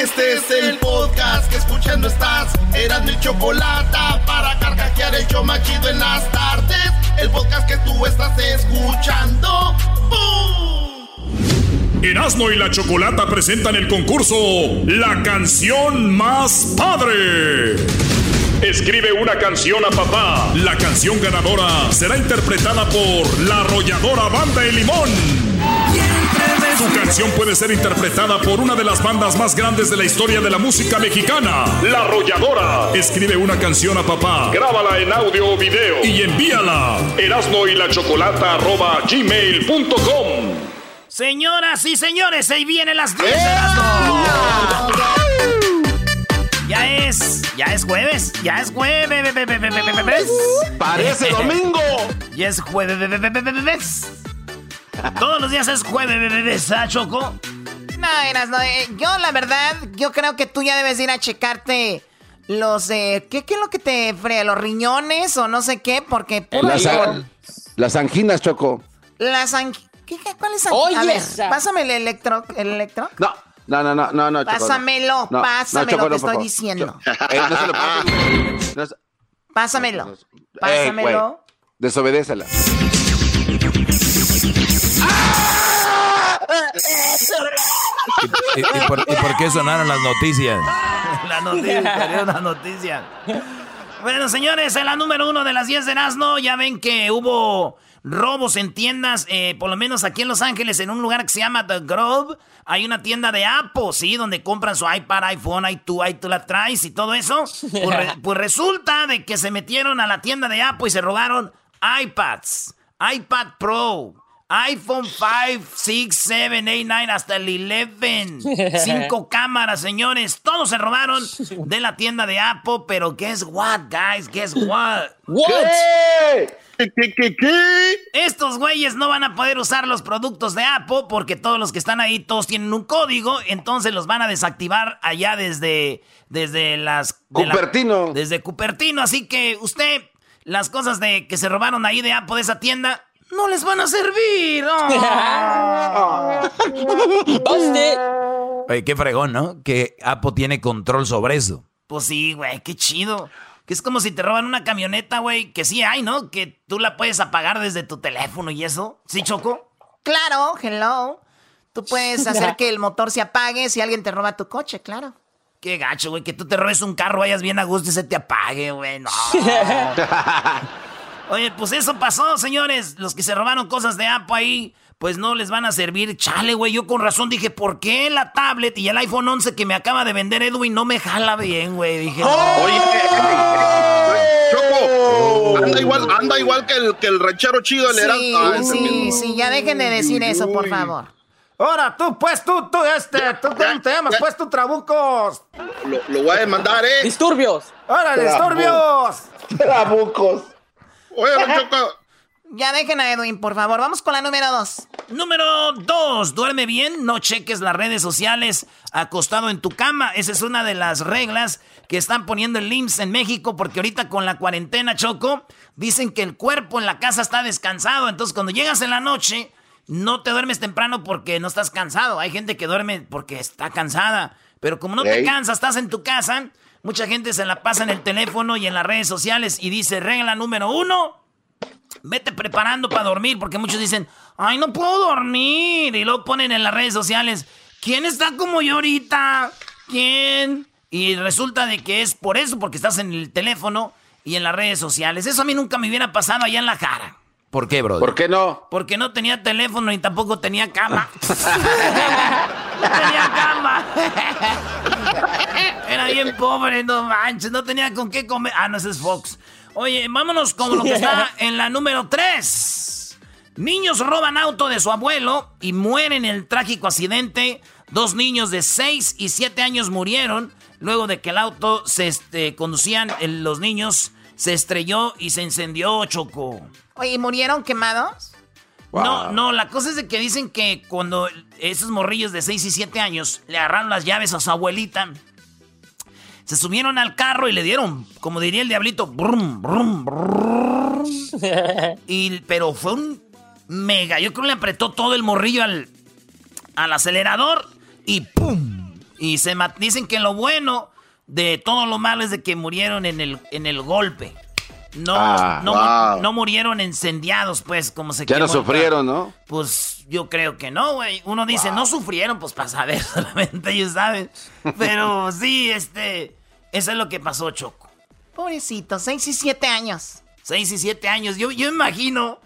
Este es el podcast que escuchando estás. Eran mi chocolate para carcajear el yo machido en las tardes. El podcast que tú estás escuchando. ¡Bum! Erasmo y la Chocolata presentan el concurso La canción más padre. Escribe una canción a papá. La canción ganadora será interpretada por la arrolladora Banda El Limón. Tu canción puede ser interpretada por una de las bandas más grandes de la historia de la música mexicana, La Arrolladora. Escribe una canción a papá, grábala en audio o video y envíala. Erasmo y la Chocolata arroba gmail.com. Señoras y señores, ahí vienen las 10 de Erasmo. Ya es, ya es jueves, ya es jueves. Parece domingo. Ya es jueves. Todos los días es jueves, ¿ah, Choco? No, eras, no. eh, yo, la verdad, yo creo que tú ya debes ir a checarte los. Eh, ¿qué, ¿Qué es lo que te frea? ¿Los riñones o no sé qué? Porque. puro Las, las anginas, Choco. Las ang- ¿Qué, qué, ¿Cuál es angina? A ver, esa. pásame el electro. ¿El electro? No, no, no, no, no, no, Choco, no. Pásamelo, No, no, pásame Choco, lo que no, por estoy favor. diciendo. Eh, no se lo Pásamelo. Eh, Pásamelo. güey, Desobedécela. ¿Y, y por, y por qué sonaron las noticias? La noticia, salió una noticia. Bueno, señores, en la número uno de las 10 de Erasmo, ya ven que hubo robos en tiendas, eh, por lo menos aquí en Los Ángeles, en un lugar que se llama The Grove. Hay una tienda de Apple, ¿sí? Donde compran su iPad, iPhone, ahí tú, ahí tú la traes y todo eso. Pues, re- pues resulta de que se metieron a la tienda de Apple y se robaron iPads, iPad Pro, iPhone 5, 6, 7, 8, 9, hasta el 11. Cinco cámaras, señores. Todos se robaron de la tienda de Apple, pero guess what, guys? Guess what? ¿Qué, qué, qué, qué? Estos güeyes no van a poder usar los productos de Apple porque todos los que están ahí, todos tienen un código, entonces los van a desactivar allá desde, desde las... de la- Cupertino. desde Cupertino, así que usted, las cosas de que se robaron ahí de Apple de esa tienda, no les van a servir. ¡Oh! Oye, qué fregón, ¿no? Que Apple tiene control sobre eso. Pues sí, güey, qué chido. Que es como si te roban una camioneta, güey, que sí hay, ¿no? Que tú la puedes apagar desde tu teléfono y eso. ¿Sí, Choco? Claro, hello. Tú puedes hacer que el motor se apague si alguien te roba tu coche, claro. Qué gacho, güey, que tú te robes un carro, vayas bien a gusto y se te apague, güey. No. Oye, pues eso pasó, señores. Los que se robaron cosas de Apple ahí, pues no les van a servir. Chale, güey, yo con razón dije, ¿por qué la tablet y el iPhone 11 que me acaba de vender Edwin no me jala bien, güey? Dije, no. Oye, Choco, anda igual, anda igual que el, que el ranchero chido, el Sí. Ah, sí, sí, ya dejen de decir eso, por favor. Ahora tú, pues tú, tú, este, tú, ¿cómo te llamas? Pues tú, Trabucos. Lo, lo voy a demandar, ¿eh? Disturbios. ¡Órale, disturbios! Trabucos. Oye, Choco, Ya dejen a Edwin, por favor. Vamos con la número dos. Número 2. Duerme bien, no cheques las redes sociales acostado en tu cama. Esa es una de las reglas que están poniendo el IMSS en México porque ahorita con la cuarentena, Choco, dicen que el cuerpo en la casa está descansado. Entonces cuando llegas en la noche, no te duermes temprano porque no estás cansado. Hay gente que duerme porque está cansada. Pero como no te cansas, estás en tu casa, mucha gente se la pasa en el teléfono y en las redes sociales y dice regla número uno. Vete preparando para dormir, porque muchos dicen, ay, no puedo dormir. Y luego ponen en las redes sociales, ¿quién está como yo ahorita? ¿Quién? Y resulta de que es por eso, porque estás en el teléfono y en las redes sociales. Eso a mí nunca me hubiera pasado allá en la cara. ¿Por qué, brother? ¿Por qué no? Porque no tenía teléfono y tampoco tenía cama. no tenía cama. Era bien pobre, no manches. No tenía con qué comer. Ah, no, ese es Fox. Oye, vámonos con lo que está en la número 3. Niños roban auto de su abuelo y mueren en el trágico accidente. Dos niños de 6 y 7 años murieron luego de que el auto se este, conducían los niños se estrelló y se incendió, Choco. Oye, ¿y murieron quemados? No, no, la cosa es de que dicen que cuando esos morrillos de 6 y 7 años le agarraron las llaves a su abuelita, se subieron al carro y le dieron, como diría el diablito, brum, brum, brum. y, pero fue un mega, yo creo que le apretó todo el morrillo al, al acelerador y ¡pum! Y se dicen que lo bueno de todo lo malo es de que murieron en el, en el golpe. No, Ah, no, wow. no murieron incendiados, pues, como se Ya no sufrieron. ¿no? Pues yo creo que no, güey. Uno dice, no sufrieron, pues para saber, solamente ellos saben. Pero sí, este, eso es lo que pasó, Choco. Pobrecito, 6 y 7 años. Seis y siete años. Yo, yo imagino,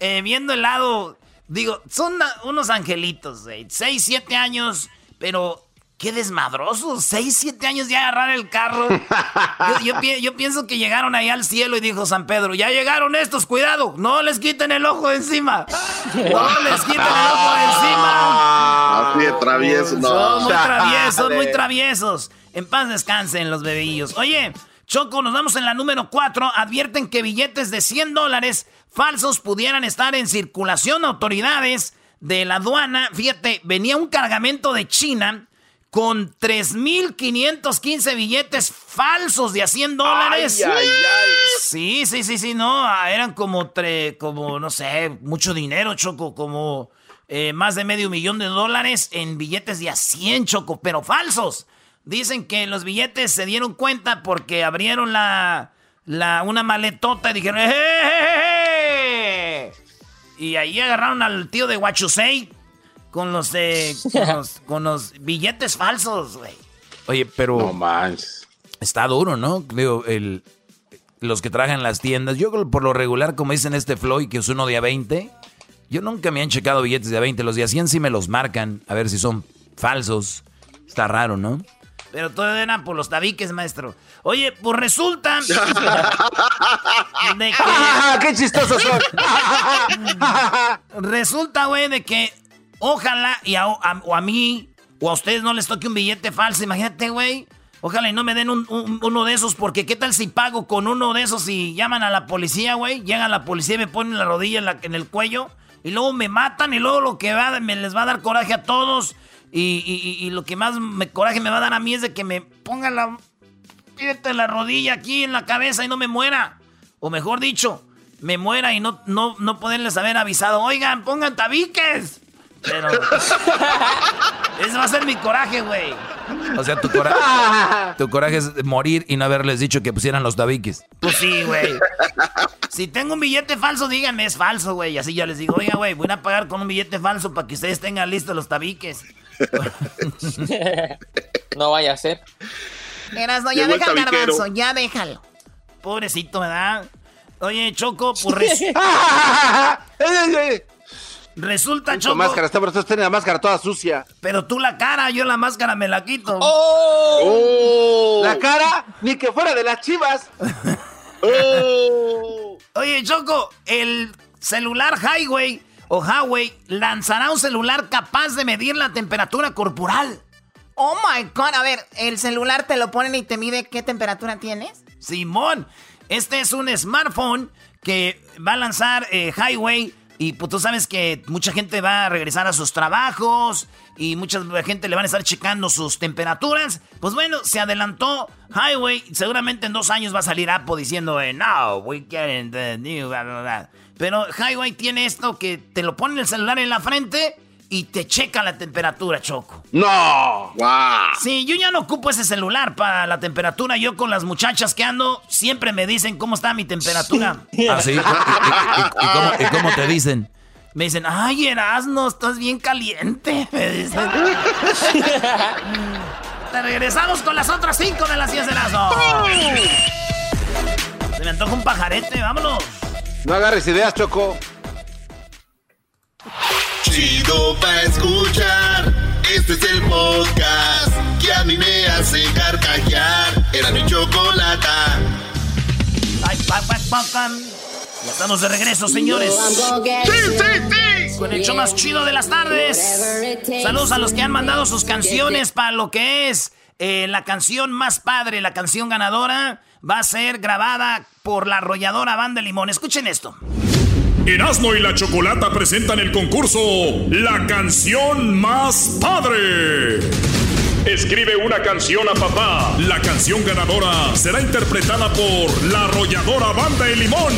eh, viendo el lado, digo, son unos angelitos, güey. Seis, siete años, pero qué desmadrosos. Seis, siete años ya agarrar el carro. Yo, yo pi- yo pienso que llegaron ahí al cielo y dijo San Pedro, ya llegaron estos, cuidado, no les quiten el ojo de encima. No les quiten el ojo de encima. Así de travieso, Son no. muy traviesos, son muy traviesos. En paz descansen los bebillos. Oye, Choco, nos vamos en la número 4. Advierten que billetes de 100 dólares falsos pudieran estar en circulación. Autoridades de la aduana, fíjate, venía un cargamento de China con 3.515 billetes falsos de a 100 dólares. Ay, ay, ay. Sí, sí, sí, sí, no, ah, eran como, tre- como no sé, mucho dinero, Choco, como eh, más de medio millón de dólares en billetes de a 100, Choco, pero falsos. Dicen que los billetes se dieron cuenta porque abrieron la, la una maletota y dijeron, ¡Eh, eh, eh, eh! Y ahí agarraron al tío de Huachusei con los, eh, con los, con los billetes falsos, güey. Oye, pero No manches. está duro, ¿no? Digo, el, los que trabajan en las tiendas. Yo por lo regular, como dicen este Floyd, que es uno de a 20, yo nunca me han checado billetes de a 20. Los de a 100 sí me los marcan, a ver si son falsos. Está raro, ¿no? Pero todo eran por los tabiques, maestro. Oye, pues resulta de que ¡Ah, qué chistosos son! resulta, güey, de que ojalá y a, o a mí o a ustedes no les toque un billete falso. Imagínate, güey. Ojalá y no me den un- un- uno de esos, porque ¿qué tal si pago con uno de esos y llaman a la policía, güey? Llegan a la policía y me ponen la rodilla en, la- en el cuello y luego me matan y luego lo que va, me les va a dar coraje a todos y, y- lo que más me, coraje me va a dar a mí es de que me pongan la, la rodilla aquí en la cabeza y no me muera. O mejor dicho, me muera y no, no, no poderles haber avisado, oigan, pongan tabiques. Pero... Ese va a ser mi coraje, güey. O sea, tu, cora- tu coraje es morir y no haberles dicho que pusieran los tabiques. Pues sí, güey. Si tengo un billete falso, díganme, es falso, güey. Y así yo les digo, oiga, güey, voy a pagar con un billete falso para que ustedes tengan listos los tabiques. No vaya a ser. Erasno, ya deja el garbanzo, ya déjalo. Pobrecito, ¿verdad? Oye, Choco, pues res- resulta, Choco. máscara, persona tiene la máscara toda sucia. Pero tú la cara, yo la máscara me la quito. ¡Oh! La cara, ni que fuera de las chivas. ¡Oh! Oye, Choco, el celular Highway o Huawei lanzará un celular capaz de medir la temperatura corporal. Oh my god, a ver, el celular te lo ponen y te mide qué temperatura tienes. Simón, este es un smartphone que va a lanzar eh, Highway. Y pues tú sabes que mucha gente va a regresar a sus trabajos y mucha gente le van a estar checando sus temperaturas. Pues bueno, se adelantó Highway. Seguramente en dos años va a salir Apple diciendo, eh, no, we bla, bla, bla". Pero Highway tiene esto que te lo pone el celular en la frente y te checa la temperatura, Choco. ¡No! ¡Guau! Sí, yo ya no ocupo ese celular para la temperatura. Yo con las muchachas que ando, siempre me dicen cómo está mi temperatura. ¿Ah, sí? ¿Y, y- y- y cómo, y cómo te dicen? Me dicen, ay, Erasno, estás bien caliente. Me dicen. Ahorita regresamos con las otras cinco de las 10 de las Se me antoja un pajarete, vámonos. No agarres ideas, Choco. Chido pa' escuchar. Este es el podcast que a mí me hace carcajear. Era mi pam. Ya estamos de regreso, señores. Con el show más chido de las tardes. Saludos a los que han mandado sus canciones para lo que es eh, la canción más padre, la canción ganadora. Va a ser grabada por la arrolladora Banda Limón. Escuchen esto. Erasmo y la Chocolata presentan el concurso La canción más padre. Escribe una canción a papá. La canción ganadora será interpretada por la arrolladora Banda de Limón.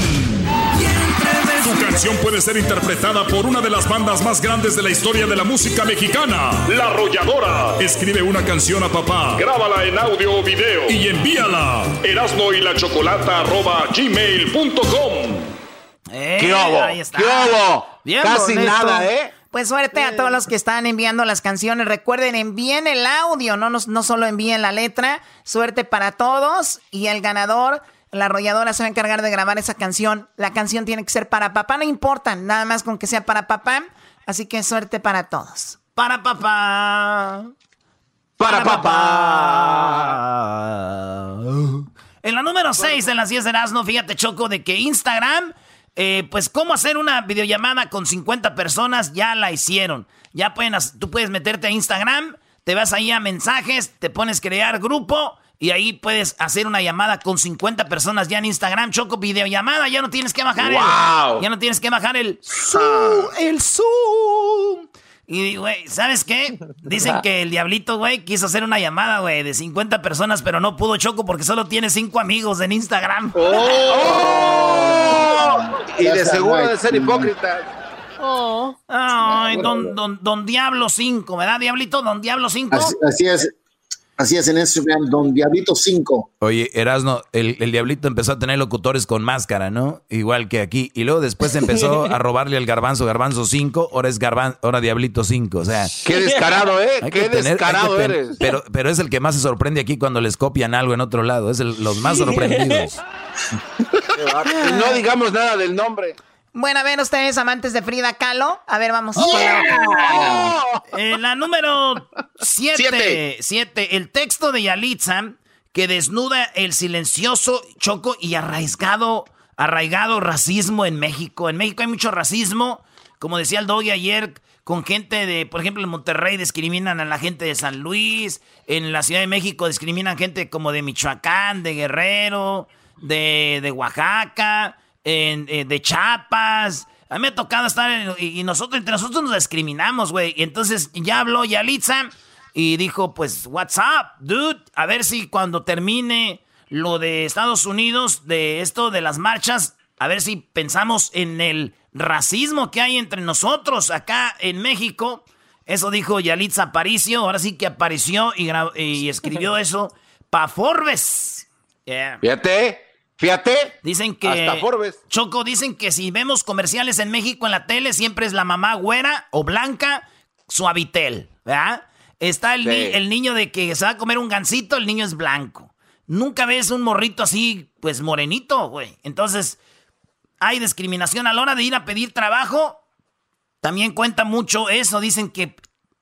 Tu canción puede ser interpretada por una de las bandas más grandes de la historia de la música mexicana, La Arrolladora. Escribe una canción a papá, grábala en audio o video y envíala. Erasmo y la Chocolata gmail.com. Eh, ¿Qué hubo? ahí está. ¿Qué hubo? Bien Casi bonito. nada, ¿eh? Pues suerte a todos los que están enviando las canciones. Recuerden, envíen el audio, no, nos- no solo envíen la letra. Suerte para todos. Y el ganador, la arrolladora, se va a encargar de grabar esa canción. La canción tiene que ser para papá, no importa, nada más con que sea para papá. Así que suerte para todos. Para papá. Para papá. En la número 6 de las 10 de Erasmo, fíjate, Choco, de que Instagram, eh, pues cómo hacer una videollamada con 50 personas, ya la hicieron. Ya pueden, tú puedes meterte a Instagram, te vas ahí a mensajes, te pones crear grupo y ahí puedes hacer una llamada con 50 personas ya en Instagram, Choco, videollamada, ya no tienes que bajar ¡Wow! el... Ya no tienes que bajar el Zoom, el Zoom. Y, güey, ¿sabes qué? Dicen que el diablito, güey, quiso hacer una llamada, güey, de 50 personas, pero no pudo Choco porque solo tiene 5 amigos en Instagram. Y de seguro de ser hipócrita. Ay, don, don, don Diablo 5, ¿verdad, Diablito? Don Diablo 5. Así, así es. Así es en Instagram, Don Diablito 5. Oye, Erasno, el, el diablito empezó a tener locutores con máscara, ¿no? Igual que aquí. Y luego después empezó a robarle al garbanzo, garbanzo 5, ahora es garbanzo, ahora diablito 5. O sea, Qué descarado, ¿eh? Qué tener- descarado eres. Pero, pero es el que más se sorprende aquí cuando les copian algo en otro lado. Es el- los más sorprendidos. No digamos nada del nombre. Bueno, a ver, ustedes amantes de Frida Kahlo. A ver, vamos con la otra. Eh, la número 7. Siete. 7. El texto de Yalitza que desnuda el silencioso, choco y arraigado, arraigado racismo en México. En México hay mucho racismo. Como decía el Doggy ayer, con gente de, por ejemplo, en Monterrey discriminan a la gente de San Luis. En la Ciudad de México discriminan gente como de Michoacán, de Guerrero, de, de Oaxaca, en- eh, de Chiapas. A mí me ha tocado estar en- y, y nosotros, entre nosotros nos discriminamos, güey. Y entonces ya habló Yalitza y dijo, pues, what's up, dude? A ver si cuando termine lo de Estados Unidos, de esto de las marchas, a ver si pensamos en el racismo que hay entre nosotros acá en México. Eso dijo Yalitza Aparicio, ahora sí que apareció y, escribió eso pa' Forbes. Yeah. Fíjate, fíjate. Dicen que. Hasta Forbes. Choco, dicen que si vemos comerciales en México en la tele, siempre es la mamá güera o blanca, suavitel, ¿verdad? Está el, Sí. ni- el niño de que se va a comer un gansito, el niño es blanco. Nunca ves un morrito así, pues morenito, güey. Entonces, hay discriminación a la hora de ir a pedir trabajo. También cuenta mucho eso. Dicen que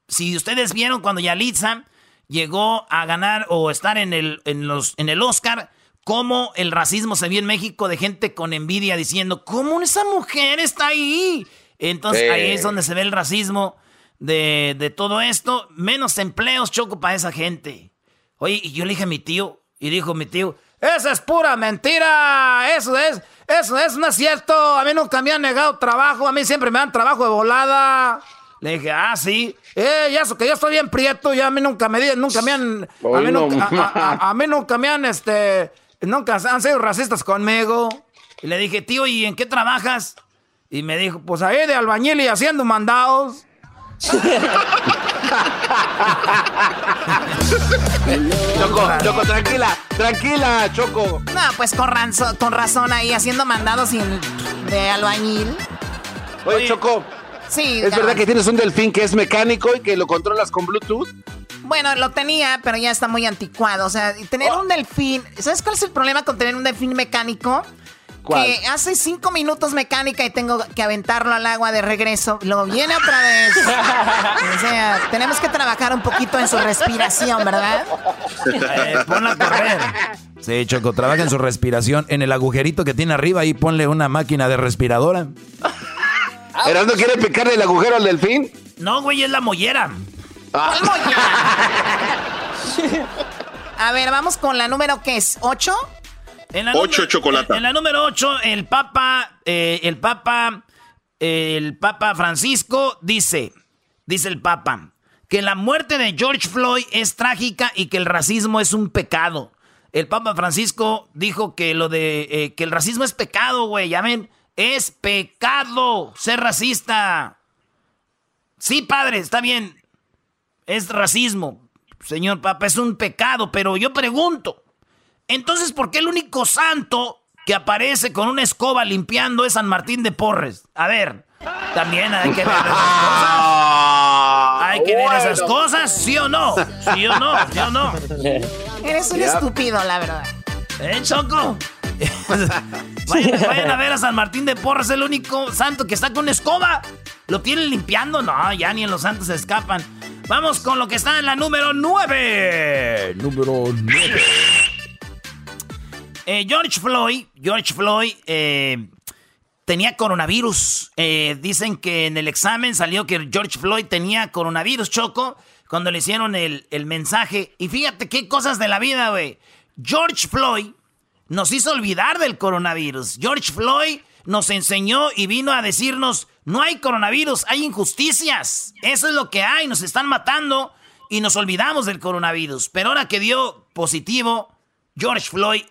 si ustedes vieron cuando Yalitza llegó a ganar o estar en el, en los, en el Oscar, cómo el racismo se vio en México de gente con envidia diciendo, ¿cómo esa mujer está ahí? Entonces ahí es donde se ve el racismo de, de todo esto. Menos empleos, choco, para esa gente. Oye, y yo le dije a mi tío, y dijo mi tío, esa es pura mentira, eso es, eso es, no es cierto, a mí nunca me han negado trabajo, a mí siempre me dan trabajo de volada. Le dije, ah, sí, eh, y eso que yo estoy bien prieto, ya a mí nunca me, nunca me han, a mí no nunca, a mí nunca me han, este, nunca han sido racistas conmigo. Y le dije, tío, ¿y en qué trabajas? Y me dijo, pues ahí de albañil y haciendo mandados. Choco, Choco, tranquila, tranquila, Choco. No, pues con, ranzo- con razón ahí haciendo mandados sin, de albañil. Oye. Choco, Sí, ¿es verdad que tienes un delfín que es mecánico y que lo controlas con Bluetooth? Bueno, lo tenía, pero ya está muy anticuado. O sea, tener un delfín. ¿Sabes cuál es el problema con tener un delfín mecánico? Que hace cinco minutos mecánica y tengo que aventarlo al agua de regreso. Lo viene otra vez. o sea, tenemos que trabajar un poquito en su respiración, ¿verdad? Eh, ponla a correr. Sí, Choco, trabaja en su respiración. En el agujerito que tiene arriba, ahí ponle una máquina de respiradora. ¿Erasmo quiere picarle el agujero al delfín? No, güey, es la mollera. A ver, vamos con la número que es, ¿ocho? En ocho chocolate. En, la número ocho, el Papa, eh, el Papa, el Papa Francisco dice, dice el Papa, que la muerte de George Floyd es trágica y que el racismo es un pecado. El Papa Francisco dijo que lo de eh, que el racismo es pecado, güey, ya ven, es pecado ser racista. Sí, padre, está bien. Es racismo, señor Papa, es un pecado, pero yo pregunto, entonces, ¿por qué el único santo que aparece con una escoba limpiando es San Martín de Porres? A ver, también hay que ver esas cosas. Hay que ver esas cosas, ¿sí o no? ¿Sí o no? ¿Sí o no? Eres un estúpido, la verdad. ¿Eh, Choco? vayan, a ver a San Martín de Porres, el único santo que está con escoba. ¿Lo tienen limpiando? No, ya ni en los santos se escapan. Vamos con lo que está en la número 9. Número 9. Eh, George Floyd, George Floyd eh, tenía coronavirus. Eh, dicen que en el examen salió que George Floyd tenía coronavirus, Choco, cuando le hicieron el, el mensaje. Y fíjate qué cosas de la vida, güey. George Floyd nos hizo olvidar del coronavirus. George Floyd nos enseñó y vino a decirnos, no hay coronavirus, hay injusticias. Eso es lo que hay, nos están matando y nos olvidamos del coronavirus. Pero ahora que dio positivo, George Floyd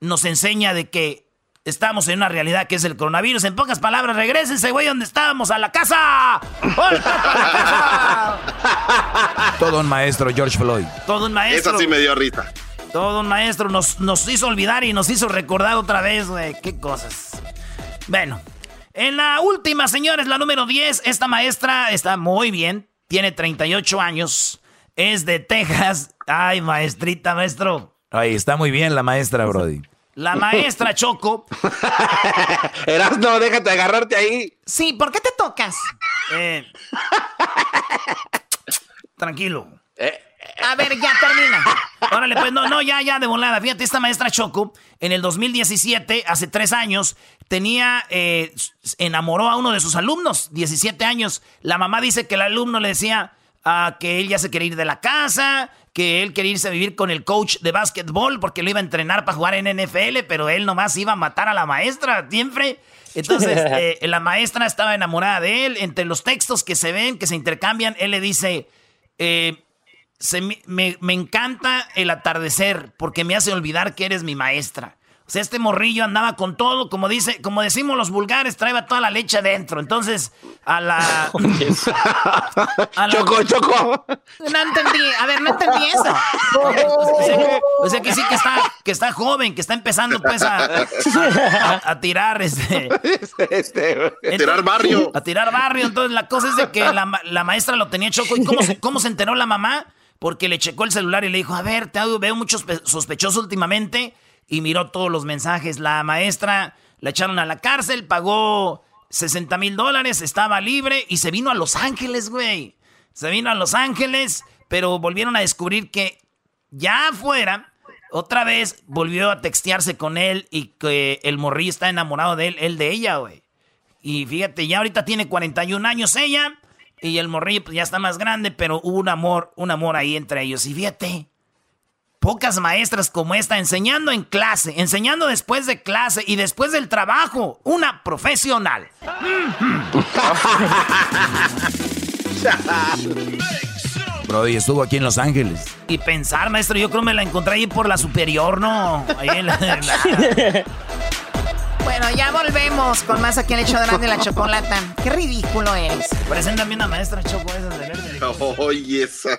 nos enseña de que estamos en una realidad que es el coronavirus. En pocas palabras, regresense, güey, donde estábamos, a la casa. Todo un maestro, George Floyd. Todo un maestro. Esa sí me dio risa. Todo un maestro nos, nos hizo olvidar y nos hizo recordar otra vez, güey. Qué cosas. Bueno, en la última, señores, la número 10, esta maestra está muy bien. Tiene 38 años. Es de Texas. Ay, maestrita, maestro. Ay, está muy bien la maestra, Brody. La maestra Choco. no, déjate agarrarte ahí. Sí, ¿por qué te tocas? Eh, tranquilo. Eh, a ver, ya termina. Órale, pues no, no, ya, ya, de volada. Fíjate, esta maestra Choco, en el 2017, hace tres años, tenía, eh, enamoró a uno de sus alumnos, 17 años. La mamá dice que el alumno le decía ah, que él ya se quería ir de la casa, que él quería irse a vivir con el coach de básquetbol porque lo iba a entrenar para jugar en NFL, pero él nomás iba a matar a la maestra siempre. Entonces, eh, la maestra estaba enamorada de él. Entre los textos que se ven, que se intercambian, él le dice, eh, me, me encanta el atardecer porque me hace olvidar que eres mi maestra. O sea, este morrillo andaba con todo, como dice, como decimos los vulgares, traía toda la leche adentro. Entonces, a la. choco, choco. No entendí. A ver, no entendí eso. O sea, que, sí que está, que está joven, que está empezando pues a, a, tirar este. este a tirar barrio. A tirar barrio. Entonces la cosa es de que la, la maestra lo tenía choco. ¿Y cómo, cómo se enteró la mamá? Porque le checó el celular y le dijo, a ver, te veo mucho sospechoso últimamente y miró todos los mensajes. La maestra la echaron a la cárcel, pagó 60 mil dólares, estaba libre y se vino a Los Ángeles, güey. Se vino a Los Ángeles, pero volvieron a descubrir que ya afuera, otra vez volvió a textearse con él y que el morrillo está enamorado de él, él de ella, güey. Y fíjate, ya ahorita tiene 41 años ella y el morrillo pues, ya está más grande, pero hubo un amor, un amor ahí entre ellos. Y fíjate, pocas maestras como esta enseñando en clase, enseñando después de clase y después del trabajo. Una profesional. Brody, estuvo aquí en Los Ángeles. Y pensar, maestro, yo creo que me la encontré ahí por la superior, ¿no? Ahí en la, Bueno, ya volvemos con más aquí en el hecho de la chocolata. Qué ridículo eres. Preséntame una maestra choco esa de verde. Oye, esa.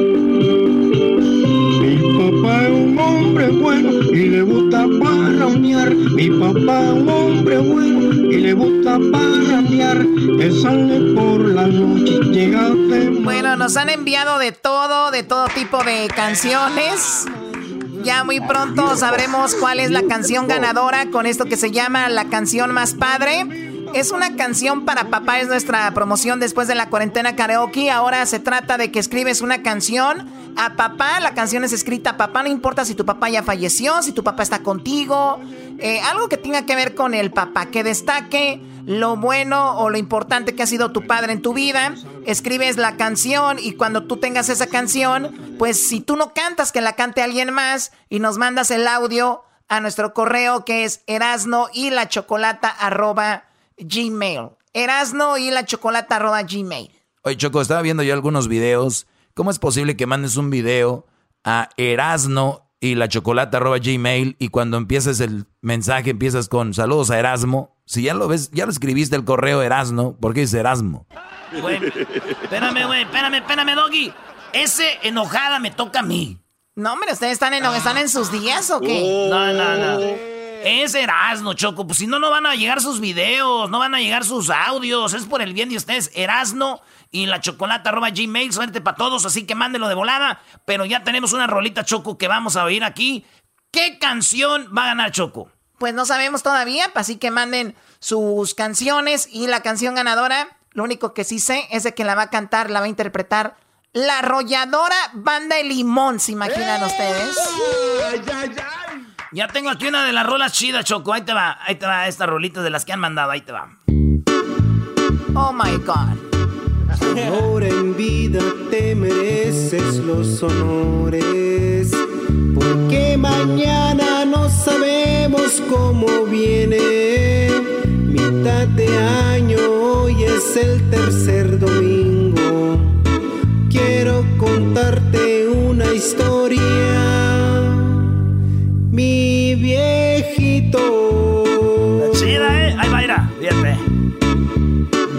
Hombre bueno y le gusta. Mi papá un hombre bueno y le gusta por la noche Bueno, nos han enviado de todo, de todo tipo de canciones. Ya muy pronto sabremos cuál es la canción ganadora con esto que se llama la canción más padre. Es una canción para papá, es nuestra promoción después de la cuarentena karaoke. Ahora se trata de que escribes una canción a papá. La canción es escrita a papá, no importa si tu papá ya falleció, si tu papá está contigo. Eh, algo que tenga que ver con el papá, que destaque lo bueno o lo importante que ha sido tu padre en tu vida. Escribes la canción y cuando tú tengas esa canción, pues si tú no cantas, que la cante alguien más y nos mandas el audio a nuestro correo que es erasno y la chocolata arroba gmail. Erasno y la chocolata arroba gmail. Oye, Choco, estaba viendo yo algunos videos. ¿Cómo es posible que mandes un video a Erasno y la chocolata arroba gmail y cuando empieces el mensaje empiezas con saludos a Erasmo? Si ya lo ves, ya lo escribiste el correo Erasno, ¿por qué dice Erasmo? espérame, güey, espérame, espérame, Doggy. Ese enojada me toca a mí. No, hombre, ¿ustedes están en, están en sus días o qué? No, no, no. Es Erasno, Choco. Pues si no, no van a llegar sus videos, no van a llegar sus audios. Es por el bien de ustedes. Erasno y la chocolata arroba gmail. Suerte para todos, así que mándenlo de volada. Pero ya tenemos una rolita, Choco, que vamos a oír aquí. ¿Qué canción va a ganar Choco? Pues no sabemos todavía, así que manden sus canciones y la canción ganadora. Lo único que sí sé es de que la va a cantar, la va a interpretar la arrolladora Banda de Limón, ¿se imaginan ustedes? Ay, ay, ay. Ya tengo aquí una de las rolas chidas, Choco. Ahí te va, ahí te va esta rolita de las que han mandado, ahí te va. Oh my God. Ahora en vida te mereces los honores, porque mañana no sabemos cómo viene. Mitad de año, hoy es el tercer domingo. Quiero contarte una historia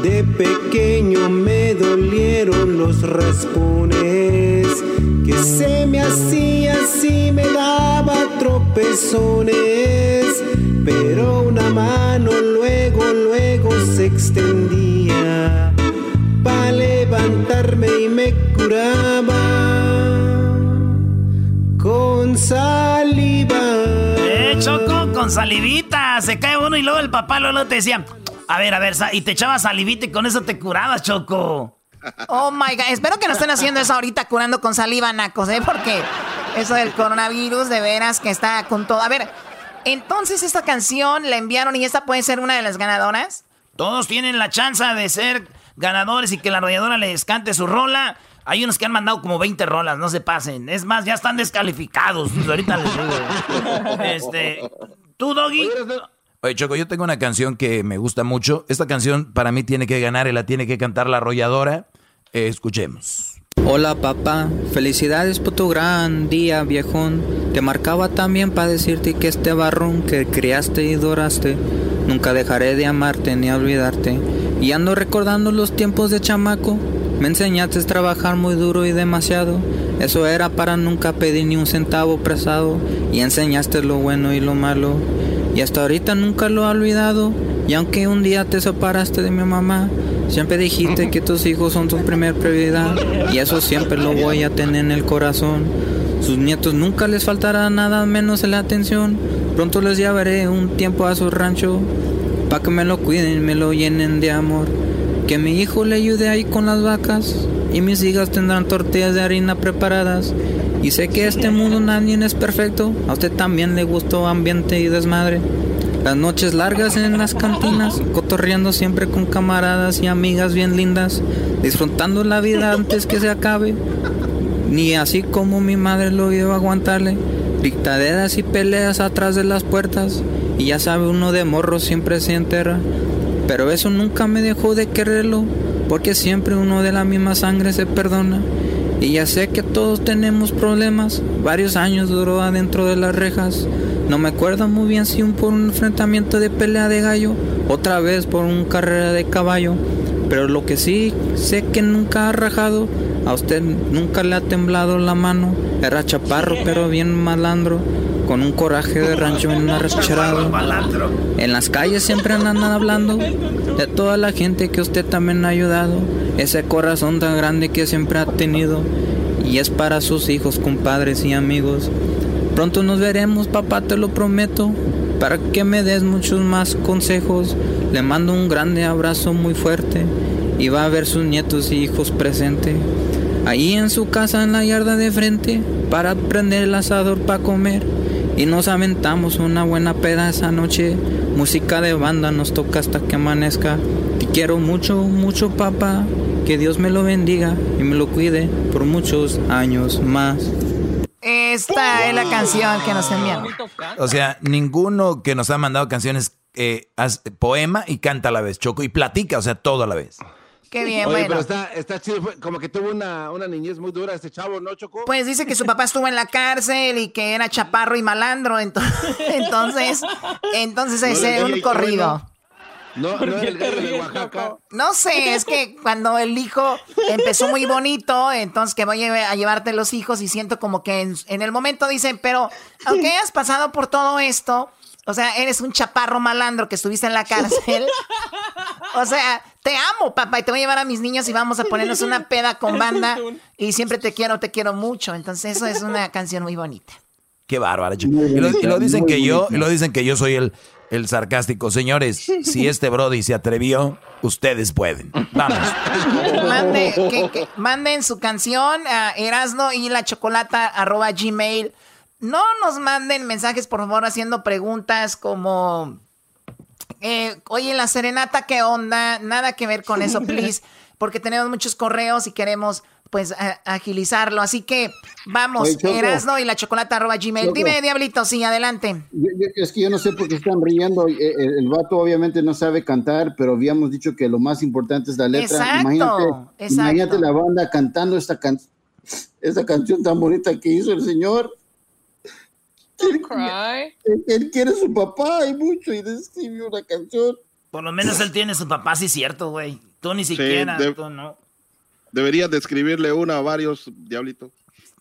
De pequeño me dolieron los raspones, que se me hacía así, me daba tropezones, pero una mano luego, luego se extendía para levantarme y me curaba con saliva. Con salivita. Se cae uno y luego el papá luego te decía, a ver, a ver, y te echaba salivita y con eso te curabas, Choco. Oh my god, espero que no estén haciendo eso ahorita curando con saliva, nacos, ¿eh? Porque eso del coronavirus, de veras que está con todo. A ver, entonces esta canción la enviaron y esta puede ser una de las ganadoras. Todos tienen la chance de ser ganadores y que la arrolladora les cante su rola. Hay unos que han mandado como 20 rolas, no se pasen. Es más, ya están descalificados. Ahorita les digo. Este, ¿tú, Doggy? Oye, Choco, yo tengo una canción que me gusta mucho. Esta canción para mí tiene que ganar y la tiene que cantar la arrolladora. Eh, escuchemos. Hola papá, felicidades por tu gran día viejón. Te marcaba también para decirte que este barrón que criaste y doraste, nunca dejaré de amarte ni olvidarte. Y ando recordando los tiempos de chamaco me enseñaste a trabajar muy duro y demasiado. Eso era para nunca pedir ni un centavo prestado. Y enseñaste lo bueno y lo malo. Y hasta ahorita nunca lo he olvidado. Y aunque un día te separaste de mi mamá, siempre dijiste que tus hijos son tu primer prioridad. Y eso siempre lo voy a tener en el corazón. Sus nietos nunca les faltará nada menos la atención. Pronto les llevaré un tiempo a su rancho. Para que me lo cuiden y me lo llenen de amor. Que mi hijo le ayude ahí con las vacas y mis hijas tendrán tortillas de harina preparadas. Y sé que este mundo nadie es perfecto, a usted también le gustó ambiente y desmadre. Las noches largas en las cantinas, cotorreando siempre con camaradas y amigas bien lindas, disfrutando la vida antes que se acabe. Ni así como mi madre lo a aguantarle, dictaderas y peleas atrás de las puertas, y ya sabe uno de morro siempre se enterra. Pero eso nunca me dejó de quererlo, porque siempre uno de la misma sangre se perdona. Y ya sé que todos tenemos problemas, varios años duró adentro de las rejas. No me acuerdo muy bien si un por un enfrentamiento de pelea de gallo, otra vez por una carrera de caballo. Pero lo que sí sé que nunca ha rajado A usted nunca le ha temblado la mano. Era chaparro, pero bien malandro. Con un coraje de rancho en un arrachado. En las calles siempre andan hablando de toda la gente que usted también ha ayudado. Ese corazón tan grande que siempre ha tenido. Y es para sus hijos, compadres y amigos. Pronto nos veremos, papá, te lo prometo. Para que me des muchos más consejos. Le mando un grande abrazo muy fuerte. Y va a ver sus nietos y hijos presentes. Ahí en su casa en la yarda de frente. Para prender el asador para comer. Y nos aventamos una buena peda esa noche. Música de banda nos toca hasta que amanezca. Te quiero mucho, mucho papá. Que Dios me lo bendiga y me lo cuide por muchos años más. Esta es la canción que nos envían. O sea, ninguno que nos ha mandado canciones eh, hace poema y canta a la vez, Choco, y platica, o sea, todo a la vez. Qué bien, Oye, bueno. pero está, está chido. Como que tuvo una, una niñez muy dura este chavo, ¿no, Choco? Pues dice que su papá estuvo en la cárcel y que era chaparro y malandro, ento- entonces, entonces No es un corrido. No, no era el gallo de Oaxaca. No sé, es que cuando el hijo empezó muy bonito, entonces que voy a a llevarte los hijos y siento como que en, en el momento dicen, pero aunque hayas pasado por todo esto, o sea, eres un chaparro malandro que estuviste en la cárcel. O sea, te amo, papá, y te voy a llevar a mis niños y vamos a ponernos una peda con banda y siempre te quiero, te quiero mucho. Entonces eso es una canción muy bonita. Qué. Muy Y lo, y lo dicen que yo, y lo dicen que yo soy el, el sarcástico. Señores, si este Brody se atrevió, ustedes pueden. Vamos. Mande- que- que- manden su canción a Erasno No nos manden mensajes, por favor, haciendo preguntas como, eh, oye, la serenata, ¿qué onda? Nada que ver con eso, please, porque tenemos muchos correos y queremos, pues, agilizarlo. Así que vamos, Oye. Erasno y la chocolata arroba gmail. Choco. Dime, Diablito, sí, adelante. Yo- yo- es que yo no sé por qué están riendo. Eh, eh, El, vato obviamente no sabe cantar, pero habíamos dicho que lo más importante es la letra. Exacto, imagínate, exacto. imagínate la banda cantando esta, can esta canción tan bonita que hizo el señor. Él, él- él quiere a su papá y mucho y escribió una canción. Por lo menos él tiene su papá, sí, cierto, güey. Tú ni siquiera, de- tú no. Deberías de escribirle una a varios, Diablito.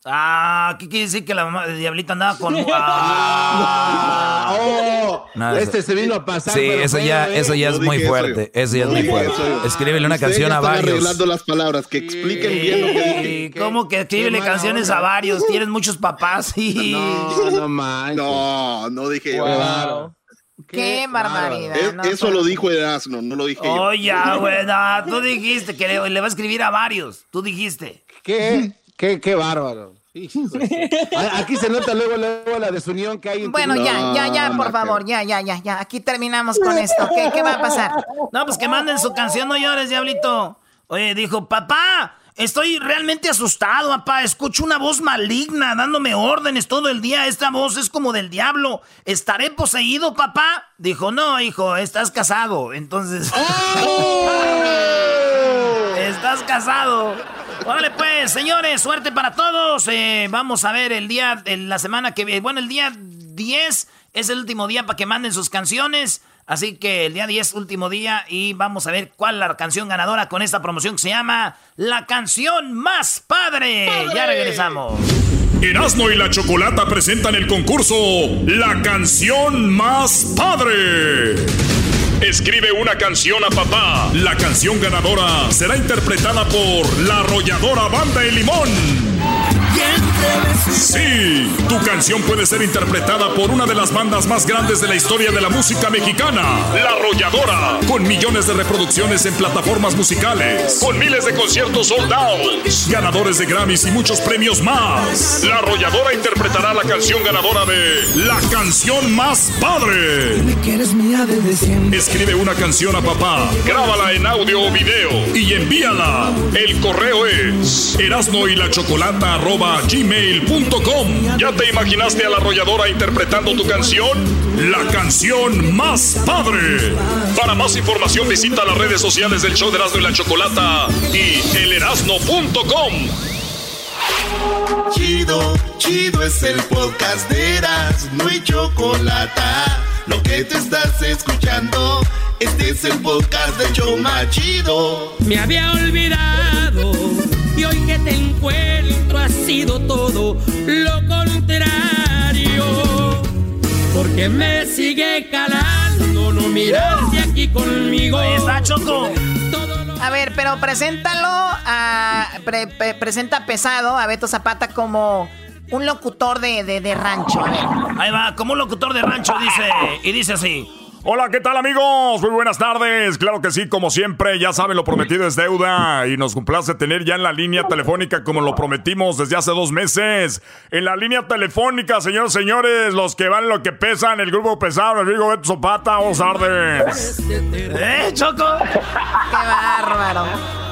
Ah, ¿qué quiere decir que la mamá de Diablita andaba con. Ah. ¡Oh! No, eso- este se vino a pasar. Sí, eso ya, ¿eh? eso ya No es muy eso fuerte. yo. Eso ya es muy fuerte. eso yo. Escríbele una Ustedes canción a varios. arreglando las palabras, que expliquen bien lo que dije. ¿Cómo que escríbele canciones onda. a varios? Tienes muchos papás y. No, no manches. No, no dije yo. Qué barbaridad. Es- no, eso lo dijo Erasmo, no lo dije yo. Oh, ya, güey, no, tú dijiste que le, le va a escribir a varios. Tú dijiste. ¿Qué? ¿Qué, qué bárbaro? Aquí se nota luego, luego la desunión que hay Bueno, ya, ya, ya, por favor, ya, ya, ya, ya. Aquí terminamos con esto. ¿Qué, qué va a pasar? No, pues que manden su canción, no llores, diablito. Oye, dijo, papá, estoy realmente asustado, papá. Escucho una voz maligna dándome órdenes todo el día. Esta voz es como del diablo. ¿Estaré poseído, papá? Dijo, no, hijo, estás casado. Entonces. estás casado. Órale, pues, señores, suerte para todos. Eh, vamos a ver el día, en la semana que viene. Bueno, el día 10 es el último día para que manden sus canciones. Así que el día 10, último día, y vamos a ver cuál es la canción ganadora con esta promoción que se llama La canción más padre. Ya regresamos. Erasmo y la Chocolata presentan el concurso La canción más padre. Escribe una canción a papá. La canción ganadora será interpretada por la arrolladora Banda El Limón. Sí, tu canción puede ser interpretada por una de las bandas más grandes de la historia de la música mexicana, La Arrolladora, con millones de reproducciones en plataformas musicales, con miles de conciertos sold out, ganadores de Grammys y muchos premios más. La Arrolladora interpretará la canción ganadora de La canción más padre. Escribe una canción a papá, grábala en audio o video y envíala. El correo es erasno y chocolata gmail.com. ¿Ya te imaginaste a la arrolladora interpretando tu canción? La canción más padre. Para más información visita las redes sociales del show de Erasno y la Chocolata y elerasno.com. Chido, chido es el podcast de Eras, no hay chocolate. Lo que te estás escuchando, este es el podcast de Choma Chido. Me había olvidado Y hoy que te encuentro ha sido todo lo contrario. Porque me sigue calando no mirarte aquí conmigo. Ahí está, Choco. A ver, pero preséntalo a. presenta pesado a Beto Zapata como un locutor de, de, de rancho. Ahí va, como un locutor de rancho, dice. Y dice así. Hola, ¿qué tal amigos? Muy buenas tardes. Claro que sí, como siempre, ya saben, lo prometido es deuda y nos complace tener ya en la línea telefónica como lo prometimos desde hace dos meses. En la línea telefónica, señores, señores, los que van lo que pesan, el grupo pesado, el amigo Beto Zapata, vamos tardes. ¿Eh, Choco? Qué bárbaro.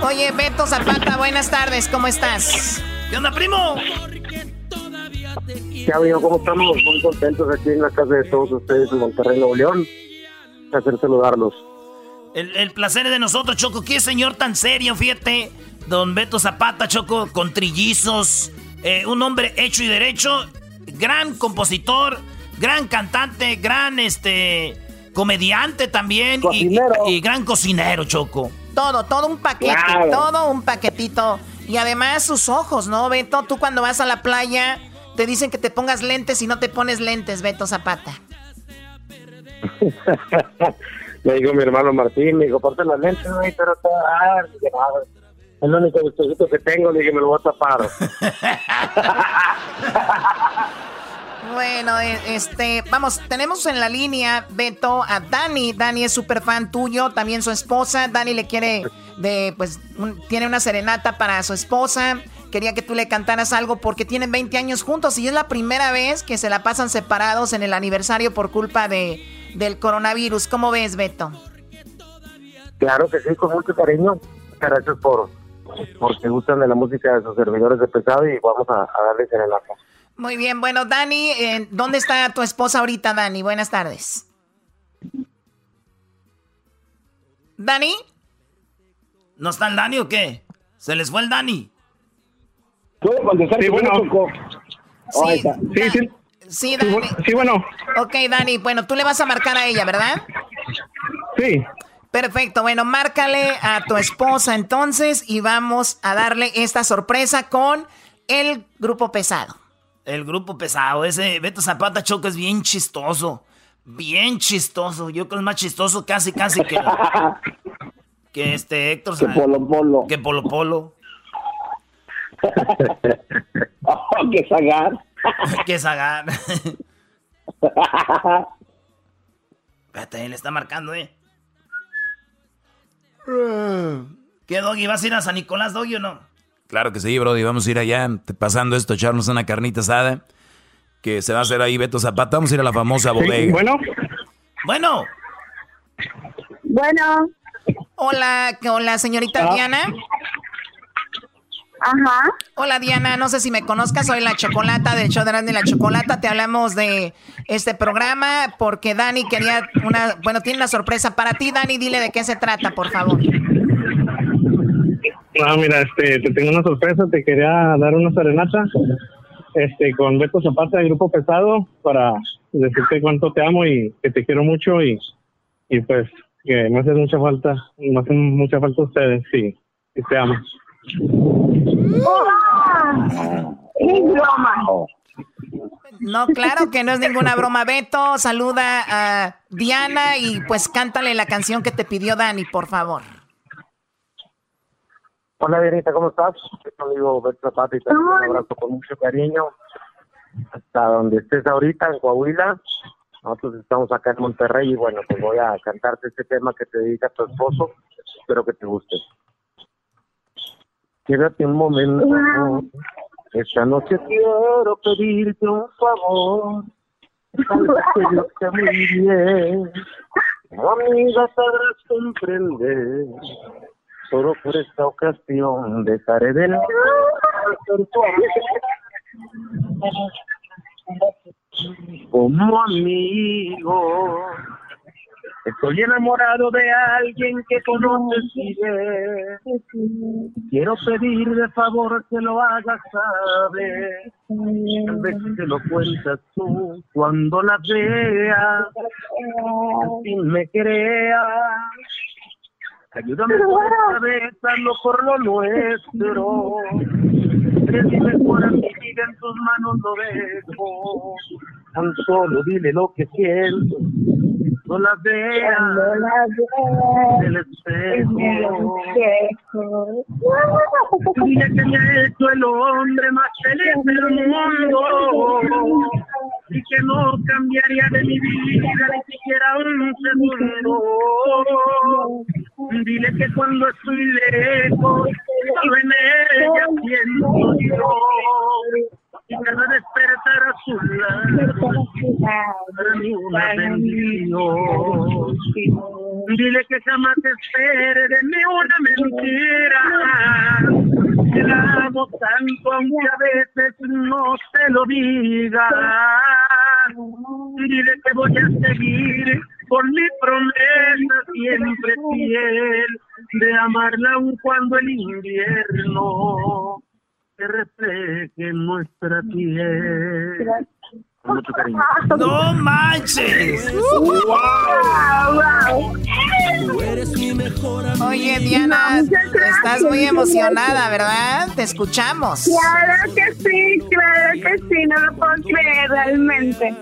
Oye, Beto Zapata, buenas tardes, ¿cómo estás? ¿Qué onda, primo? ¿Qué amigo? ¿Cómo estamos? Muy contentos aquí en la casa de todos ustedes en Monterrey, Nuevo León placer saludarlos. El, placer es de nosotros, Choco. Qué señor tan serio, fíjate. Don Beto Zapata, Choco, con trillizos. Eh, un hombre hecho y derecho. Gran compositor, gran cantante, gran este comediante también. Y, gran cocinero, Choco. Todo, todo un paquete, todo un paquetito. Y además sus ojos, ¿no, Beto? Tú cuando vas a la playa te dicen que te pongas lentes y no te pones lentes, Beto Zapata. me dijo mi hermano Martín, me dijo, ponte las lentes, güey, pero está... Ah, el único vestidito que tengo, le dije, me lo voy a tapar. Bueno, e, este, vamos, tenemos en la línea, Beto, a Dani. Dani es súper fan tuyo, también su esposa. Dani le quiere, de, pues, tiene una serenata para su esposa. Quería que tú le cantaras algo porque tienen 20 años juntos y es la primera vez que se la pasan separados en el aniversario por culpa de, del coronavirus. ¿Cómo ves, Beto? Claro que sí, con mucho cariño. Gracias por porque gustan de la música de sus servidores de pesado y vamos a, a darles en el ajo. Muy bien, bueno, Dani, eh, ¿dónde está tu esposa ahorita, Dani? Buenas tardes. ¿Dani? ¿No está el Dani o qué? ¿Se les fue el Dani? ¿Puedo contestar? Sí, bueno. Sí, sí, sí. Sí, Dani. Sí, bueno. Ok, Dani, bueno, tú le vas a marcar a ella, ¿verdad? Sí. Perfecto, bueno, márcale a tu esposa entonces y vamos a darle esta sorpresa con el grupo pesado. El grupo pesado, ese Beto Zapata Choco es bien chistoso. Bien chistoso. Yo creo que es más chistoso casi, casi que, que este Héctor. Que Polo Polo. Que Polo Polo. oh, que Zagar. que Zagar. Espérate, él está marcando, eh. ¿Qué, Doggy? ¿Vas a ir a San Nicolás, Doggy, o no? Claro que sí, Brody. Vamos a ir allá, pasando esto, echarnos una carnita asada. Que se va a hacer ahí Beto Zapata. Vamos a ir a la famosa bodega. bueno. Bueno. Bueno. Hola, hola, señorita ah. Diana. Ajá. Hola Diana, no sé si me conozcas, soy la Chocolata del show de Randy la Chocolata. Te hablamos de este programa porque Dani quería una, bueno, tiene una sorpresa para ti. Dani, dile de qué se trata, por favor. Ah, mira, este, te tengo una sorpresa, te quería dar una serenata, este, con Beto Zapata del Grupo Pesado para decirte cuánto te amo y que te quiero mucho y, y pues que me hace mucha falta, me hacen mucha falta ustedes, sí, y te amo. No, claro que no es ninguna broma. Beto, saluda a Diana y pues cántale la canción que te pidió Dani, por favor. Hola, Dianita, ¿cómo estás? Amigo Beto Zapata te un abrazo con mucho cariño. Hasta donde estés ahorita, en Coahuila. Nosotros estamos acá en Monterrey y bueno, pues voy a cantarte este tema que te dedica tu esposo. Espero que te guste. Quédate un momento. Esta noche quiero pedirte un favor. que yo sé muy bien. amiga sabrás comprender. Solo por esta ocasión dejaré de lado como amigo. Estoy enamorado de alguien que conoces y Quiero pedir de favor que lo hagas saber. Tal vez te lo cuentas tú cuando la veas. Sin me creas. Ayúdame esta vez, hazlo por lo nuestro. Eres mi mejor amiga, en tus manos lo dejo. Tan solo dile lo que siento. No las veas en el espejo. Dile que me ha hecho el hombre más feliz del mundo y que no cambiaría de mi vida ni siquiera un segundo. Dile que cuando estoy lejos, solo en ella siento yo. Y cada despertar a su lado, para una bendición. Dile que jamás espere de mí una mentira. Que la amo tanto, aunque a veces no te lo diga. Dile que voy a seguir con mi promesa siempre fiel de amarla aun cuando el invierno se refleje nuestra piel. Con mucho cariño. ¡No manches! Oye, Diana, estás muy emocionada, ¿verdad? Te escuchamos. Claro que sí, claro que sí, no lo puedo creer realmente.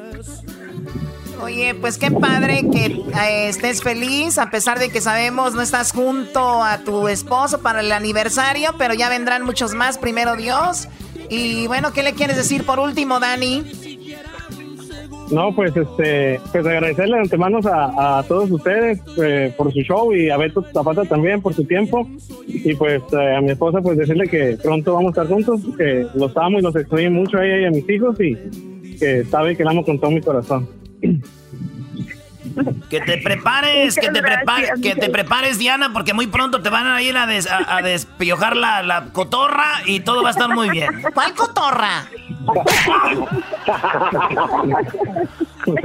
Oye, pues qué padre que eh, estés feliz, a pesar de que sabemos no estás junto a tu esposo para el aniversario, pero ya vendrán muchos más, primero Dios. Y bueno, ¿qué le quieres decir por último, Dani? No, pues este, pues agradecerle de antemano a, todos ustedes eh, por su show y a Beto Zapata también por su tiempo. Y pues eh, a mi esposa pues decirle que pronto vamos a estar juntos, que los amo y los extraño mucho a ella y a mis hijos y que sabe que la amo con todo mi corazón. Que te prepares, que te, prepares, que te prepares, Diana, porque muy pronto te van a ir a, des, a, a despiojar la, la, cotorra y todo va a estar muy bien. ¿Cuál cotorra?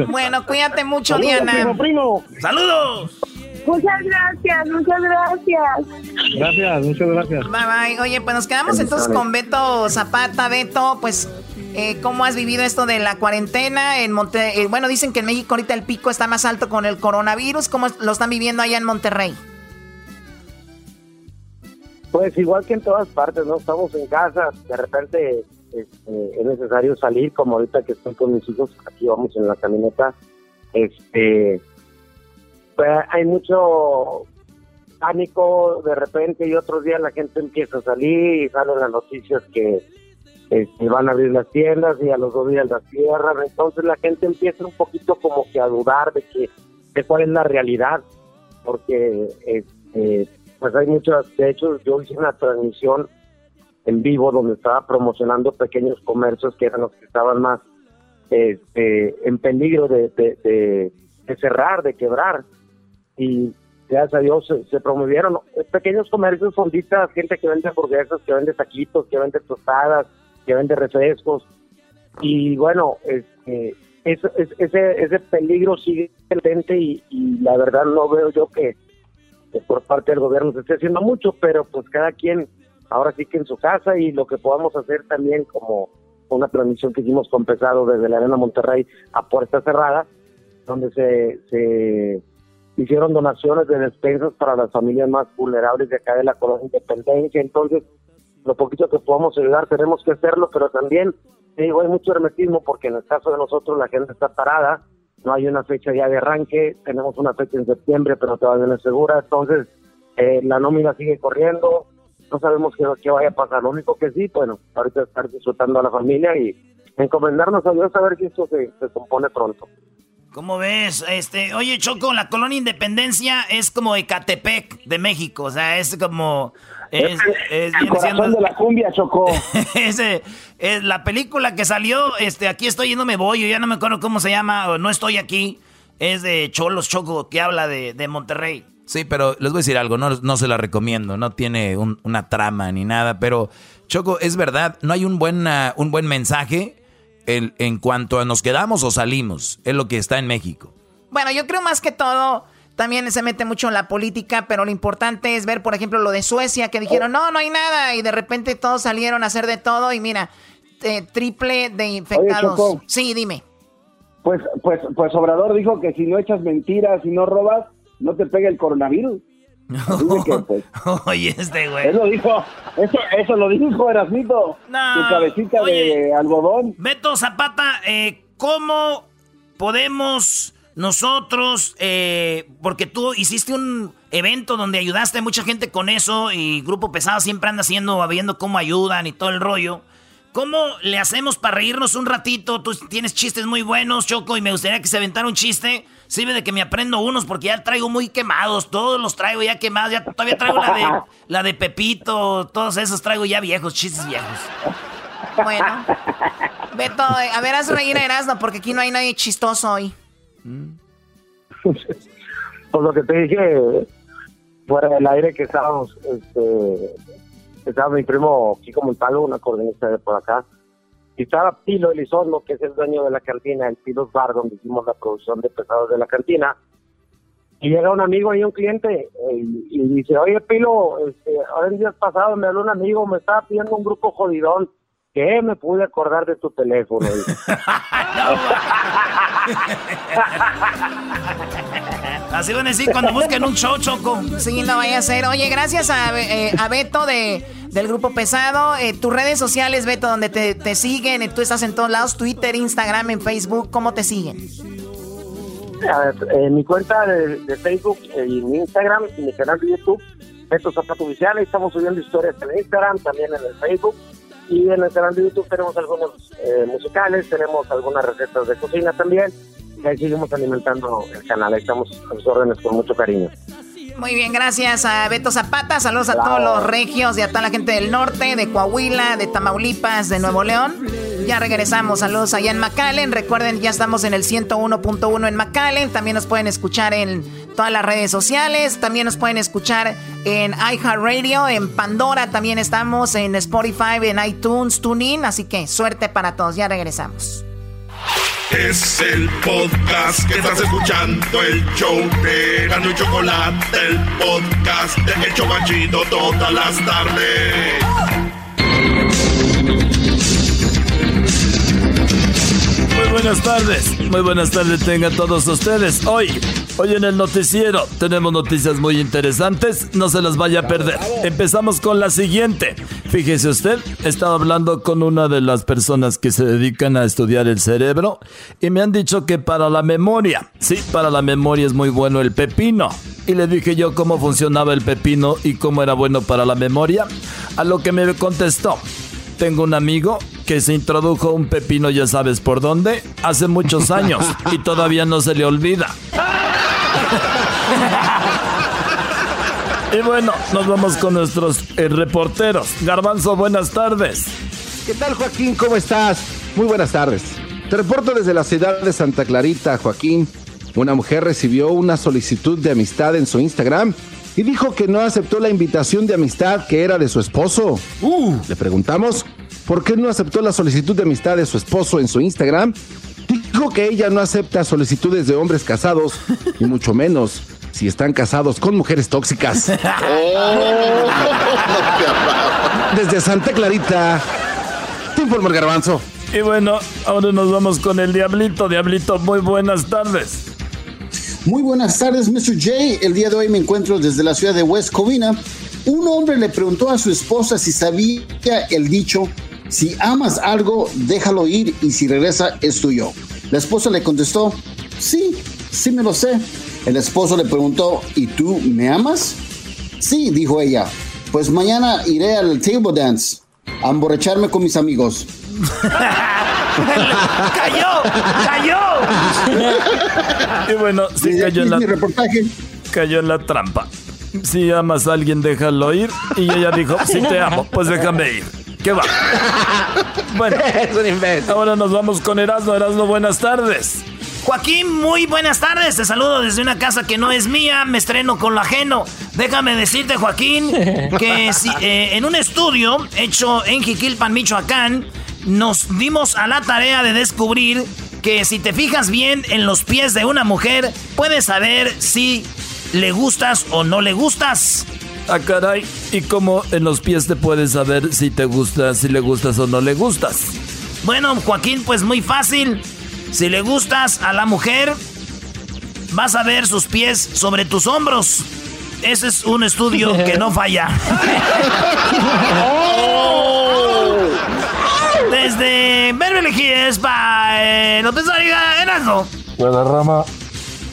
bueno, cuídate mucho, Saludos, Diana. primo, primo. ¡Saludos! Muchas gracias, muchas gracias. Gracias, muchas gracias. Bye bye. Oye, pues nos quedamos entonces con Beto Zapata. Beto, pues, eh, ¿cómo has vivido esto de la cuarentena en Monte eh, Bueno, dicen que en México ahorita el pico está más alto con el coronavirus. ¿Cómo lo están viviendo allá en Monterrey? Pues igual que en todas partes, ¿no? Estamos en casa, de repente este, es necesario salir, como ahorita que estoy con mis hijos, aquí vamos en la camioneta, este, pues hay mucho pánico de repente y otros días la gente empieza a salir y salen las noticias que este, van a abrir las tiendas y a los dos días las cierran, entonces la gente empieza un poquito como que a dudar de que de cuál es la realidad, porque este, pues hay muchas, de hecho yo hice una transmisión en vivo donde estaba promocionando pequeños comercios que eran los que estaban más este, en peligro de, de, cerrar, de quebrar. Y gracias a Dios se, se, promovieron pequeños comercios, fonditas, gente que vende hamburguesas, que vende taquitos, que vende tostadas, que vende refrescos. Y bueno, este, ese, ese, ese peligro sigue presente y, la verdad no veo yo que, por parte del gobierno se esté haciendo mucho, pero pues cada quien ahora sí que en su casa y lo que podamos hacer también como una transmisión que hicimos con Pesado desde la Arena Monterrey a puerta cerrada, donde se, se hicieron donaciones de despensas para las familias más vulnerables de acá de la colonia Independencia, entonces lo poquito que podamos ayudar tenemos que hacerlo, pero también digo, hay mucho hermetismo porque en el caso de nosotros la gente está parada, no hay una fecha ya de arranque, tenemos una fecha en septiembre, pero todavía no es segura, entonces eh, la nómina sigue corriendo, no sabemos qué, qué, vaya a pasar. Lo único que sí, bueno, ahorita estar disfrutando a la familia y encomendarnos a Dios a ver si esto se, se compone pronto. ¿Cómo ves? Este, oye, Choco, la colonia Independencia es como Ecatepec de México, o sea, es como es, es, el corazón siendo, de la cumbia, ese, es la película que salió, este, aquí estoy y no me voy, yo ya no me acuerdo cómo se llama, o no estoy aquí, es de Cholos Choco, que habla de, de Monterrey. Sí, pero les voy a decir algo, no, no se la recomiendo, no tiene un, una trama ni nada, pero Choco, es verdad, no hay un buen, uh, un buen mensaje en, en, cuanto a nos quedamos o salimos, es lo que está en México. Bueno, yo creo más que todo, también se mete mucho en la política, pero lo importante es ver, por ejemplo, lo de Suecia, que dijeron, no, no hay nada, y de repente todos salieron a hacer de todo, y mira, eh, triple de infectados. Oye, sí, dime. Pues, pues, pues Obrador dijo que si no echas mentiras y no robas, no te pega el coronavirus. Pues, Oye, este güey. Eso dijo, eso, eso lo dijo Erasmito. No, tu cabecita de algodón. Beto Zapata, eh, ¿cómo podemos nosotros, eh, porque tú hiciste un evento donde ayudaste a mucha gente con eso y Grupo Pesado siempre anda haciendo, viendo cómo ayudan y todo el rollo. ¿Cómo le hacemos para reírnos un ratito? Tú tienes chistes muy buenos, Choco, y me gustaría que se aventara un chiste. Sirve de que me aprendo unos porque ya traigo muy quemados. Todos los traigo ya quemados. Ya todavía traigo la de, la de Pepito. Todos esos traigo ya viejos, chistes viejos. Bueno. Beto, a ver, haz reír a Erasmo porque aquí no hay nadie chistoso hoy. Por lo que te dije fuera del aire que estábamos, este, estaba mi primo Chico Montalvo, una coordinista de por acá, y estaba Pilo Elizondo, que es el dueño de la cantina, el Pilos Bar, donde hicimos la producción de pesados de la cantina, y llega un amigo y un cliente eh, y, dice, oye Pilo, este, ahora en días pasados me habló un amigo, me estaba pidiendo un grupo jodidón, que me pude acordar de tu teléfono. Así van a decir cuando busquen un show, Choco. Sí, no vaya a ser. Oye, gracias a, eh, a Beto de, del Grupo Pesado. Eh, tus redes sociales, Beto, donde te, te siguen. Tú estás en todos lados, Twitter, Instagram, en Facebook. ¿Cómo te siguen? A ver, en mi cuenta de, Facebook y mi Instagram y mi canal de YouTube, Beto Zapato Oficial, ahí estamos subiendo historias en Instagram, también en el Facebook. Y en el canal de YouTube tenemos algunos eh, musicales, tenemos algunas recetas de cocina también. Y ahí seguimos alimentando el canal, ahí estamos a sus órdenes con mucho cariño. Muy bien, gracias a Beto Zapata. Saludos a todos los regios y a toda la gente del norte, de Coahuila, de Tamaulipas, de Nuevo León. Ya regresamos. Saludos allá en McAllen. Recuerden, ya estamos en el 101.1 en McAllen. También nos pueden escuchar en todas las redes sociales. También nos pueden escuchar en iHeartRadio, en Pandora. También estamos en Spotify, en iTunes, TuneIn. Así que suerte para todos. Ya regresamos. Es el podcast que estás escuchando, el show de Gano y Chocolate, el podcast de El Chobachito todas las tardes. Muy buenas tardes, muy buenas tardes tengan todos ustedes. Hoy, hoy en el noticiero tenemos noticias muy interesantes, no se las vaya a perder. Empezamos con la siguiente. Fíjese usted, he estado hablando con una de las personas que se dedican a estudiar el cerebro y me han dicho que para la memoria, sí, para la memoria es muy bueno el pepino. Y le dije yo cómo funcionaba el pepino y cómo era bueno para la memoria, a lo que me contestó. Tengo un amigo que se introdujo un pepino, ya sabes por dónde, hace muchos años y todavía no se le olvida. Y bueno, nos vamos con nuestros eh, reporteros. Garbanzo, buenas tardes. ¿Qué tal, Joaquín? ¿Cómo estás? Muy buenas tardes. Te reporto desde la ciudad de Santa Clarita, Joaquín. Una mujer recibió una solicitud de amistad en su Instagram y dijo que no aceptó la invitación de amistad que era de su esposo. Le preguntamos por qué no aceptó la solicitud de amistad de su esposo en su Instagram. Dijo que ella no acepta solicitudes de hombres casados y mucho menos si están casados con mujeres tóxicas. Desde Santa Clarita, te informo el garbanzo. Y bueno, ahora nos vamos con el Diablito. Diablito, muy buenas tardes. Muy buenas tardes, Mr. J. El día de hoy me encuentro desde la ciudad de West Covina. Un hombre le preguntó a su esposa si sabía el dicho, si amas algo, déjalo ir y si regresa es tuyo. La esposa le contestó, sí, sí me lo sé. El esposo le preguntó, ¿y tú me amas? Sí, dijo ella. Pues mañana iré al table dance a emborracharme con mis amigos. ¡Cayó! ¡Cayó! Y bueno, sí cayó en la, reportaje. cayó en la trampa. Si amas a alguien, déjalo ir. Y ella dijo, si te amo, pues déjame ir. ¿Qué va? Bueno, ahora nos vamos con Erasmo. Erasmo, buenas tardes. Joaquín, muy buenas tardes. Te saludo desde una casa que no es mía. Me estreno con lo ajeno. Déjame decirte, Joaquín, que si, eh, en un estudio hecho en Jiquilpan, Michoacán, nos dimos a la tarea de descubrir que si te fijas bien en los pies de una mujer, puedes saber si le gustas o no le gustas. Ah, caray. ¿Y cómo en los pies te puedes saber si te gusta, si le gustas o no le gustas? Bueno, Joaquín, pues muy fácil. Si le gustas a la mujer, vas a ver sus pies sobre tus hombros. ese es un estudio que no falla. Desde Beverly Hills para López Origa, Erasmo. Buena rama.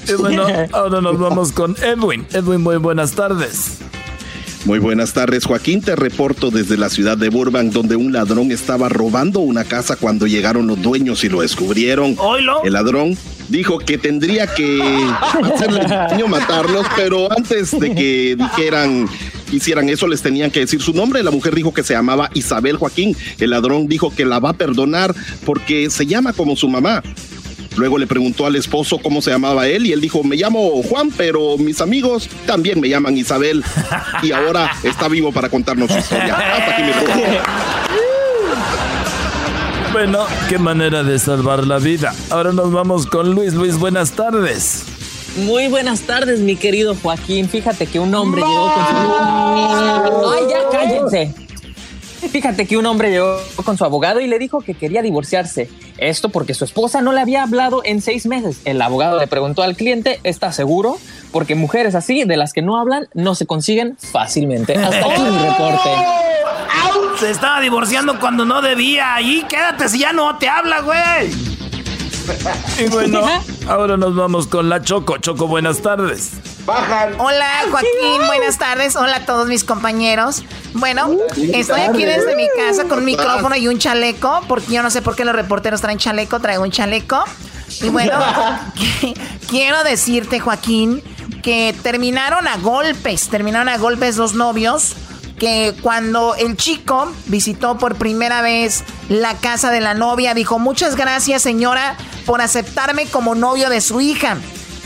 Y bueno, ahora nos vamos con Edwin. Edwin, muy buenas tardes. Muy buenas tardes, Joaquín. Te reporto desde la ciudad de Burbank, donde un ladrón estaba robando una casa cuando llegaron los dueños y lo descubrieron. ¿Oilo? El ladrón dijo que tendría que hacerle daño, matarlos, pero antes de que dijeran hicieran eso, les tenían que decir su nombre. La mujer dijo que se llamaba Isabel Joaquín. El ladrón dijo que la va a perdonar porque se llama como su mamá. Luego le preguntó al esposo cómo se llamaba él y él dijo, me llamo Juan, pero mis amigos también me llaman Isabel. Y ahora está vivo para contarnos su historia. Hasta aquí mi. Bueno, qué manera de salvar la vida. Ahora nos vamos con Luis. Luis, buenas tardes. Muy buenas tardes, mi querido Joaquín. Fíjate que un hombre llegó con su... ¡Ay, ya cállense! Fíjate que un hombre llegó con su abogado y le dijo que quería divorciarse. Esto porque su esposa no le había hablado en seis meses. El abogado le preguntó al cliente, ¿está seguro? Porque mujeres así, de las que no hablan, no se consiguen fácilmente. Hasta aquí mi reporte. Se estaba divorciando cuando no debía. Ahí quédate si ya no te habla, güey. Y bueno, ahora nos vamos con la Choco. Choco, buenas tardes. Hola Joaquín, buenas tardes. Hola a todos mis compañeros. Bueno, estoy aquí desde mi casa con un micrófono y un chaleco, porque yo no sé por qué los reporteros traen chaleco, traigo un chaleco. Y bueno, quiero decirte Joaquín que terminaron a golpes, terminaron a golpes los novios que cuando el chico visitó por primera vez la casa de la novia, dijo, muchas gracias señora por aceptarme como novio de su hija.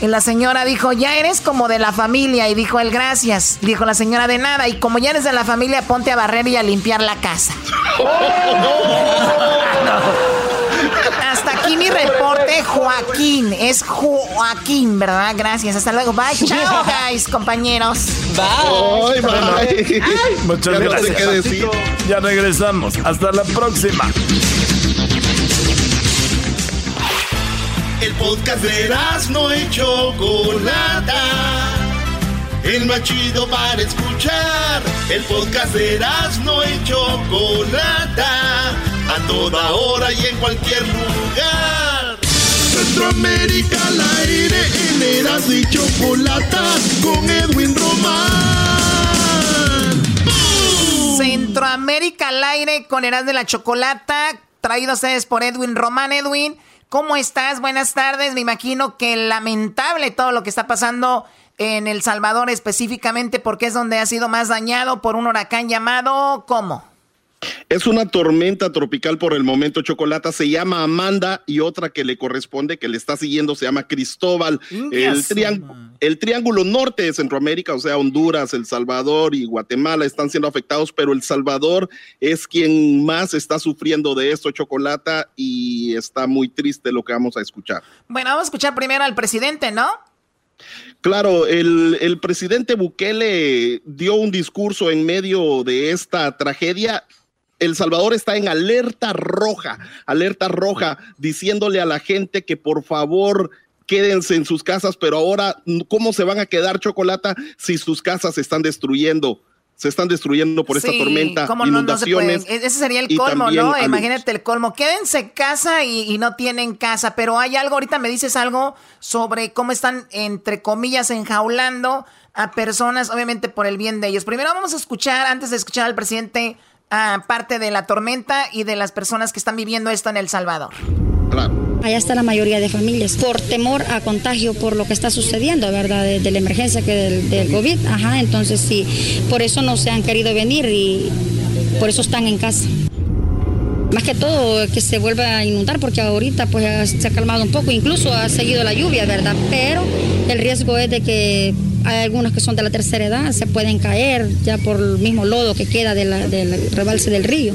Y la señora dijo, ya eres como de la familia. Y dijo él, gracias. Dijo la señora, de nada. Y como ya eres de la familia, ponte a barrer y a limpiar la casa. Hasta aquí mi reporte, Joaquín. Es Joaquín, ¿verdad? Gracias. Hasta luego. Bye. Chao, guys, compañeros. Bye. bye. Muchas Ya no sé gracias. qué decir. Ya regresamos. Hasta la próxima. El podcast de no y Chocolata. El más chido para escuchar. El podcast de no y Chocolata. A toda hora y en cualquier lugar. Centroamérica al aire en Eras y Chocolata con Edwin Román. Centroamérica al aire con Eras de la Chocolata, traído a ustedes por Edwin Román. Edwin, ¿cómo estás? Buenas tardes. Me imagino que lamentable todo lo que está pasando en El Salvador específicamente porque es donde ha sido más dañado por un huracán llamado ¿cómo? Es una tormenta tropical por el momento, Chocolata. Se llama Amanda y otra que le corresponde, que le está siguiendo, se llama Cristóbal. El, triángulo, el triángulo norte de Centroamérica, o sea, Honduras, El Salvador y Guatemala están siendo afectados, pero El Salvador es quien más está sufriendo de esto, Chocolata, y está muy triste lo que vamos a escuchar. Bueno, vamos a escuchar primero al presidente, ¿no? Claro, el, el presidente Bukele dio un discurso en medio de esta tragedia. El Salvador está en alerta roja, alerta roja, diciéndole a la gente que por favor quédense en sus casas, pero ahora, ¿cómo se van a quedar chocolata si sus casas se están destruyendo? Se están destruyendo por esta Sí, tormenta, ¿cómo no, no inundaciones. E- Ese sería el colmo, ¿no? Imagínate el colmo. Quédense en casa y, y no tienen casa. Pero hay algo, ahorita me dices algo sobre cómo están, entre comillas, enjaulando a personas, obviamente por el bien de ellos. Primero vamos a escuchar, antes de escuchar al presidente, a parte de la tormenta y de las personas que están viviendo esto en El Salvador. Allá está la mayoría de familias por temor a contagio por lo que está sucediendo, ¿verdad? De, de la emergencia que del, del COVID. Ajá, entonces sí, por eso no se han querido venir y por eso están en casa. Más que todo que se vuelva a inundar porque ahorita pues se ha calmado un poco, incluso ha seguido la lluvia, ¿verdad? Pero el riesgo es de que hay algunos que son de la tercera edad, se pueden caer ya por el mismo lodo que queda de la- del rebalse del río.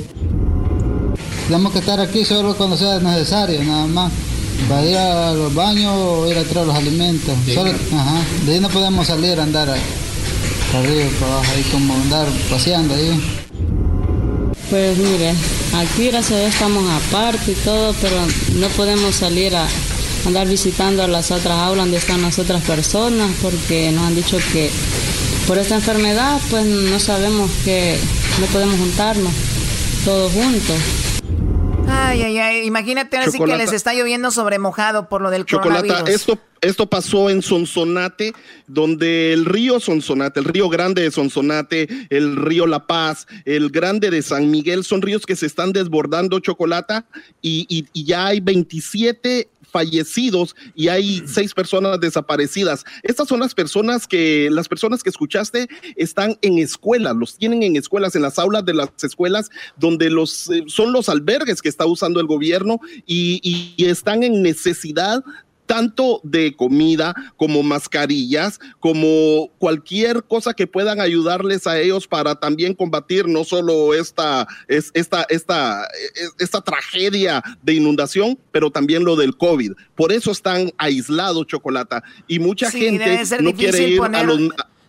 Tenemos que estar aquí solo cuando sea necesario, nada más. Para ir a los baños o ir a traer los alimentos. Solo- ajá. De ahí no podemos salir a andar a- para arriba para abajo, ahí como andar paseando ahí. Pues mire, aquí gracias a Dios estamos aparte y todo, pero no podemos salir a andar visitando a las otras aulas donde están las otras personas porque nos han dicho que por esta enfermedad, pues no sabemos que no podemos juntarnos todos juntos. Ay, ay, ay. Imagínate ahora sí que les está lloviendo sobre mojado por lo del Chocolata, coronavirus. esto, esto pasó en Sonsonate, donde el río Sonsonate, el río Grande de Sonsonate, el río La Paz, el Grande de San Miguel, son ríos que se están desbordando, Chocolata, y, y- y ya hay 27 fallecidos y hay seis personas desaparecidas. Estas son las personas que, las personas que escuchaste están en escuelas, los tienen en escuelas, en las aulas de las escuelas, donde los, eh, son los albergues que está usando el gobierno y, y- y están en necesidad tanto de comida como mascarillas, como cualquier cosa que puedan ayudarles a ellos para también combatir no solo esta, es, esta, esta, es- esta tragedia de inundación, pero también lo del COVID. Por eso están aislados, Chocolata. Y mucha Sí, gente debe ser no quiere difícil ir poner- a los...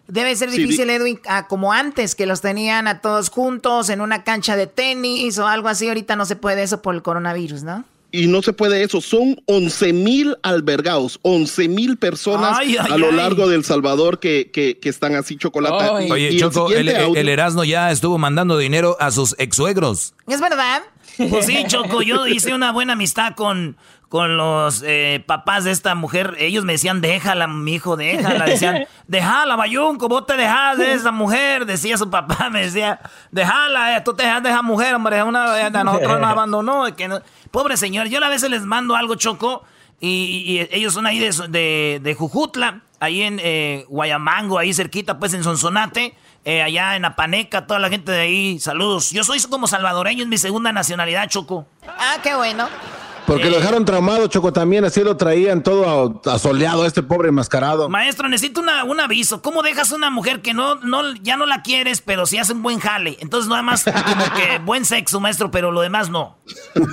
Debe ser Sí, difícil, Edwin, ah, como antes, que los tenían a todos juntos en una cancha de tenis o algo así. Ahorita no se puede eso por el coronavirus, ¿no? Y no se puede eso, son 11 mil albergados, 11 mil personas Ay, ay, a lo ay. largo del Salvador que, que, que están así, Chocolata. Y- Oye, y Choco, el, el- audio- el Erasmo ya estuvo mandando dinero a sus ex suegros. ¿Es verdad? Pues sí, Choco, yo hice una buena amistad con, con los eh, papás de esta mujer. Ellos me decían, déjala, mi hijo, déjala. Decían, déjala, Bayunco, vos te dejas de esa mujer. Decía su papá, me decía, déjala, eh, tú te dejas de esa mujer, hombre, una, a nosotros nos abandonó. es que no- Pobre señor, yo a veces les mando algo, Choco, y, ellos son ahí de, de, de Jujutla, ahí en eh, Guayamango, ahí cerquita, pues en Sonsonate. eh, allá en Apaneca, toda la gente de ahí, saludos. Yo soy como salvadoreño, es mi segunda nacionalidad, Choco. Ah, qué bueno. Porque Eh. lo dejaron traumado, Choco, también así lo traían todo a- asoleado, este pobre enmascarado. Maestro, necesito una- un aviso. ¿Cómo dejas una mujer que no, no, ya no la quieres, pero sí hace un buen jale? Entonces, nada más como que buen sexo, maestro, pero lo demás no.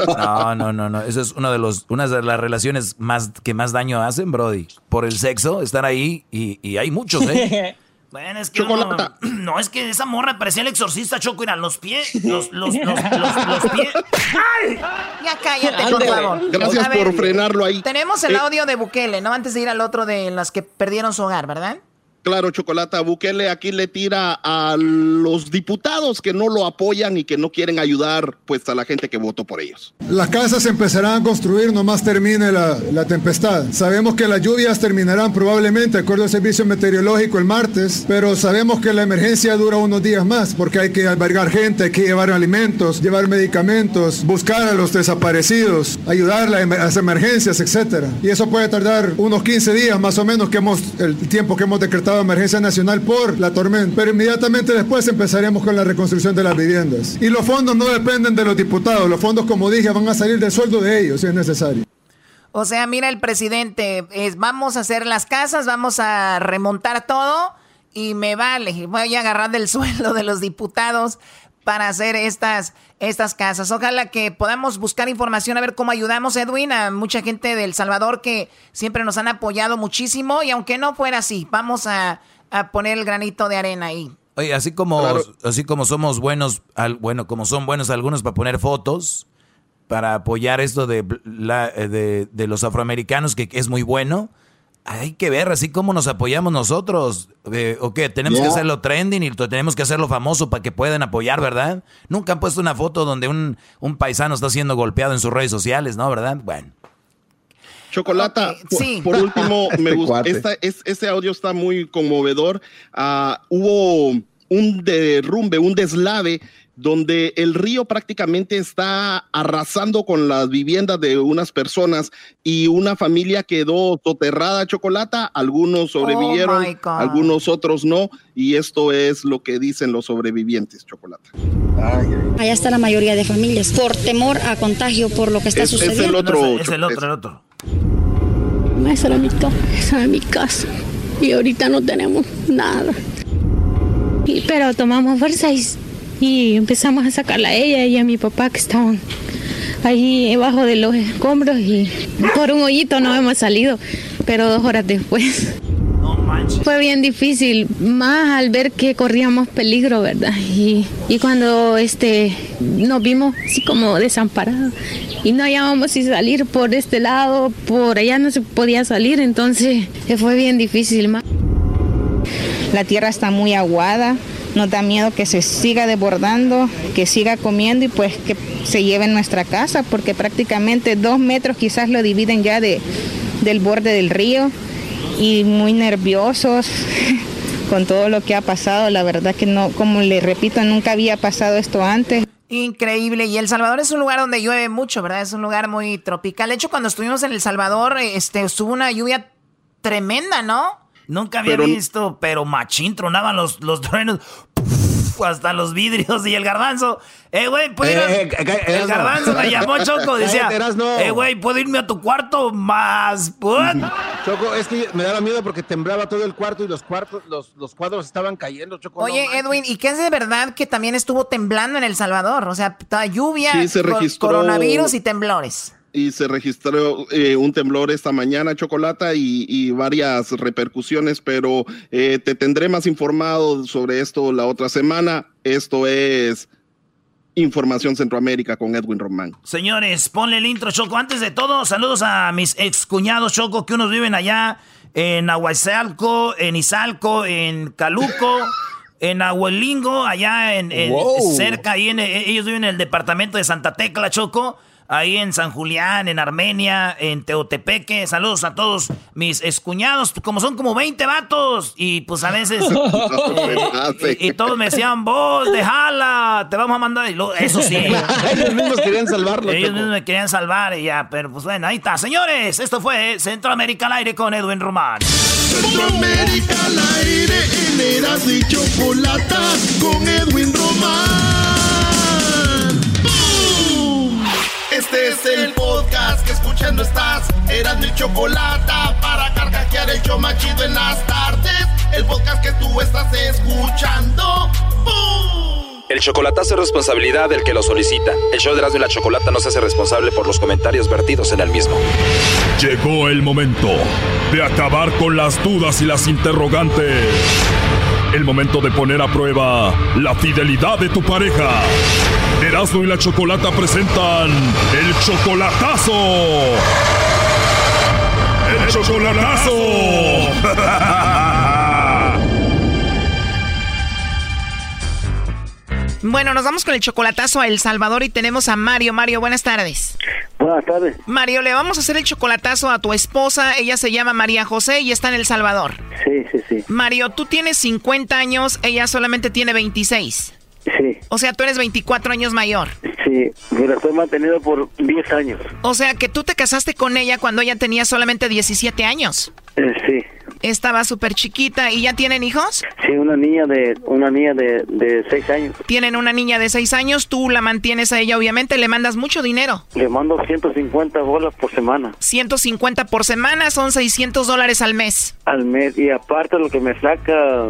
No, no, no, no. Eso es una de los, una de las relaciones más que más daño hacen, Brody. Por el sexo, estar ahí y, y hay muchos, ¿eh? Bueno, es que uno- no, es que esa morra parecía el exorcista Choco, eran los pies, los, los, los, los, los pies. ¡Ay! Ya cállate, por favor. Gracias ver, por frenarlo ahí. Tenemos el Eh, audio de Bukele, ¿no? Antes de ir al otro de las que perdieron su hogar, ¿verdad? Claro, Chocolata, Bukele aquí le tira a los diputados que no lo apoyan y que no quieren ayudar pues a la gente que votó por ellos. Las casas empezarán a construir nomás termine la, la tempestad. Sabemos que las lluvias terminarán probablemente, acuerdo al servicio meteorológico, el martes, pero sabemos que la emergencia dura unos días más porque hay que albergar gente, hay que llevar alimentos, llevar medicamentos, buscar a los desaparecidos, ayudar a las emergencias, etcétera. Y eso puede tardar unos 15 días más o menos que hemos el tiempo que hemos decretado emergencia nacional por la tormenta. Pero inmediatamente después empezaremos con la reconstrucción de las viviendas. Y los fondos no dependen de los diputados, los fondos como dije van a salir del sueldo de ellos si es necesario. O sea, mira el presidente, es, vamos a hacer las casas, vamos a remontar todo y me vale, voy a agarrar del sueldo de los diputados para hacer estas, estas casas. Ojalá que podamos buscar información a ver cómo ayudamos, Edwin, a mucha gente del Salvador que siempre nos han apoyado muchísimo y aunque no fuera así, vamos a, a poner el granito de arena ahí. Oye, así como, así como somos buenos, al, bueno, como son buenos algunos para poner fotos, para apoyar esto de, la- eh, de, de los afroamericanos, que es muy bueno, hay que ver así como nos apoyamos nosotros. Eh, ¿O qué? Tenemos que hacerlo trending y tenemos que hacerlo famoso para que puedan apoyar, ¿verdad? Nunca han puesto una foto donde un, un paisano está siendo golpeado en sus redes sociales, ¿no? ¿Verdad? Bueno. Chocolata, por, sí. por último, me Este gusta, cuate. esta, es, este audio está muy conmovedor. Ah, hubo un derrumbe, un deslave, donde el río prácticamente está arrasando con las viviendas de unas personas y una familia quedó soterrada, Chocolata. Algunos sobrevivieron, my God. algunos otros no, y esto es lo que dicen los sobrevivientes, Chocolata. Allá está la mayoría de familias, por temor a contagio, por lo que está Es- es el sucediendo. otro, No, es el otro, el otro. Esa era mi, esa era mi casa. Y ahorita no tenemos nada. Y- pero tomamos fuerza y, y empezamos a sacarla a ella y a mi papá que estaban ahí debajo de los escombros y por un hoyito no hemos salido, pero dos horas después. Fue bien difícil, más al ver que corríamos peligro, ¿verdad? Y, y cuando este, nos vimos así como desamparados y no hallábamos si salir por este lado, por allá no se podía salir, entonces eh, fue bien difícil. la tierra está muy aguada, nos da miedo que se siga desbordando, que siga comiendo y pues que se lleve en nuestra casa, porque prácticamente dos metros quizás lo dividen ya de, del borde del río y muy nerviosos con todo lo que ha pasado. La verdad que no, como le repito, nunca había pasado esto antes. Increíble. Y El Salvador es un lugar donde llueve mucho, ¿verdad? Es un lugar muy tropical. De hecho, cuando estuvimos en El Salvador, este, estuvo una lluvia tremenda, ¿no? Nunca había visto, pero machín, tronaban los, los truenos. hasta los vidrios y el garbanzo. Eh, güey, ¿puedo ir Eh, eh, eh, El garbanzo me llamó Choco. Decía, eh, güey, ¿puedo irme a tu cuarto más? Choco, es que me daba miedo porque temblaba todo el cuarto y los cuartos, los, los cuadros estaban cayendo, Choco. Oye, no. Edwin, ¿y qué es de verdad que también estuvo temblando en El Salvador? O sea, toda lluvia, Sí, se cor- registró- coronavirus y temblores. Y se registró eh, un temblor esta mañana, Chocolata, y, y varias repercusiones, pero eh, te tendré más informado sobre esto la otra semana. Esto es Información Centroamérica con Edwin Román. Señores, ponle el intro, Choco. Antes de todo, saludos a mis excuñados, Choco, que unos viven allá en Aguazalco, en Izalco, en Caluco, en Abuelingo, allá en, en- Wow. cerca, ahí en, ellos viven en el departamento de Santa Tecla, Choco. Ahí en San Julián, en Armenia, en Teotepeque. Saludos a todos mis excuñados, como son como 20 vatos. Y pues a veces. eh, y, y todos me decían, vos, déjala, te vamos a mandar. Y luego, eso sí. Ellos mismos querían salvarlo, Ellos mismos me querían salvar y ya, pero pues bueno, ahí está. Señores, esto fue Centroamérica al aire con Edwin Román. Centroamérica al aire en Erasmo y Chocolata con Edwin Román. Este es el podcast que escuchando estás. Erasmo y Chocolata para carcajear el show más chido en las tardes. El podcast que tú estás escuchando. ¡Bum! El chocolatazo es responsabilidad del que lo solicita. El show de Erasmo y la Chocolata no se hace responsable por los comentarios vertidos en el mismo. Llegó el momento de acabar con las dudas y las interrogantes. El momento de poner a prueba la fidelidad de tu pareja. Erasmo y la Chocolata presentan el chocolatazo. El chocolatazo. Bueno, nos vamos con el chocolatazo a El Salvador y tenemos a Mario. Mario, buenas tardes. Buenas tardes. Mario, le vamos a hacer el chocolatazo a tu esposa. Ella se llama María José y está en El Salvador. Sí, sí, sí. Mario, tú tienes 50 años, ella solamente tiene 26. Sí, O sea, tú eres 24 años mayor. sí. Me la estoy manteniendo por 10 años. O sea, que tú te casaste con ella cuando ella tenía solamente 17 años. Eh, sí. Estaba súper chiquita y ya tienen hijos. Sí, una niña de una niña de, de 6 años. Tienen una niña de 6 años, tú la mantienes a ella, obviamente, le mandas mucho dinero. Le mando 150 bolas por semana 150 por semana son 600 dólares al mes. al mes. Y aparte lo que me saca,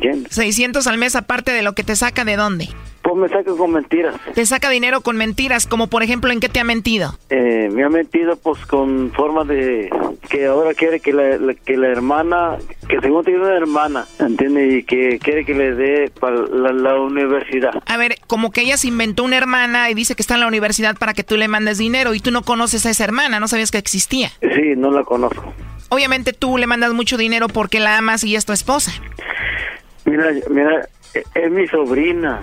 yendo. 600 al mes aparte de lo que te saca de dónde. Pues me saca con mentiras. Te saca dinero con mentiras, como por ejemplo, ¿en qué te ha mentido? Eh, me ha metido pues con forma de que ahora quiere que la, la- que la hermana, que según tiene una hermana, ¿entiendes? Y que quiere que le dé para la, la universidad. A ver, como que ella se inventó una hermana y dice que está en la universidad para que tú le mandes dinero y tú no conoces a esa hermana, no sabías que existía. Sí, no la conozco. Obviamente tú le mandas mucho dinero porque la amas y es tu esposa. Mira, mira, e- es mi sobrina.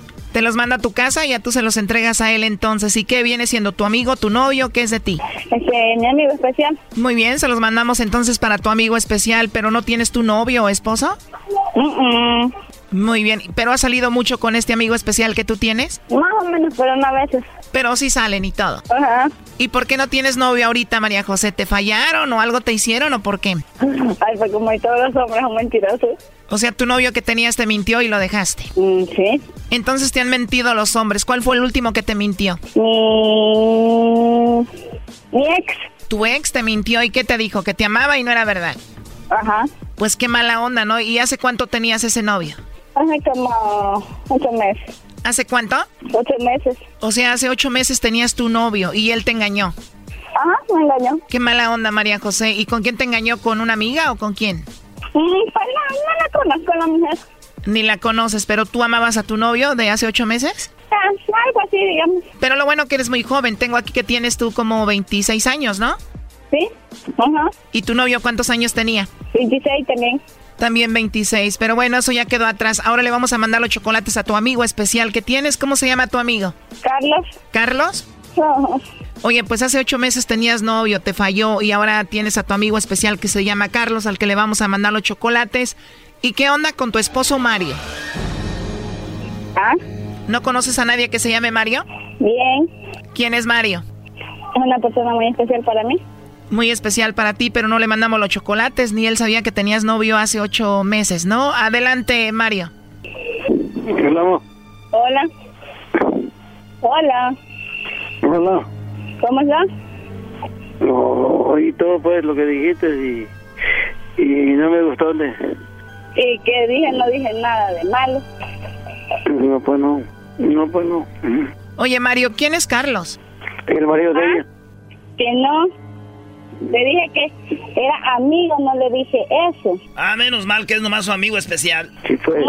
Te los manda a tu casa y ya tú se los entregas a él entonces. ¿Y qué viene siendo tu amigo, tu novio? ¿Qué es de ti? Este, mi amigo especial. Muy bien, se los mandamos entonces para tu amigo especial, pero ¿no tienes tu novio o esposo? Muy bien, ¿pero has salido mucho con este amigo especial que tú tienes? Más o menos, pero no a veces. Pero sí salen y todo. Ajá. ¿Y por qué no tienes novio ahorita, María José? ¿Te fallaron o algo te hicieron o por qué? Ay, pues como todos los hombres son mentirosos. O sea, tu novio que tenías te mintió y lo dejaste. Mm, sí. Entonces te han mentido los hombres. ¿Cuál fue el último que te mintió? Mi, mi ex. Tu ex te mintió y ¿qué te dijo? Que te amaba y no era verdad. Ajá. Pues qué mala onda, ¿no? ¿Y hace cuánto tenías ese novio? Hace como ocho meses. ¿Hace cuánto? Ocho meses. O sea, hace ocho meses tenías tu novio y él te engañó. Ajá, me engañó. Qué mala onda, María José. ¿Y con quién te engañó? ¿Con una amiga o con quién? Mm, pues no, no la conozco la mujer. Ni la conoces, pero tú amabas a tu novio de hace ocho meses? Ah, algo así, digamos. Pero lo bueno que eres muy joven. Tengo aquí que tienes tú como 26 años, ¿no? Sí. Ajá. ¿Y tu novio cuántos años tenía? 26 también. También 26. Pero bueno, eso ya quedó atrás. Ahora le vamos a mandar los chocolates a tu amigo especial que tienes. ¿Cómo se llama tu amigo? Carlos. ¿Carlos? Ajá. Oye, pues hace ocho meses tenías novio, te falló y ahora tienes a tu amigo especial que se llama Carlos, al que le vamos a mandar los chocolates. ¿Y qué onda con tu esposo Mario? ¿Ah? ¿No conoces a nadie que se llame Mario? Bien. ¿Quién es Mario? Es una persona muy especial para mí. Muy especial para ti, pero no le mandamos los chocolates, ni él sabía que tenías novio hace ocho meses, ¿no? Adelante, Mario. Hola. Hola. Hola. Hola. ¿Cómo estás? No, oí todo pues lo que dijiste y, y no me gustó. De, ¿Y qué dije? No dije nada de malo. no, pues no. No, pues no. Oye, Mario, ¿quién es Carlos? El marido de ella. Que no. Le dije que era amigo, no le dije eso. Ah, menos mal que es nomás su amigo especial. Sí fue.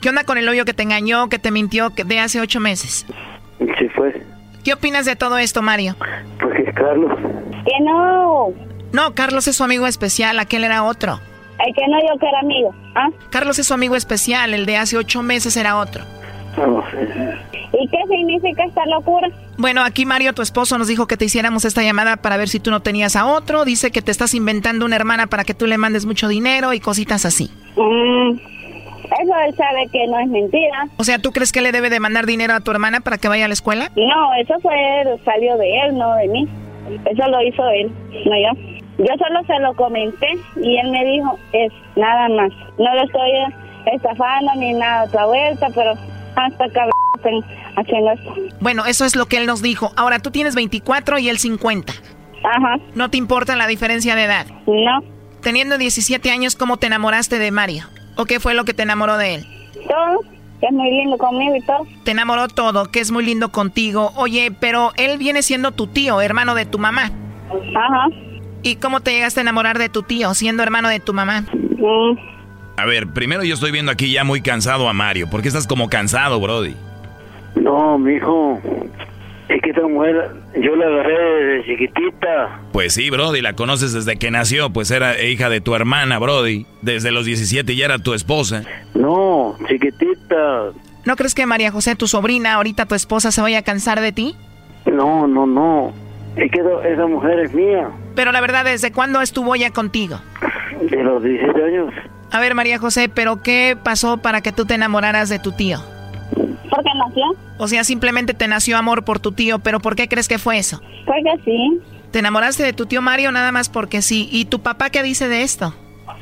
¿Qué onda con el novio que te engañó, que te mintió que de hace ocho meses? Sí fue. ¿Qué opinas de todo esto, Mario? Pues que es Carlos. Que no. No, Carlos es su amigo especial, aquel era otro. El que no yo que era amigo. ¿Ah? Carlos es su amigo especial, el de hace ocho meses era otro. ¿Y qué significa esta locura? Bueno, aquí Mario, tu esposo, nos dijo que te hiciéramos esta llamada para ver si tú no tenías a otro. Dice que te estás inventando una hermana para que tú le mandes mucho dinero y cositas así. Mm, eso él sabe que no es mentira. O sea, ¿tú crees que le debe de mandar dinero a tu hermana para que vaya a la escuela? No, eso fue salió de él, no de mí. Eso lo hizo él, no yo. Yo solo se lo comenté y él me dijo, es nada más. No lo estoy estafando ni nada otra vuelta, pero hasta cabrón están haciendo esto. Bueno, eso es lo que él nos dijo. Ahora tú tienes 24 y él 50. Ajá. ¿No te importa la diferencia de edad? No. Teniendo 17 años, ¿cómo te enamoraste de Mario? ¿O qué fue lo que te enamoró de él? Todo, que es muy lindo conmigo y todo. Te enamoró todo, que es muy lindo contigo. Oye, pero él viene siendo tu tío, hermano de tu mamá. Ajá. ¿Y cómo te llegaste a enamorar de tu tío, siendo hermano de tu mamá? Mm, A ver, primero yo estoy viendo aquí ya muy cansado a Mario. ¿Por qué estás como cansado, Brody? No, mijo. Es que esta mujer, yo la agarré desde chiquitita. Pues sí, Brody, la conoces desde que nació, pues era hija de tu hermana, Brody. Desde los 17 ya era tu esposa. No, chiquitita. ¿No crees que María José, tu sobrina, ahorita tu esposa, se vaya a cansar de ti? No, no, no. Es que esa- esa mujer es mía. Pero la verdad, ¿desde cuándo estuvo ya contigo? De los 17 años. A ver, María José, ¿pero qué pasó para que tú te enamoraras de tu tío? ¿Por qué nació? O sea, simplemente te nació amor por tu tío, pero ¿por qué crees que fue eso? Porque sí. ¿Te enamoraste de tu tío Mario nada más porque sí? ¿Y tu papá qué dice de esto?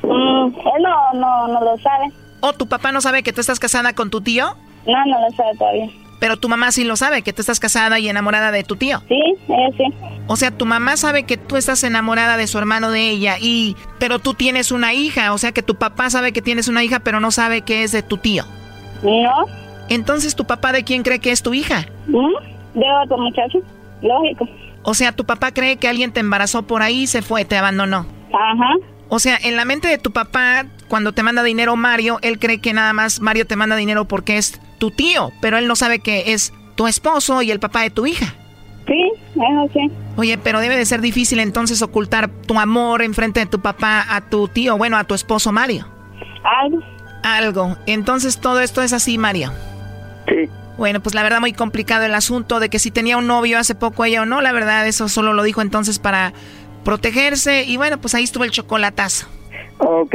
Mm, él no, no, no lo sabe. ¿O tu papá no sabe que tú estás casada con tu tío? No, no lo sabe todavía. Pero tu mamá sí lo sabe, que tú estás casada y enamorada de tu tío. Sí, ella sí. O sea, tu mamá sabe que tú estás enamorada de su hermano de ella y pero tú tienes una hija, o sea que tu papá sabe que tienes una hija, pero no sabe que es de tu tío. No. Entonces, ¿tu papá de quién cree que es tu hija? ¿Mm? De otro muchacho. Lógico. O sea, tu papá cree que alguien te embarazó por ahí y se fue, te abandonó. Ajá. O sea, en la mente de tu papá, cuando te manda dinero Mario, él cree que nada más Mario te manda dinero porque es tu tío, pero él no sabe que es tu esposo y el papá de tu hija. Sí, eso sí. Oye, pero debe de ser difícil entonces ocultar tu amor enfrente de tu papá a tu tío, bueno, a tu esposo Mario. Algo. Algo. Entonces todo esto es así, Mario. Sí. Bueno, pues la verdad muy complicado el asunto de que si tenía un novio hace poco ella o no, la verdad eso solo lo dijo entonces para protegerse y bueno, pues ahí estuvo el chocolatazo. Ok.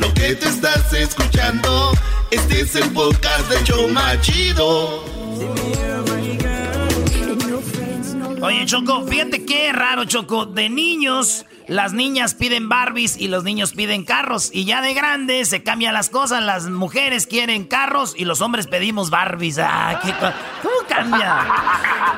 lo que te estás escuchando, este es el podcast de Choma Chido. Oye, Choco, fíjate qué raro, Choco. De niños, las niñas piden Barbies y los niños piden carros. Y ya de grandes se cambian las cosas. Las mujeres quieren carros y los hombres pedimos Barbies. Ah, ¿qué, ¿Cómo cambia?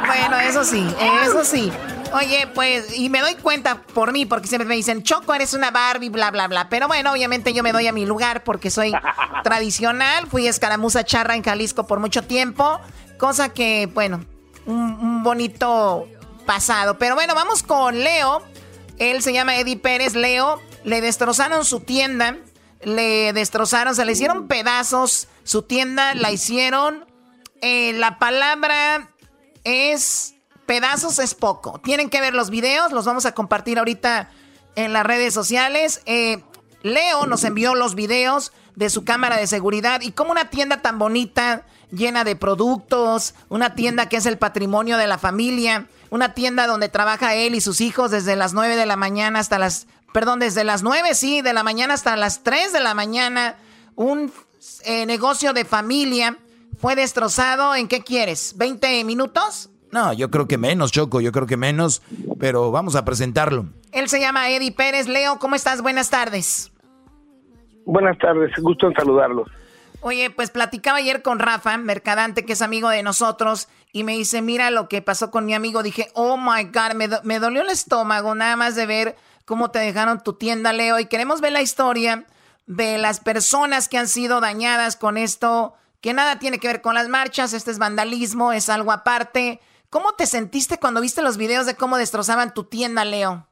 Bueno, eso sí, eso sí. Oye, pues, y me doy cuenta por mí, porque siempre me dicen, Choco, eres una Barbie, bla, bla, bla. Pero bueno, obviamente yo me doy a mi lugar porque soy tradicional. Fui escaramuza charra en Jalisco por mucho tiempo. Cosa que, bueno, un, bonito pasado. Pero bueno, vamos con Leo. Él se llama Eddie Pérez. Leo, le destrozaron su tienda. Le destrozaron, se le hicieron pedazos. Su tienda la hicieron. Eh, la palabra es pedazos es poco. Tienen que ver los videos, los vamos a compartir ahorita en las redes sociales. Eh, Leo nos envió los videos de su cámara de seguridad y como una tienda tan bonita, llena de productos, una tienda que es el patrimonio de la familia, una tienda donde trabaja él y sus hijos desde las 9 de la mañana hasta las, perdón, desde las 9, sí, de la mañana hasta las 3 de la mañana, un eh, negocio de familia fue destrozado en qué quieres, 20 minutos? No, yo creo que menos, Choco, yo creo que menos, pero vamos a presentarlo. Él se llama Eddie Pérez. Leo, ¿cómo estás? Buenas tardes. Buenas tardes, gusto en saludarlos. Oye, pues platicaba ayer con Rafa, mercadante, que es amigo de nosotros, y me dice, mira lo que pasó con mi amigo. Dije, oh my God, me, me dolió el estómago nada más de ver cómo te dejaron tu tienda, Leo, y queremos ver la historia de las personas que han sido dañadas con esto, que nada tiene que ver con las marchas, este es vandalismo, es algo aparte. ¿Cómo te sentiste cuando viste los videos de cómo destrozaban tu tienda, Leo?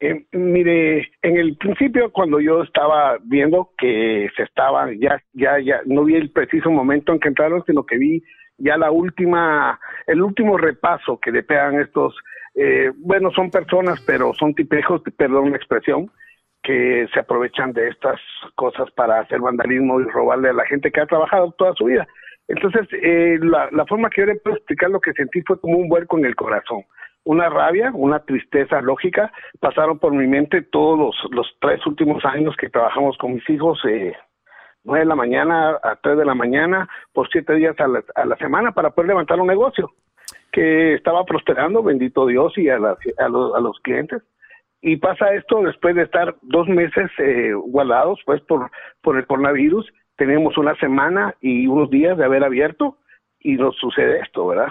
Eh, mire, en el principio cuando yo estaba viendo que se estaba, ya, ya, ya, no vi el preciso momento en que entraron, sino que vi ya la última, el último repaso que le pegan estos, eh, bueno, son personas, pero son tipejos, perdón la expresión, que se aprovechan de estas cosas para hacer vandalismo y robarle a la gente que ha trabajado toda su vida. Entonces, eh, la, la, forma que yo le puedo explicar lo que sentí fue como un vuelco en el corazón. Una rabia, una tristeza lógica, pasaron por mi mente todos los, los tres últimos años que trabajamos con mis hijos, eh, nueve de la mañana a tres de la mañana, por siete días a la, a la semana para poder levantar un negocio que estaba prosperando, bendito Dios, y a, a, los, a los clientes. Y pasa esto después de estar dos meses eh, guardados pues por por el coronavirus. Tenemos una semana y unos días de haber abierto y nos sucede esto, ¿verdad?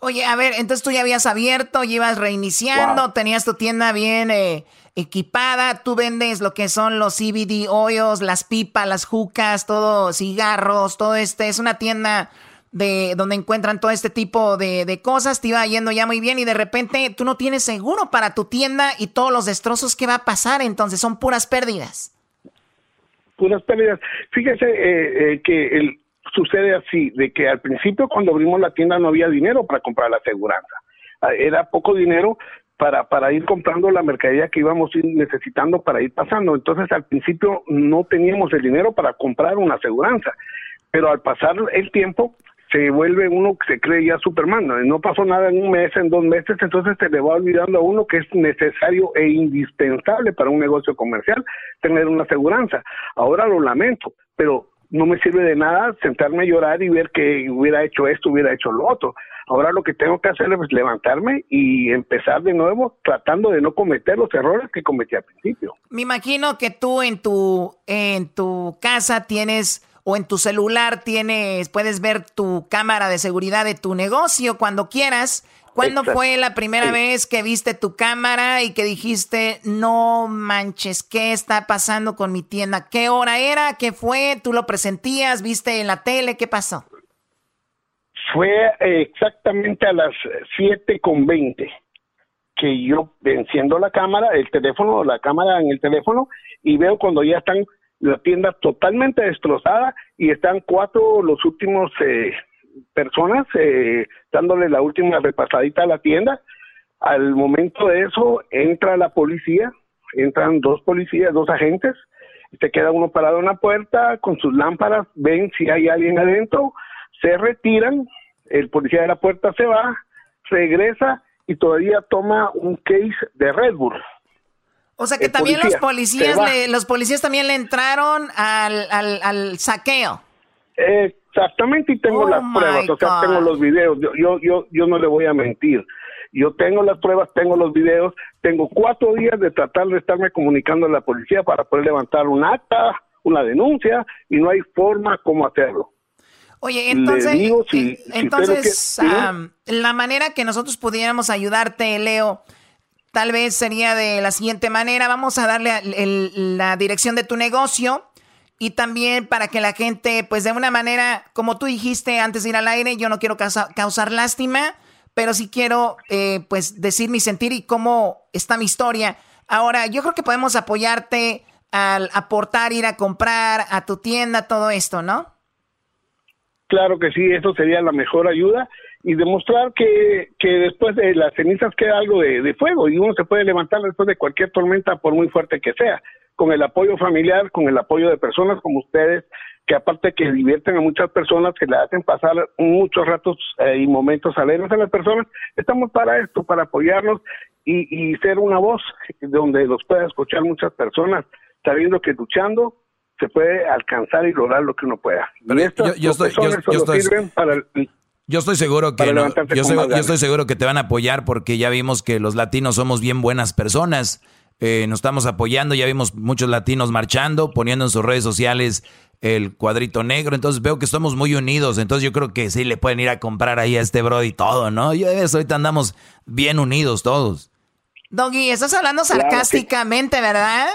Oye, a ver, entonces tú ya habías abierto, ya ibas reiniciando, tenías tu tienda bien eh, equipada, tú vendes lo que son los CBD oils, las pipas, las jucas, todo, cigarros, todo este, es una tienda de donde encuentran todo este tipo de, de, cosas, te iba yendo ya muy bien y de repente tú no tienes seguro para tu tienda y todos los destrozos que va a pasar, entonces son puras pérdidas puras pérdidas. Fíjese eh, eh, que el, sucede así, de que al principio cuando abrimos la tienda no había dinero para comprar la aseguranza. Ah, Era poco dinero para, para ir comprando la mercadería que íbamos necesitando para ir pasando. Entonces al principio no teníamos el dinero para comprar una aseguranza. Pero al pasar el tiempo se vuelve uno que se cree ya Superman. No, No pasó nada en un mes, en dos meses, entonces se le va olvidando a uno que es necesario e indispensable para un negocio comercial tener una aseguranza. Ahora lo lamento, pero no me sirve de nada sentarme a llorar y ver que hubiera hecho esto, hubiera hecho lo otro. Ahora lo que tengo que hacer es levantarme y empezar de nuevo tratando de no cometer los errores que cometí al principio. Me imagino que tú en tu, en tu casa tienes o en tu celular tienes, puedes ver tu cámara de seguridad de tu negocio cuando quieras. ¿Cuándo Exacto. fue la primera Sí. vez que viste tu cámara y que dijiste, no manches, ¿qué está pasando con mi tienda? ¿Qué hora era? ¿Qué fue? ¿Tú lo presentías? ¿Viste en la tele? ¿Qué pasó? Fue eh, exactamente a las 7 con 20 que yo enciendo la cámara, el teléfono, la cámara en el teléfono y veo cuando ya están la tienda totalmente destrozada y están cuatro los últimos eh, personas eh, dándole la última repasadita a la tienda. Al momento de eso entra la policía, entran dos policías, dos agentes, se queda uno parado en la puerta con sus lámparas, ven si hay alguien adentro, se retiran, el policía de la puerta se va, regresa y todavía toma un case de Red Bull. O sea que El también los policía, policías, le- los policías también le entraron al, al, al saqueo. Exactamente, y tengo Oh, las pruebas, o sea, tengo los videos. Yo, yo, yo, yo no le voy a mentir. Yo tengo las pruebas, tengo los videos, tengo cuatro días de tratar de estarme comunicando a la policía para poder levantar un acta, una denuncia, y no hay forma como hacerlo. Oye, entonces, digo, si- si usted entonces la manera que nosotros pudiéramos ayudarte, Leo, tal vez sería de la siguiente manera. Vamos a darle el- la dirección de tu negocio y también para que la gente, pues de una manera, como tú dijiste antes de ir al aire, yo no quiero causa- causar lástima, pero sí quiero, eh, pues, decir mi sentir y cómo está mi historia. Ahora, yo creo que podemos apoyarte al aportar, ir a comprar a tu tienda, todo esto, ¿no? Claro que sí, eso sería la mejor ayuda y demostrar que, que después de las cenizas queda algo de, de fuego y uno se puede levantar después de cualquier tormenta por muy fuerte que sea, con el apoyo familiar, con el apoyo de personas como ustedes, que aparte que divierten a muchas personas, que le hacen pasar muchos ratos eh, y momentos alegres a las personas, estamos para esto, para apoyarnos y, y ser una voz donde los pueda escuchar muchas personas, sabiendo que luchando se puede alcanzar y lograr lo que uno pueda. Pero y yo- yo estoy- yo- yo estoy- sirven para el- Yo estoy seguro que no, yo, estoy, yo estoy seguro que te van a apoyar porque ya vimos que los latinos somos bien buenas personas. Eh, nos estamos apoyando, ya vimos muchos latinos marchando, poniendo en sus redes sociales el cuadrito negro. Entonces veo que estamos muy unidos. Entonces yo creo que sí le pueden ir a comprar ahí a este Brody todo, ¿no? Yo eso, ahorita andamos bien unidos todos. Doggy, estás hablando Claro que- sarcásticamente, ¿verdad?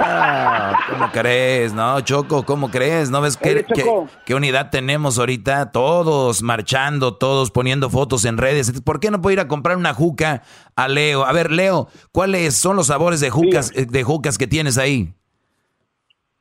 Ah, ¿Cómo crees? No, Choco, ¿cómo crees? ¿No ves qué, Oye, qué- Choco. qué unidad tenemos ahorita? Todos marchando, todos poniendo fotos en redes. ¿Por qué no puedo ir a comprar una juca a Leo? A ver, Leo, ¿cuáles son los sabores de jucas, eh, de jucas que tienes ahí?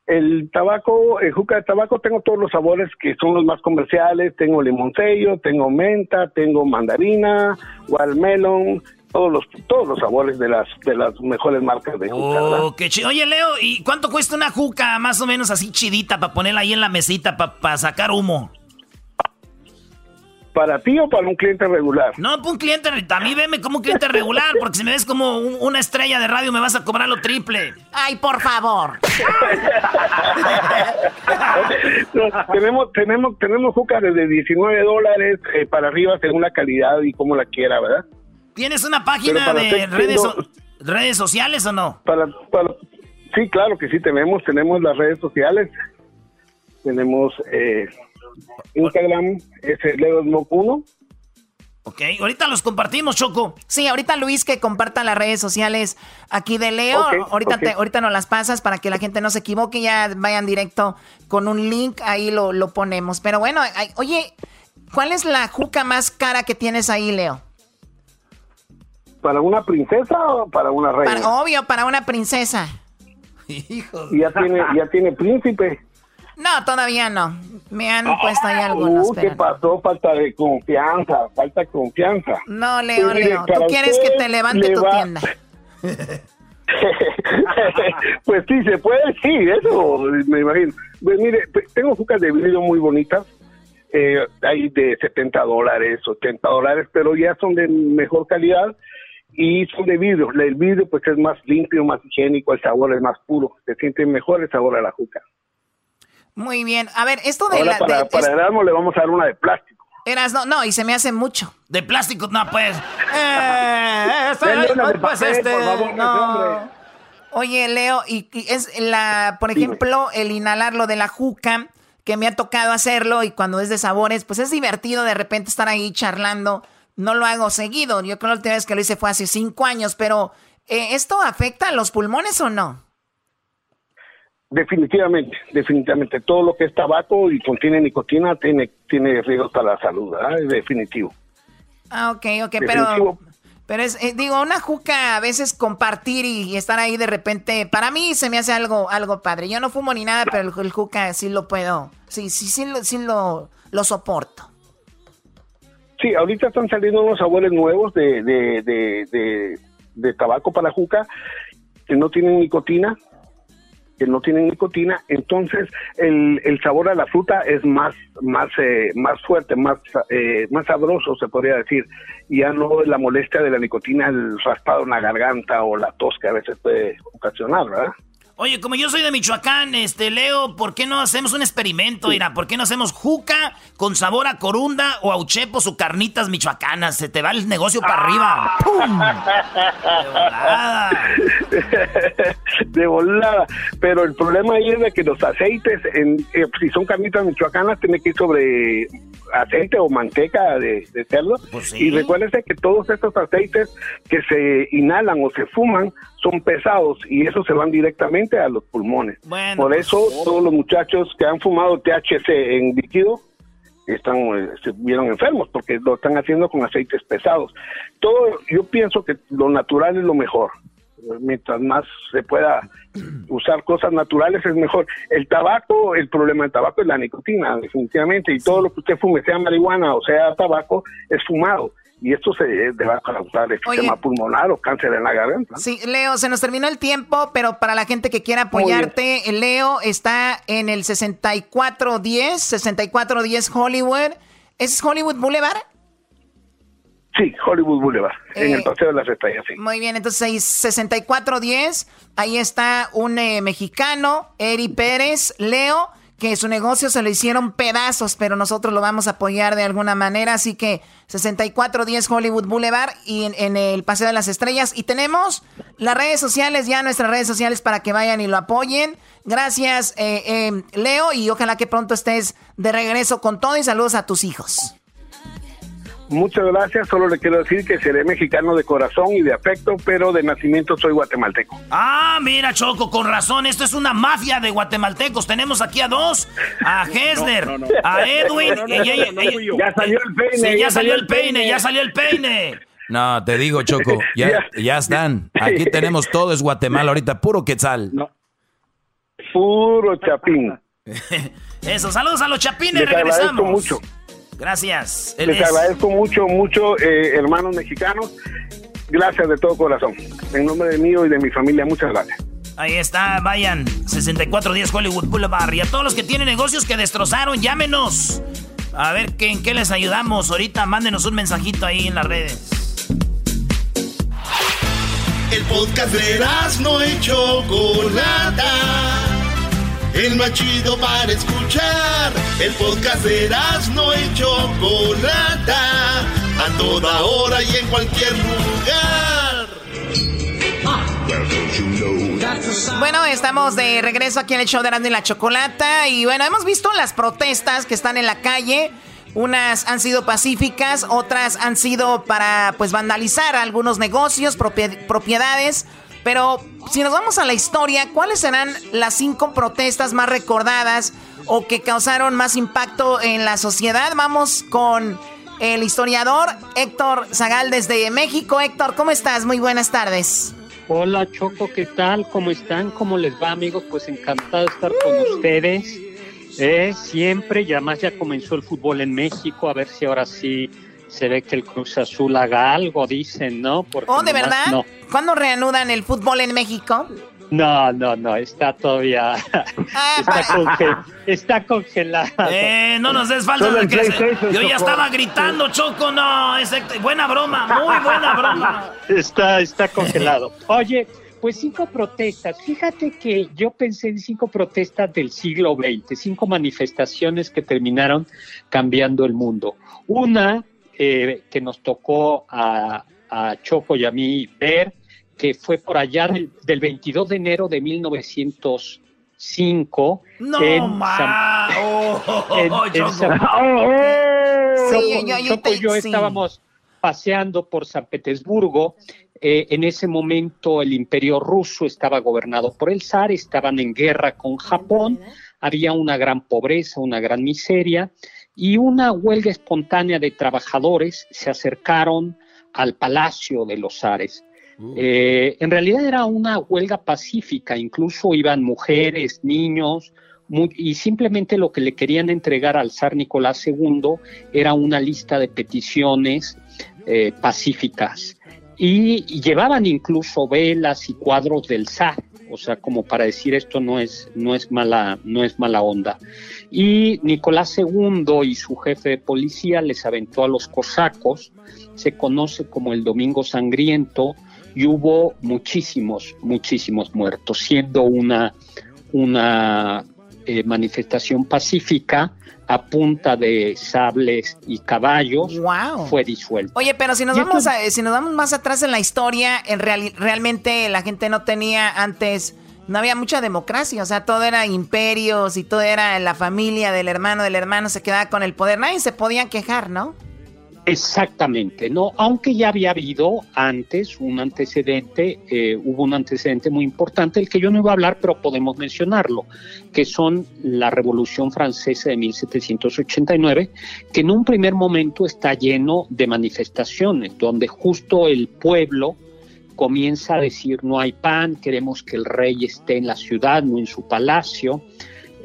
El tabaco, el juca de tabaco, tengo todos los sabores que son los más comerciales. Tengo limoncello, tengo menta, tengo mandarina, watermelon, todos los todos los sabores de las de las mejores marcas de juca. ¿verdad? Oh, qué chido. Oye, Leo, ¿y cuánto cuesta una juca más o menos así chidita para ponerla ahí en la mesita para sacar humo? ¿Para ti o para un cliente regular? No, para un cliente, a mí veme como un cliente regular, porque si me ves como un- una estrella de radio me vas a cobrar lo triple. Ay, por favor. No, tenemos tenemos tenemos juca desde 19 dólares eh, para arriba según la calidad y como la quiera, ¿verdad? ¿Tienes una página de redes, so- redes sociales o no? Para, para sí, claro que sí tenemos tenemos las redes sociales, tenemos eh, Instagram es el Leo Smoke 1 Ok, ahorita los compartimos, Choco. Sí, ahorita Luis que comparta las redes sociales aquí de Leo. Ahorita, te- ahorita nos las pasas para que la gente no se equivoque. Ya vayan directo con un link, ahí lo, lo ponemos. Pero bueno, ay, oye, ¿cuál es la juca más cara que tienes ahí, Leo? Para una princesa o para una reina. Para- obvio, para una princesa. Y ya tiene ya tiene príncipe. No, todavía no. Me han puesto ahí algunos. Uh, ¿Qué pero- pasó? Falta de confianza, falta de confianza. No, Leo, Pues mire, Leo. Tú quieres que te levante le tu va- tienda. pues sí, se puede, sí, eso me imagino. Pues mire, tengo jucas de vidrio muy bonitas, eh, hay de 70 dólares, 80 dólares, pero ya son de mejor calidad y son de vidrio. El vidrio pues es más limpio, más higiénico, el sabor es más puro, se siente mejor el sabor a la juca. Muy bien. A ver, esto de Ahora la. para, de- para es- Erasmo le vamos a dar una de plástico. Eras, no, no, y se me hace mucho. De plástico, no, pues. Eh, ay, de pues papel, este. por favor, no. Oye, Leo, y, y es la, por ejemplo, el inhalar lo de la juca, que me ha tocado hacerlo y cuando es de sabores, pues es divertido de repente estar ahí charlando. No lo hago seguido. Yo creo que la última vez que lo hice fue hace cinco años, pero eh, ¿esto afecta a los pulmones o no? Definitivamente, definitivamente. Todo lo que es tabaco y contiene nicotina tiene, tiene riesgos para la salud. Es definitivo. Ah, ok, ok, Definitivo. pero, pero es, eh, digo, una juca a veces compartir y, y estar ahí de repente, para mí se me hace algo, algo padre. Yo no fumo ni nada, pero el, el juca sí lo puedo, sí, sí, sí, lo, sí lo, lo soporto. Sí, ahorita están saliendo unos sabores nuevos de, de, de, tabaco para juca que no tienen nicotina, que no tienen nicotina, entonces el, el sabor a la fruta es más más eh, más fuerte, más eh, más sabroso se podría decir, ya no la molestia de la nicotina, el raspado en la garganta o la tos que a veces puede ocasionar, ¿verdad? Oye, como yo soy de Michoacán, este, Leo, ¿por qué no hacemos un experimento? Mira, ¿por qué no hacemos juca con sabor a corunda o a uchepos o carnitas michoacanas? Se te va el negocio para arriba. ¡Pum! de volada. Pero el problema ahí es de que los aceites, en, eh, si son carnitas michoacanas, tiene que ir sobre aceite o manteca de, de cerdo. Y recuérdese que todos estos aceites que se inhalan o se fuman son pesados y eso se van directamente a los pulmones. Bueno, Por pues- eso todos los muchachos que han fumado THC en líquido están eh, se vieron enfermos porque lo están haciendo con aceites pesados. Todo, yo pienso que lo natural es lo mejor. Mientras más se pueda usar cosas naturales es mejor. El tabaco, el problema del tabaco es la nicotina, definitivamente, y todo lo que usted fume, sea marihuana o sea tabaco, es fumado. Y esto se va a causar sistema pulmonar o cáncer en la garganta. Sí, Leo, se nos terminó el tiempo, pero para la gente que quiera apoyarte, el Leo está en el 6410, 6410 Hollywood. ¿Es Hollywood Boulevard? Sí, Hollywood Boulevard, en Eh, el Paseo de las Estrellas, sí. Muy bien, entonces ahí 6410, ahí está un eh, mexicano, Eri Pérez, Leo, que su negocio se lo hicieron pedazos, pero nosotros lo vamos a apoyar de alguna manera, así que 6410 Hollywood Boulevard y en, en el Paseo de las Estrellas. Y tenemos las redes sociales, ya nuestras redes sociales para que vayan y lo apoyen. Gracias, eh, eh, Leo, y ojalá que pronto estés de regreso con todo y saludos a tus hijos. Muchas gracias, solo le quiero decir que seré mexicano de corazón y de afecto, pero de nacimiento soy guatemalteco. Ah, mira, Choco, con razón. Esto es una mafia de guatemaltecos. Tenemos aquí a dos: a Hesler, No, no, no. a Edwin. Ya salió el peine, Sí, ya, ya salió el peine, ya salió el peine. No, te digo, Choco, ya, ya están. Aquí tenemos todo, es Guatemala ahorita, puro quetzal. Puro chapín. Eso, saludos a los chapines, Les regresamos. mucho. Gracias. Él Les es- agradezco mucho, mucho, eh, hermanos mexicanos. Gracias de todo corazón. En nombre de mío y de mi familia, muchas gracias. Ahí está, vayan. 6410 Hollywood Boulevard. Y a todos los que tienen negocios que destrozaron, llámenos. A ver qué, en qué les ayudamos. Ahorita mándenos un mensajito ahí en las redes. El podcast de no y Chocolata. El más chido para escuchar. El podcast de no y Chocolata. A toda hora y en cualquier lugar. Bueno, estamos de regreso aquí en el show de Erasmo y la Chocolata. Y bueno, hemos visto las protestas que están en la calle. Unas han sido pacíficas, otras han sido para pues vandalizar algunos negocios, propie- propiedades. Pero si nos vamos a la historia, ¿cuáles serán las cinco protestas más recordadas o que causaron más impacto en la sociedad? Vamos con el historiador Héctor Zagal desde México. Héctor, ¿cómo estás? Muy buenas tardes. Hola Choco, ¿qué tal? ¿Cómo están? ¿Cómo les va amigos? Pues encantado de estar con ustedes. Eh, siempre, y además ya comenzó el fútbol en México, a ver si ahora sí se ve que el Cruz Azul haga algo, dicen, ¿no? Porque ¿Oh, de verdad? No, ¿Cuándo reanudan el fútbol en México? no, no, no, está todavía, está, conge- está congelado. Eh, no nos des falta de que se- Yo ya estaba gritando, Choco, no, es buena broma, muy buena broma. Está, está congelado. Oye, pues cinco protestas. Fíjate que yo pensé en cinco protestas del siglo XX, cinco manifestaciones que terminaron cambiando el mundo. Una eh, que nos tocó a, a Choco y a mí ver, que fue por allá del, del 22 de enero de 1905. No, en ma. San- Oh, en- Sí, yo- yo Choco y yo sí. estábamos paseando por San Petersburgo. Eh, en ese momento el imperio ruso estaba gobernado por el zar, estaban en guerra con Japón, había una gran pobreza, una gran miseria y una huelga espontánea de trabajadores se acercaron al palacio de los zares. Eh, en realidad era una huelga pacífica, incluso iban mujeres, niños, y simplemente lo que le querían entregar al zar Nicolás II era una lista de peticiones eh, pacíficas. Y, y llevaban incluso velas y cuadros del zar, o sea, como para decir esto no es, no es, mala, no es mala onda. Y Nicolás II y su jefe de policía les aventó a los cosacos, se conoce como el Domingo Sangriento, y hubo muchísimos, muchísimos muertos, siendo una, una eh, manifestación pacífica a punta de sables y caballos, fue disuelta. Oye, pero si nos vamos a, si nos vamos más atrás en la historia, en reali- realmente la gente no tenía antes, no había mucha democracia, o sea, todo era imperios y todo era la familia del hermano del hermano se quedaba con el poder, nadie se podía quejar, ¿no? Exactamente, no, aunque ya había habido antes un antecedente, eh, hubo un antecedente muy importante, el que yo no iba a hablar, pero podemos mencionarlo, que son la Revolución Francesa de 1789, que en un primer momento está lleno de manifestaciones, donde justo el pueblo comienza a decir no hay pan, queremos que el rey esté en la ciudad, no en su palacio.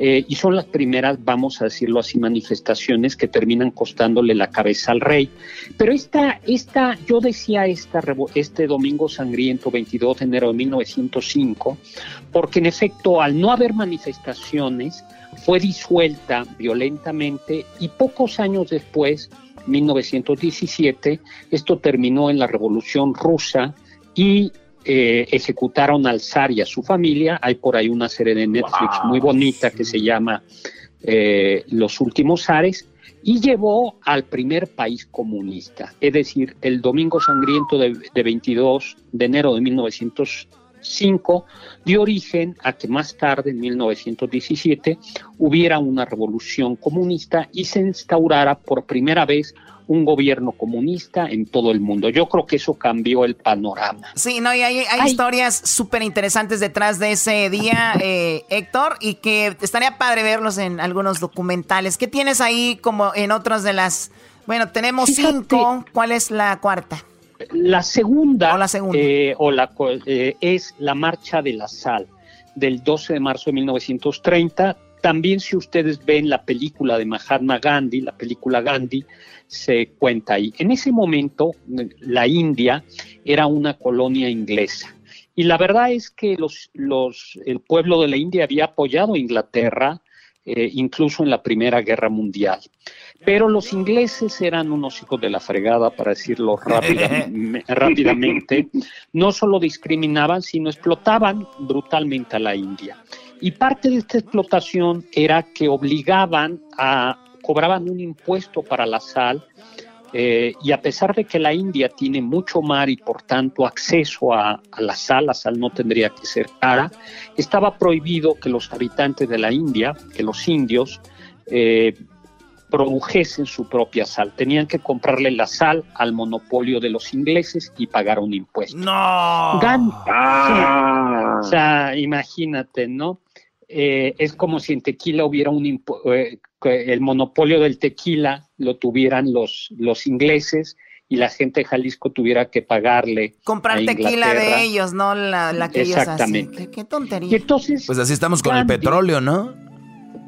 Eh, y son las primeras, vamos a decirlo así, manifestaciones que terminan costándole la cabeza al rey. Pero esta, esta yo decía esta, este domingo sangriento, 22 de enero de 1905, porque en efecto, al no haber manifestaciones, fue disuelta violentamente y pocos años después, 1917, esto terminó en la Revolución Rusa y eh, ejecutaron al zar y a su familia. Hay por ahí una serie de Netflix muy bonita que se llama eh, Los Últimos Zares y llevó al primer país comunista. Es decir, el Domingo Sangriento de, de 22 de enero de 1905 dio origen a que más tarde, en 1917, hubiera una revolución comunista y se instaurara por primera vez un gobierno comunista en todo el mundo. Yo creo que eso cambió el panorama. Sí, no, y hay, hay historias súper interesantes detrás de ese día, eh, Héctor, y que estaría padre verlos en algunos documentales. ¿Qué tienes ahí como en otras de las... Bueno, tenemos cinco, ¿cuál es la cuarta? La segunda, eh, o la co- eh, es la Marcha de la Sal del 12 de marzo de 1930. También si ustedes ven la película de Mahatma Gandhi, la película Gandhi, se cuenta ahí. En ese momento, la India era una colonia inglesa. Y la verdad es que los, los, el pueblo de la India había apoyado a Inglaterra, eh, incluso en la Primera Guerra Mundial. Pero los ingleses eran unos hijos de la fregada, para decirlo rápida- rápidamente. No solo discriminaban, sino explotaban brutalmente a la India. Y parte de esta explotación era que obligaban a, cobraban un impuesto para la sal, eh, y a pesar de que la India tiene mucho mar y por tanto acceso a, a la sal, la sal no tendría que ser cara, estaba prohibido que los habitantes de la India, que los indios, eh, produjesen su propia sal. Tenían que comprarle la sal al monopolio de los ingleses y pagar un impuesto. No. Gan- Sí. O sea, imagínate, ¿no? Eh, es como si en tequila hubiera un impu- eh, el monopolio del tequila lo tuvieran los, los ingleses y la gente de Jalisco tuviera que pagarle Comprar a tequila de ellos, no la, la que ellos hacen. Exactamente. ¿Qué, tontería. Y entonces, Pues así estamos con el petróleo, ¿no?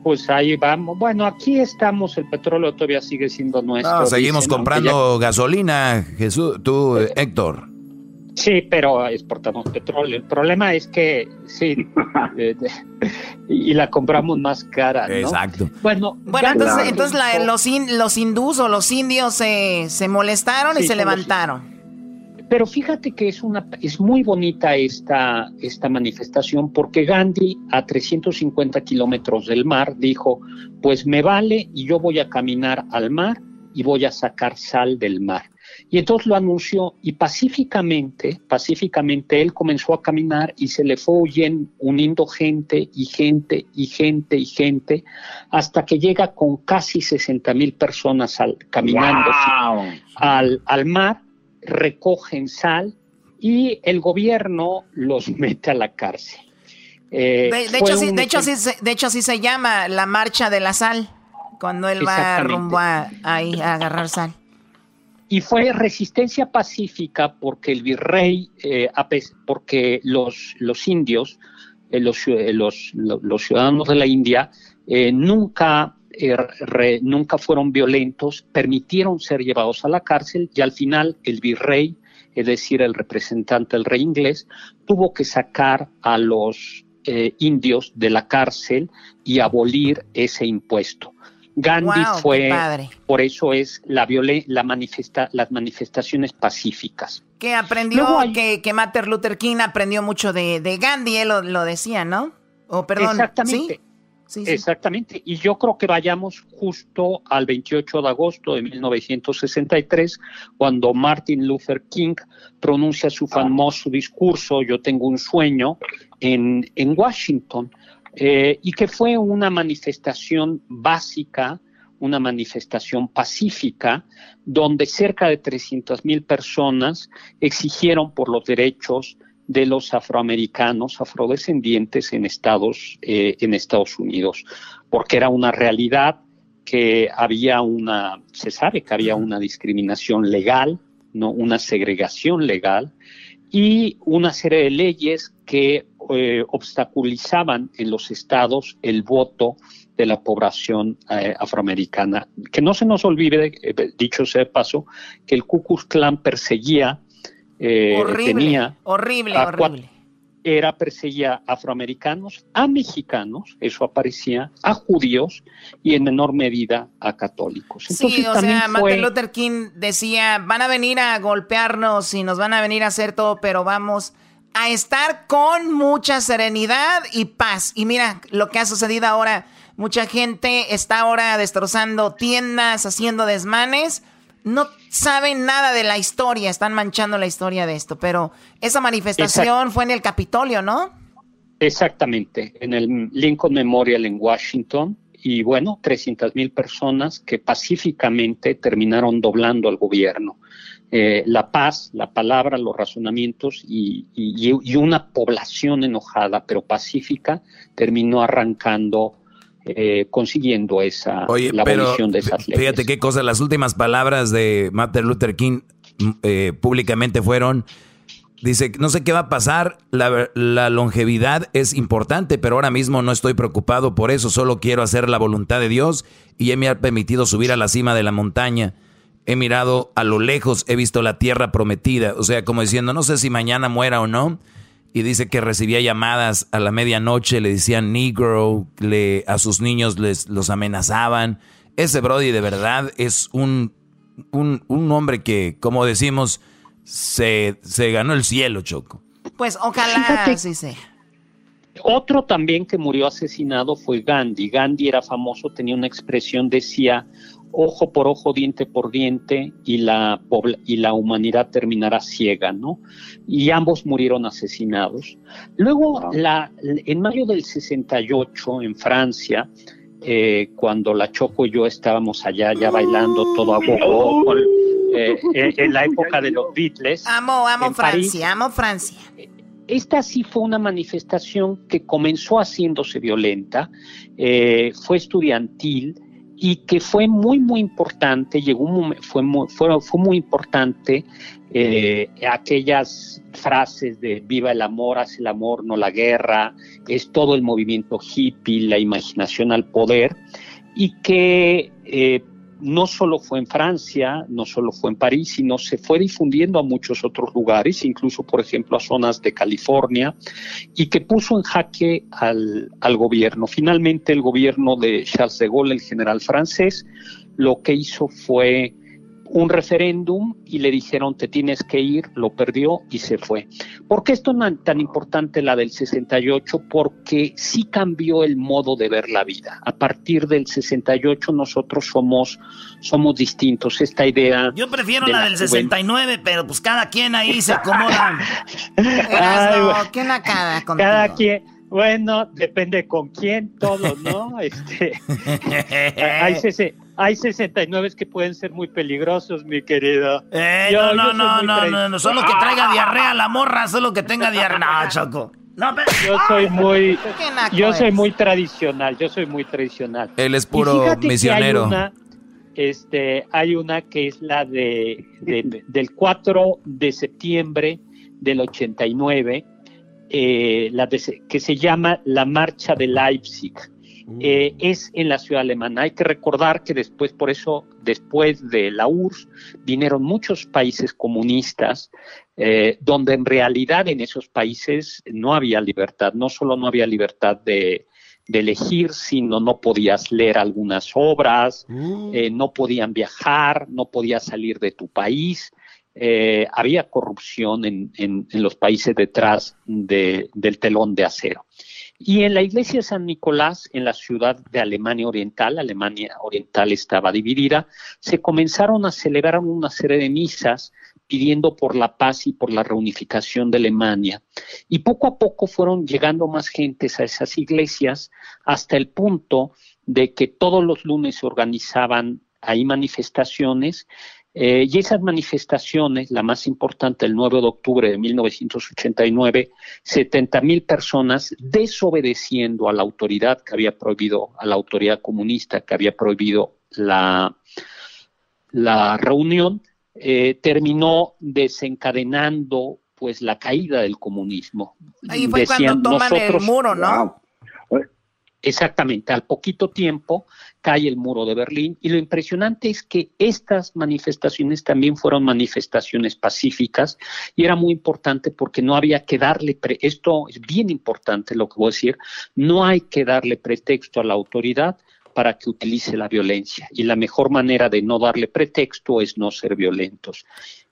Pues ahí vamos. Bueno, aquí estamos, el petróleo todavía sigue siendo nuestro. No, seguimos dicen, comprando gasolina, Jesús, tú, Eh, Héctor. Sí, pero exportamos petróleo. El problema es que sí, eh, y la compramos más cara. ¿no? Exacto. Bueno, Bueno, ya entonces, entonces la- los, in- los hindús o los indios se, se molestaron y se los- levantaron. Pero fíjate que es una es muy bonita esta, esta manifestación porque Gandhi a 350 kilómetros del mar dijo, pues me vale y yo voy a caminar al mar y voy a sacar sal del mar. Y entonces lo anunció y pacíficamente, pacíficamente él comenzó a caminar y se le fue huyendo, uniendo gente y gente y gente y gente hasta que llega con casi 60 mil personas al, caminando al, al mar, recogen sal y el gobierno los mete a la cárcel. Eh, De, hecho, sí, de, hecho, sí, se- de hecho, sí se llama la marcha de la sal, cuando él va rumbo a, ahí a agarrar sal. Y fue resistencia pacífica porque el virrey, eh, porque los, los indios, eh, los, eh, los, lo- los ciudadanos de la India, eh, nunca, nunca fueron violentos, permitieron ser llevados a la cárcel y al final el virrey, es decir, el representante del rey inglés, tuvo que sacar a los indios de la cárcel y abolir ese impuesto. Gandhi Wow, fue, padre. por eso es la violen- la manifesta las manifestaciones pacíficas. Que aprendió, hay- que, que Martin Luther King aprendió mucho de, de Gandhi, él lo, lo decía, ¿no? O perdón, Exactamente. ¿sí? Sí, sí. Exactamente. Y yo creo que vayamos justo al 28 de agosto de 1963, cuando Martin Luther King pronuncia su famoso discurso Yo tengo un sueño en, en Washington, eh, y que fue una manifestación básica, una manifestación pacífica, donde cerca de 300 mil personas exigieron por los derechos de los afroamericanos, afrodescendientes en Estados, eh, en Estados Unidos, porque era una realidad que había una, se sabe que había una discriminación legal, no una segregación legal y una serie de leyes que eh, obstaculizaban en los estados el voto de la población eh, afroamericana. Que no se nos olvide, eh, dicho sea de paso, que el Ku Klux Klan perseguía eh, horrible, tenía horrible, horrible. Era perseguía a afroamericanos, a mexicanos, eso aparecía, a judíos y en menor medida a católicos. Sí, Entonces, o también sea, fue- Martin Luther King decía, van a venir a golpearnos y nos van a venir a hacer todo, pero vamos a estar con mucha serenidad y paz. Y mira lo que ha sucedido ahora. Mucha gente está ahora destrozando tiendas, haciendo desmanes. No saben nada de la historia, están manchando la historia de esto. Pero esa manifestación fue en el Capitolio, ¿no? Exactamente, en el Lincoln Memorial en Washington. Y bueno, 300 mil personas que pacíficamente terminaron doblando al gobierno. Eh, la paz, la palabra, los razonamientos y, y- y una población enojada pero pacífica terminó arrancando, eh, consiguiendo esa, Oye, la pero abolición de esas leyes. fíjate qué cosa, las últimas palabras de Martin Luther King mm, eh, públicamente fueron, dice, no sé qué va a pasar, la, la longevidad es importante, pero ahora mismo no estoy preocupado por eso, solo quiero hacer la voluntad de Dios y Él me ha permitido subir a la cima de la montaña. He mirado a lo lejos, he visto la tierra prometida, o sea, como diciendo, no sé si mañana muera o no, y dice que recibía llamadas a la medianoche, le decían negro, le, a sus niños les los amenazaban. Ese Brody de verdad es un, un, un hombre que, como decimos, se, se ganó el cielo, Choco. Pues ojalá Fíjate. sí sea. Otro también que murió asesinado fue Gandhi. Gandhi era famoso, tenía una expresión, decía, ojo por ojo, diente por diente, y la, pobla- y la humanidad terminará ciega, ¿no? Y ambos murieron asesinados. Luego, la, en mayo del 68, en Francia, eh, cuando la Choco y yo estábamos allá ya bailando todo a gogo, con, eh, eh, en la época de los Beatles. Amo, amo París, Francia, amo Francia. esta sí fue una manifestación que comenzó haciéndose violenta, eh, fue estudiantil y que fue muy, muy importante, llegó un fue, muy, fue, fue muy importante eh, aquellas frases de viva el amor, hace el amor, no la guerra, es todo el movimiento hippie, la imaginación al poder, y que eh, no solo fue en Francia, no solo fue en París, sino se fue difundiendo a muchos otros lugares, incluso, por ejemplo, a zonas de California, y que puso en jaque al, al gobierno. Finalmente, el gobierno de Charles de Gaulle, el general francés, lo que hizo fue un referéndum y le dijeron te tienes que ir, lo perdió y se fue. ¿Por qué es tan, tan importante la del 68? Porque sí cambió el modo de ver la vida. A partir del 68 nosotros somos, somos distintos. Esta idea... Yo prefiero la, del 69, pero pues cada quien ahí se acomoda. ¿Quién cada Cada quien... Bueno, depende con quién, todo, ¿no? este, hay, hay 69 que pueden ser muy peligrosos, mi querido. Eh, no, no, no, no, no, solo que traiga diarrea la morra, solo que tenga diarrea. No, Choco. No, pero... Yo soy muy, yo soy muy tradicional, yo soy muy tradicional. Él es puro misionero. Hay una, este, hay una que es la de, del 4 de septiembre del 89, eh, la que se llama la Marcha de Leipzig. Eh, es en la ciudad alemana. Hay que recordar que después, por eso, después de la URSS, vinieron muchos países comunistas, eh, donde en realidad en esos países no había libertad, no solo no había libertad de, elegir, sino no podías leer algunas obras, mm. eh, no podían viajar, no podías salir de tu país. había corrupción en, los países detrás del telón de acero. Y en la iglesia de San Nicolás, en la ciudad de Alemania Oriental, Alemania Oriental estaba dividida, se comenzaron a celebrar una serie de misas pidiendo por la paz y por la reunificación de Alemania. Y poco a poco fueron llegando más gentes a esas iglesias hasta el punto de que todos los lunes se organizaban ahí manifestaciones eh, y esas manifestaciones, la más importante el 9 de octubre de 1989, 70 mil personas desobedeciendo a la autoridad que había prohibido, a la autoridad comunista que había prohibido la, la reunión, eh, terminó desencadenando pues la caída del comunismo. Ahí fue cuando toman el muro, ¿no? Exactamente, al poquito tiempo cae el muro de Berlín y lo impresionante es que estas manifestaciones también fueron manifestaciones pacíficas y era muy importante porque no había que darle, esto es bien importante lo que voy a decir, no hay que darle pretexto a la autoridad para que utilice la violencia y la mejor manera de no darle pretexto es no ser violentos.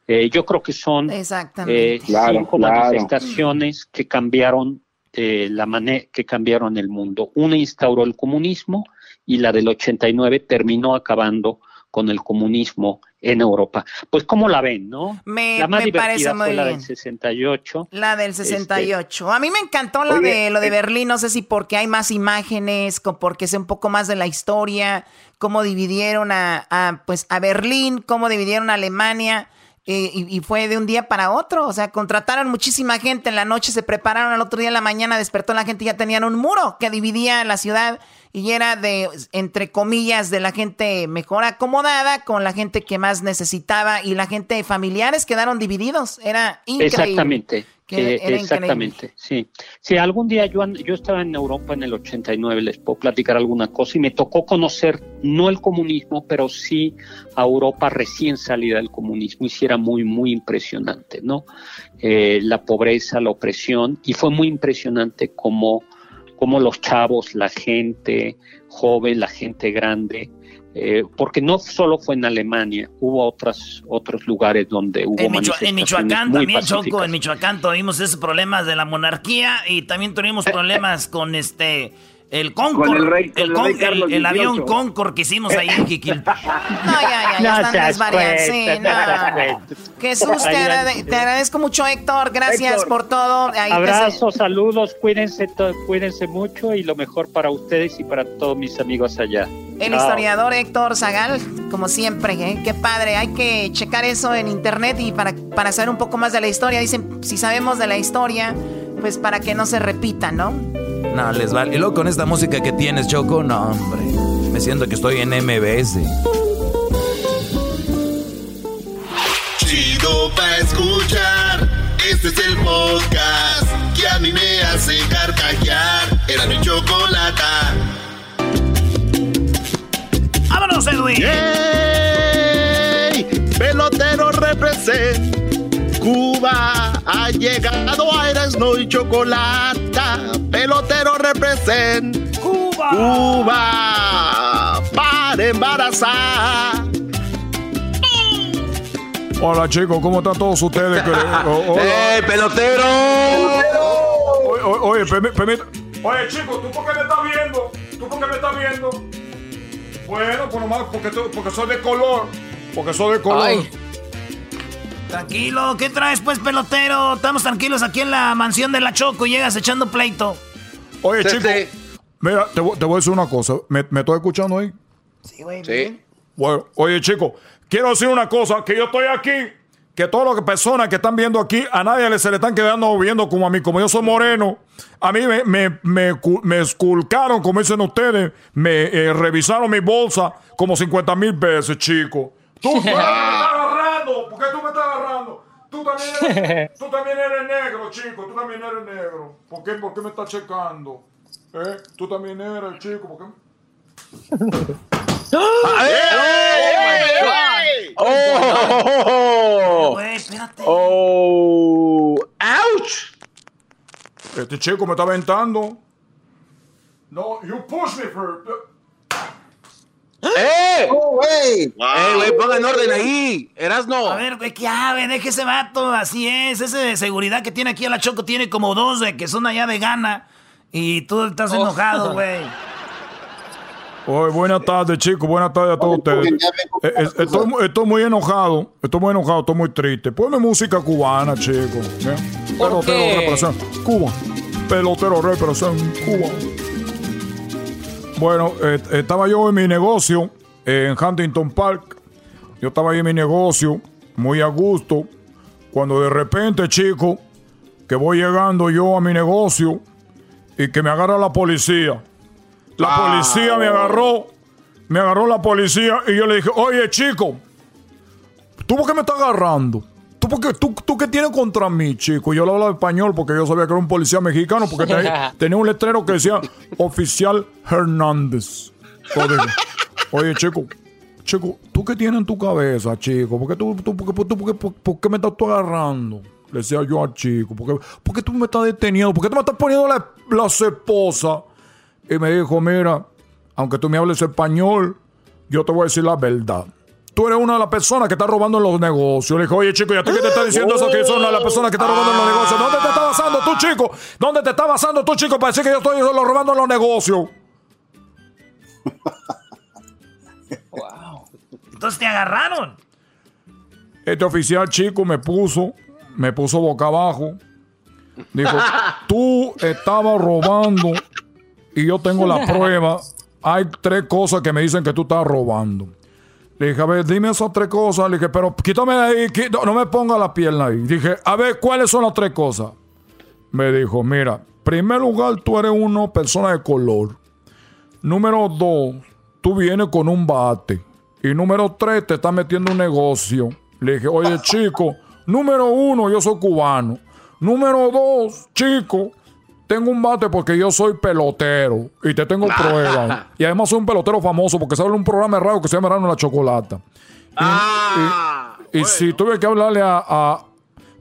Eh, yo creo que son eh, cinco manifestaciones que cambiaron eh, la manera que cambiaron el mundo. Una instauró el comunismo y la del 89 terminó acabando con el comunismo en Europa. Pues como la ven, ¿no? Me, la más parece muy fue la del 68. La del 68. Este, a mí me encantó lo de lo de eh, Berlín, no sé si porque hay más imágenes, porque sé un poco más de la historia, cómo dividieron a, a pues a Berlín, cómo dividieron a Alemania. Eh, y, fue de un día para otro. O sea, contrataron muchísima gente en la noche, se prepararon al otro día en la mañana, despertó la gente y ya tenían un muro que dividía la ciudad y era de, entre comillas, de la gente mejor acomodada con la gente que más necesitaba y la gente familiares quedaron divididos. Era increíble. Exactamente. Exactamente, sí. Si algún día yo, yo estaba en Europa en el 89, les puedo platicar alguna cosa y me tocó conocer no el comunismo, pero sí a Europa recién salida del comunismo y sí era muy, muy impresionante, ¿no? Eh, la pobreza, la opresión y fue muy impresionante como como los chavos, la gente joven, la gente grande, eh, porque no solo fue en Alemania, hubo otras, otros lugares donde hubo en, en Michoacán también, Choco, en Michoacán tuvimos esos problemas de la monarquía y también tuvimos problemas con este el Concord, el, el, avión Concord que hicimos ahí en. No, ya, ya, ya están desvariando. Sí, no. Jesús, te, te, agradezco mucho, Héctor. Gracias por todo. Abrazos, saludos, cuídense, cuídense mucho y lo mejor para ustedes y para todos mis amigos allá. El historiador Héctor Zagal, como siempre, ¿eh? qué padre. Hay que checar eso en internet y para, para saber un poco más de la historia. Dicen, si sabemos de la historia, pues para que no se repita, ¿no? No, les vale. Y luego con esta música que tienes, Choco, no, hombre. Me siento que estoy en MBS. Chido pa' escuchar. Este es el podcast que a mí me hace carcajear. Era mi chocolata. ¡Vámonos, Edwin! ¡Ey! Pelotero represent. Cuba ha llegado a Erasmo y Chocolata. Pelotero represent. Cuba. Cuba para embarazar. Hola chicos, ¿cómo están todos ustedes? ¡Eh, pelotero! Oye, oye, oye, permi- permita- Oye, chicos, ¿tú por qué me estás viendo? ¿Tú por qué me estás viendo? Bueno, por nomás porque, tú- porque soy de color. Porque soy de color. Ay. Tranquilo, ¿qué traes pues, pelotero? Estamos tranquilos aquí en la mansión de la Choco y llegas echando pleito. Oye, chicos, mira, te, voy- te voy a decir una cosa. ¿Me, me estoy escuchando ahí? Sí, güey. Sí. Bueno, oye, chicos, quiero decir una cosa, que yo estoy aquí, que todas las personas que están viendo aquí, a nadie le- se le están quedando viendo como a mí, como yo soy moreno, a mí me, me, me, cu- me esculcaron, como dicen ustedes, me eh, revisaron mi bolsa como 50 mil veces, chico. Tú, tú me estás agarrando, ¿por qué tú me estás agarrando? Tú también, eres, tú también eres negro, chico, tú también eres negro. ¿Por qué, por qué me estás checando? ¿Eh? Tú también eres, chico, ¿por qué? ¡Oh! ¡Oh! ¡Ouch! Este chico me está aventando. No, you push me for. ¡Eh! güey! ¡Eh, güey, ponga en orden ahí! ¡Erasno! A ver, güey, que güey, deje ese vato, así es. Ese de seguridad que tiene aquí a la Choco tiene como dos de que son allá de gana. Y tú estás enojado, güey. Oye, buenas tardes, chicos. Buenas tardes a todos ustedes. Eh, eh, Estoy, mu- estoy muy enojado. Estoy muy enojado. Estoy muy triste. Ponme música cubana, chicos. ¿eh? Pelotero qué? representa Cuba. Pelotero representa Cuba. Bueno, eh, estaba yo en mi negocio en Huntington Park. Yo estaba ahí en mi negocio, muy a gusto. Cuando de repente, chico, que voy llegando yo a mi negocio y que me agarra la policía. La policía me agarró, me agarró la policía y yo le dije, oye chico, ¿tú por qué me estás agarrando? ¿Tú, por qué, tú, tú qué tienes contra mí, chico? Yo le hablaba español porque yo sabía que era un policía mexicano porque tenía, tenía un letrero que decía oficial Hernández. Oye chico, chico, ¿tú qué tienes en tu cabeza, chico? ¿Por qué, tú, tú- por por por- por qué me estás tú agarrando? Le decía yo al chico, ¿por qué, por qué tú me estás deteniendo? ¿Por qué tú me estás poniendo la, la esposa? Y me dijo, mira, aunque tú me hables español, yo te voy a decir la verdad. Tú eres una de las personas que está robando en los negocios. Le dije, oye, chico, ¿y a ti qué te está diciendo eso? Que son una de las personas que está robando en los negocios. ¿Dónde te está basando tú, chico? ¿Dónde te está basando tú, chico, para decir que yo estoy solo robando en los negocios? Entonces te agarraron. Este oficial chico me puso, me puso boca abajo. Dijo, tú estabas robando y yo tengo la prueba. Hay tres cosas que me dicen que tú estás robando. Le dije, a ver, dime esas tres cosas. Le dije, pero quítame de ahí, no, me ponga la pierna ahí. Dije, a ver, ¿cuáles son las tres cosas? Me dijo, mira, en primer lugar, tú eres una persona de color. Número dos, tú vienes con un bate. Y número tres, te estás metiendo en un negocio. Le dije, oye, chico, número uno, yo soy cubano. Número dos, chico, tengo un bate porque yo soy pelotero. Y te tengo pruebas. Y además soy un pelotero famoso porque sale un programa radio que se llama Rano la Chocolata. Y, y si tuve que hablarle a, a-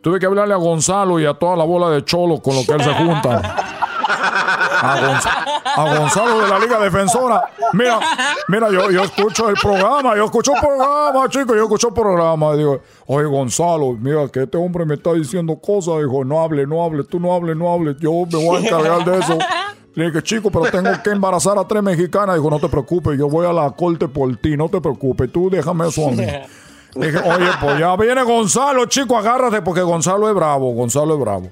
tuve que hablarle a Gonzalo y a toda la bola de cholos con lo que él se junta. A, Gonz- a Gonzalo de la Liga Defensora. Mira, mira, yo, yo escucho el programa, yo escucho el programa, chicos, yo escucho el programa. Digo, oye, Gonzalo, mira que este hombre me está diciendo cosas. Dijo, no hable, no hable, tú no hables, no hables, yo me voy a encargar de eso. Le dije, chico, pero tengo que embarazar a tres mexicanas. Dijo, no te preocupes, yo voy a la corte por ti, no te preocupes, tú déjame eso a mí. Dije, oye, pues ya viene Gonzalo, chico, agárrate, porque Gonzalo es bravo, Gonzalo es bravo.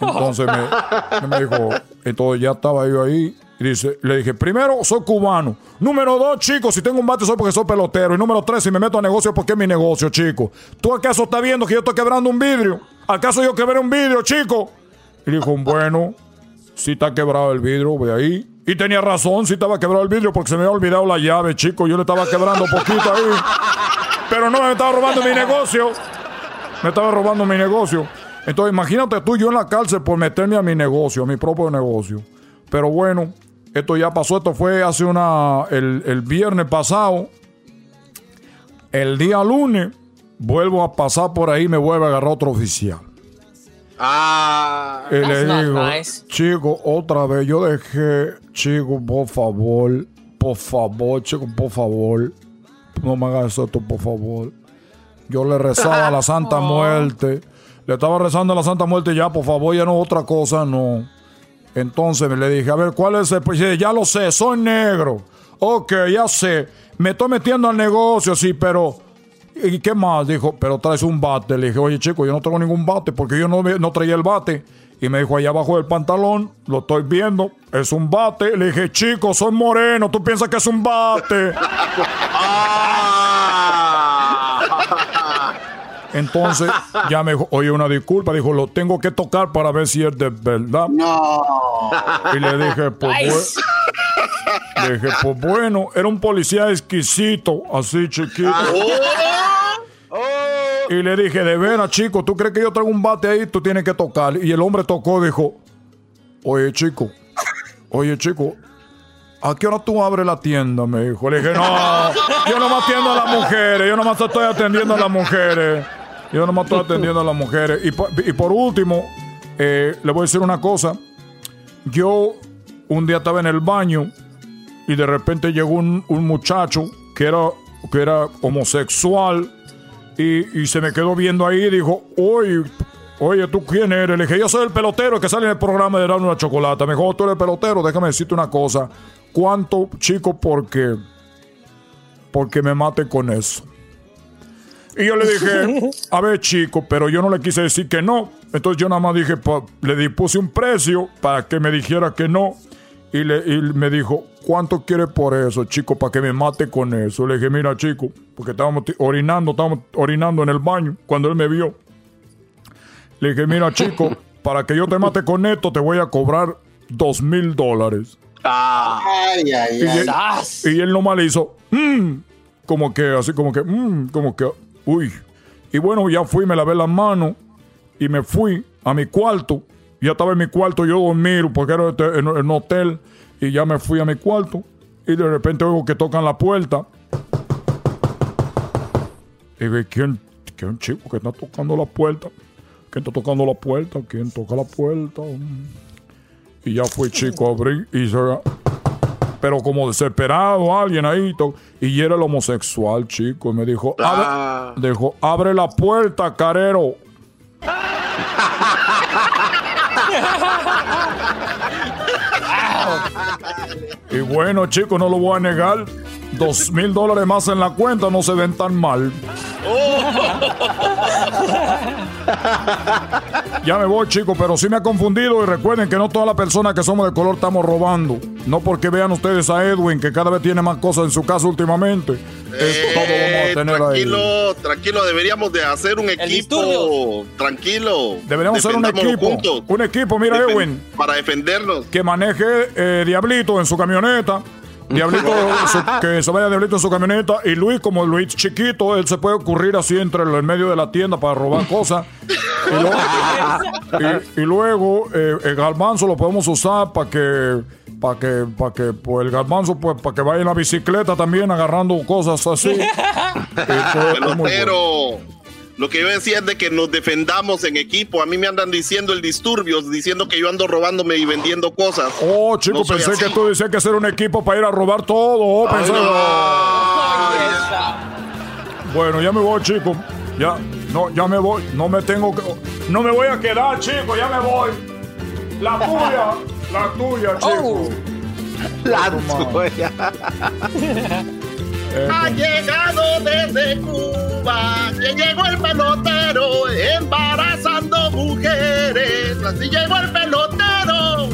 Entonces me, me dijo, entonces ya estaba yo ahí. Y dice, le dije, primero, soy cubano. Número dos, chico, si tengo un bate soy porque soy pelotero. Y número tres, si me meto a negocio, porque es mi negocio, chico. ¿Tú acaso estás viendo que yo estoy quebrando un vidrio? ¿Acaso yo quebré un vidrio, chico? Y dijo, bueno, si está quebrado el vidrio, ve ahí Y tenía razón, sí estaba quebrado el vidrio porque se me había olvidado la llave, chico. Yo le estaba quebrando poquito ahí. Pero no, me estaba robando mi negocio. Me estaba robando mi negocio. Entonces, imagínate tú, yo en la cárcel por meterme a mi negocio, a mi propio negocio. Pero bueno, esto ya pasó. Esto fue hace una. El, el viernes pasado. El día lunes, vuelvo a pasar por ahí y me vuelve a agarrar otro oficial. Ah, Y le digo, nice. chico, otra vez, yo dejé, chico, por favor, por favor, chico, por favor, no me hagas esto, por favor. Yo le rezaba a la Santa Muerte, le estaba rezando a la Santa Muerte ya, por favor, ya no otra cosa, no. Entonces le dije, a ver, ¿cuál es el? Dice, ya lo sé, soy negro. Ok, ya sé, me estoy metiendo al negocio, sí, pero... ¿Y qué más? Dijo, pero traes un bate. Le dije, oye, chico, yo no tengo ningún bate porque yo no, me- no traía el bate. Y me dijo, allá abajo del pantalón, lo estoy viendo, es un bate. Le dije, chico, soy moreno, tú piensas que es un bate. Entonces ya me dijo, oye, una disculpa. Dijo, lo tengo que tocar para ver si es de verdad. No. Y le dije, pues, Nice. bue- le dije, pues bueno, era un policía exquisito, así chiquito. Y le dije, de veras, chico, ¿tú crees que yo traigo un bate ahí? Tú tienes que tocar. Y el hombre tocó, dijo, oye, chico, oye, chico, ¿a qué hora tú abres la tienda? Me dijo. Le dije, no, yo no me atiendo a las mujeres, yo nomás estoy atendiendo a las mujeres. Yo nomás estoy atendiendo a las mujeres. Y, por- y por último, eh, le voy a decir una cosa. Yo un día estaba en el baño y de repente llegó un, un muchacho que era, que era homosexual y, y se me quedó viendo ahí y dijo, oye, oye, ¿tú quién eres? Le dije, yo soy el pelotero que sale en el programa de Dar una Chocolata. Me dijo, "Oh, tú eres el pelotero, déjame decirte una cosa. ¿Cuánto, chico, porque, porque me mate con eso? Y yo le dije, a ver, chico, pero yo no le quise decir que no. Entonces yo nada más dije, pa- le di- puse un precio para que me dijera que no. Y, le, y me dijo, ¿cuánto quiere por eso, chico, para que me mate con eso? Le dije, mira, chico, porque estábamos orinando, estábamos orinando en el baño cuando él me vio. Le dije, mira, chico, para que yo te mate con esto, te voy a cobrar dos mil dólares. Ay, ay, Y él, ay. y él nomás le hizo, "Mm", como que, así como que, "Mm", como que, uy. Y bueno, ya fui, me lavé las manos y me fui a mi cuarto. Ya estaba en mi cuarto, yo dormir porque era este- en en un hotel. Y ya me fui a mi cuarto. Y de repente oigo que tocan la puerta. Y digo, ¿quién, ¿quién chico que está tocando la puerta? ¿Quién está tocando la puerta? ¿Quién toca la puerta? Y ya fui chico a abrir y se pero como desesperado alguien ahí to- y era el homosexual chico y me dijo Ah. abre, dijo abre la puerta carero y bueno chicos no lo voy a negar. Dos mil dólares más en la cuenta no se ven tan mal Ya me voy, chicos, pero sí me ha confundido y recuerden que no todas las personas que somos de color estamos robando. No porque vean ustedes a Edwin, que cada vez tiene más cosas en su casa últimamente. Todo vamos a Eh, tener ahí. tranquilo, tranquilo, deberíamos de hacer un equipo. Tranquilo. Deberíamos ser un equipo. juntos. Un equipo, mira, Defen- Edwin. Para defendernos. Que maneje eh, Diablito en su camioneta. Diablito, su- que se vaya Diablito en su camioneta. Y Luis, como Luis chiquito, él se puede ocurrir así entre el en medio de la tienda para robar cosas. Y luego, y- y luego, eh, el garbanzo lo podemos usar para que, para que, para que, pues el garbanzo, pues para que vaya en la bicicleta también agarrando cosas así. Pelotero. Lo que yo decía es de que nos defendamos en equipo. A mí me andan diciendo el disturbios, diciendo que yo ando robándome y vendiendo cosas. Oh, chico, No pensé así. que tú decías que hacer un equipo para ir a robar todo. Oh, pensé- Bueno, ya me voy, chico. Ya, no, ya me voy. No me tengo que. No me voy a quedar, chico, ya me voy. La tuya, la tuya, chico. La tuya. Ha llegado desde Cuba, que llegó el pelotero embarazando mujeres. Así llegó el pelotero.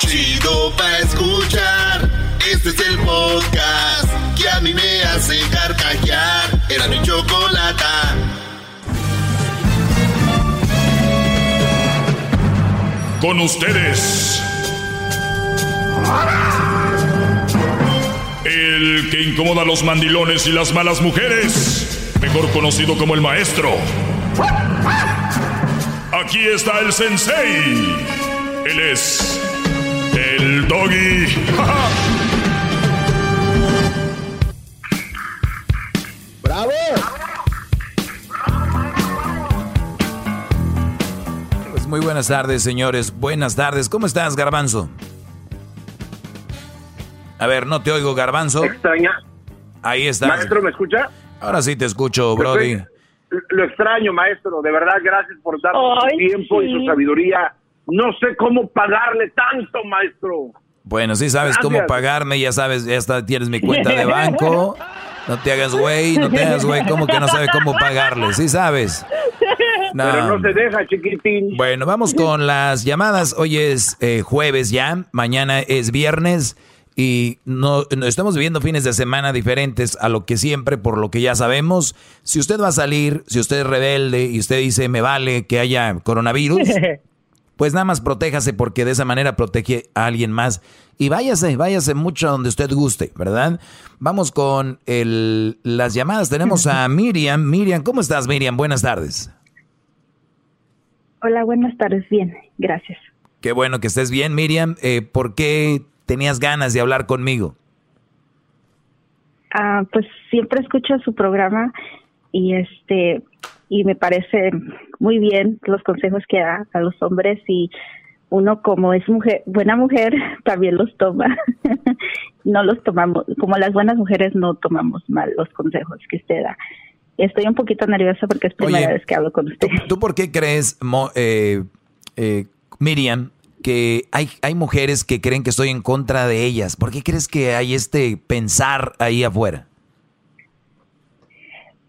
Chido pa' escuchar. Este es el podcast que a mí me hace carcajear. Era mi chocolata. con ustedes. El que incomoda a los mandilones y las malas mujeres, mejor conocido como el maestro. Aquí está el sensei. Él es el doggy. ¡Bravo! Pues muy buenas tardes, señores. Buenas tardes. ¿Cómo estás, Garbanzo? A ver, no te oigo, Garbanzo. Extraña. Ahí estás. Maestro, ¿me escucha? Ahora sí te escucho, Brody. Lo extraño, maestro. De verdad, gracias por Ay, su tiempo y su sabiduría. No sé cómo pagarle tanto, maestro. Bueno, sí sabes cómo pagarme, ya sabes, ya está, tienes mi cuenta de banco. No te hagas güey, no te hagas güey, ¿cómo que no sabe cómo pagarle? Sí sabes. No. Pero no se deja, chiquitín. Bueno, vamos con las llamadas. Hoy es eh, jueves ya, mañana es viernes y no, no- estamos viviendo fines de semana diferentes a lo que siempre, por lo que ya sabemos. Si usted va a salir, si usted es rebelde y usted dice me vale que haya coronavirus, pues nada más protéjase porque de esa manera protege a alguien más. Y váyase, váyase mucho a donde usted guste, ¿verdad? Vamos con el, las llamadas. Tenemos a Miriam. Miriam, ¿cómo estás, Miriam? Buenas tardes. Hola, buenas tardes. Bien, gracias. Qué bueno que estés bien, Miriam. Eh, ¿Por qué tenías ganas de hablar conmigo? Ah, pues siempre escucho su programa y este y me parece muy bien los consejos que da a los hombres y uno como es mujer, buena mujer, también los toma. no los tomamos, como las buenas mujeres no tomamos mal los consejos que usted da. Estoy un poquito nerviosa porque es primera Oye, vez que hablo con usted. ¿Tú por qué crees, Mo- eh, eh, Miriam, que hay, hay mujeres que creen que estoy en contra de ellas? ¿Por qué crees que hay este pensar ahí afuera?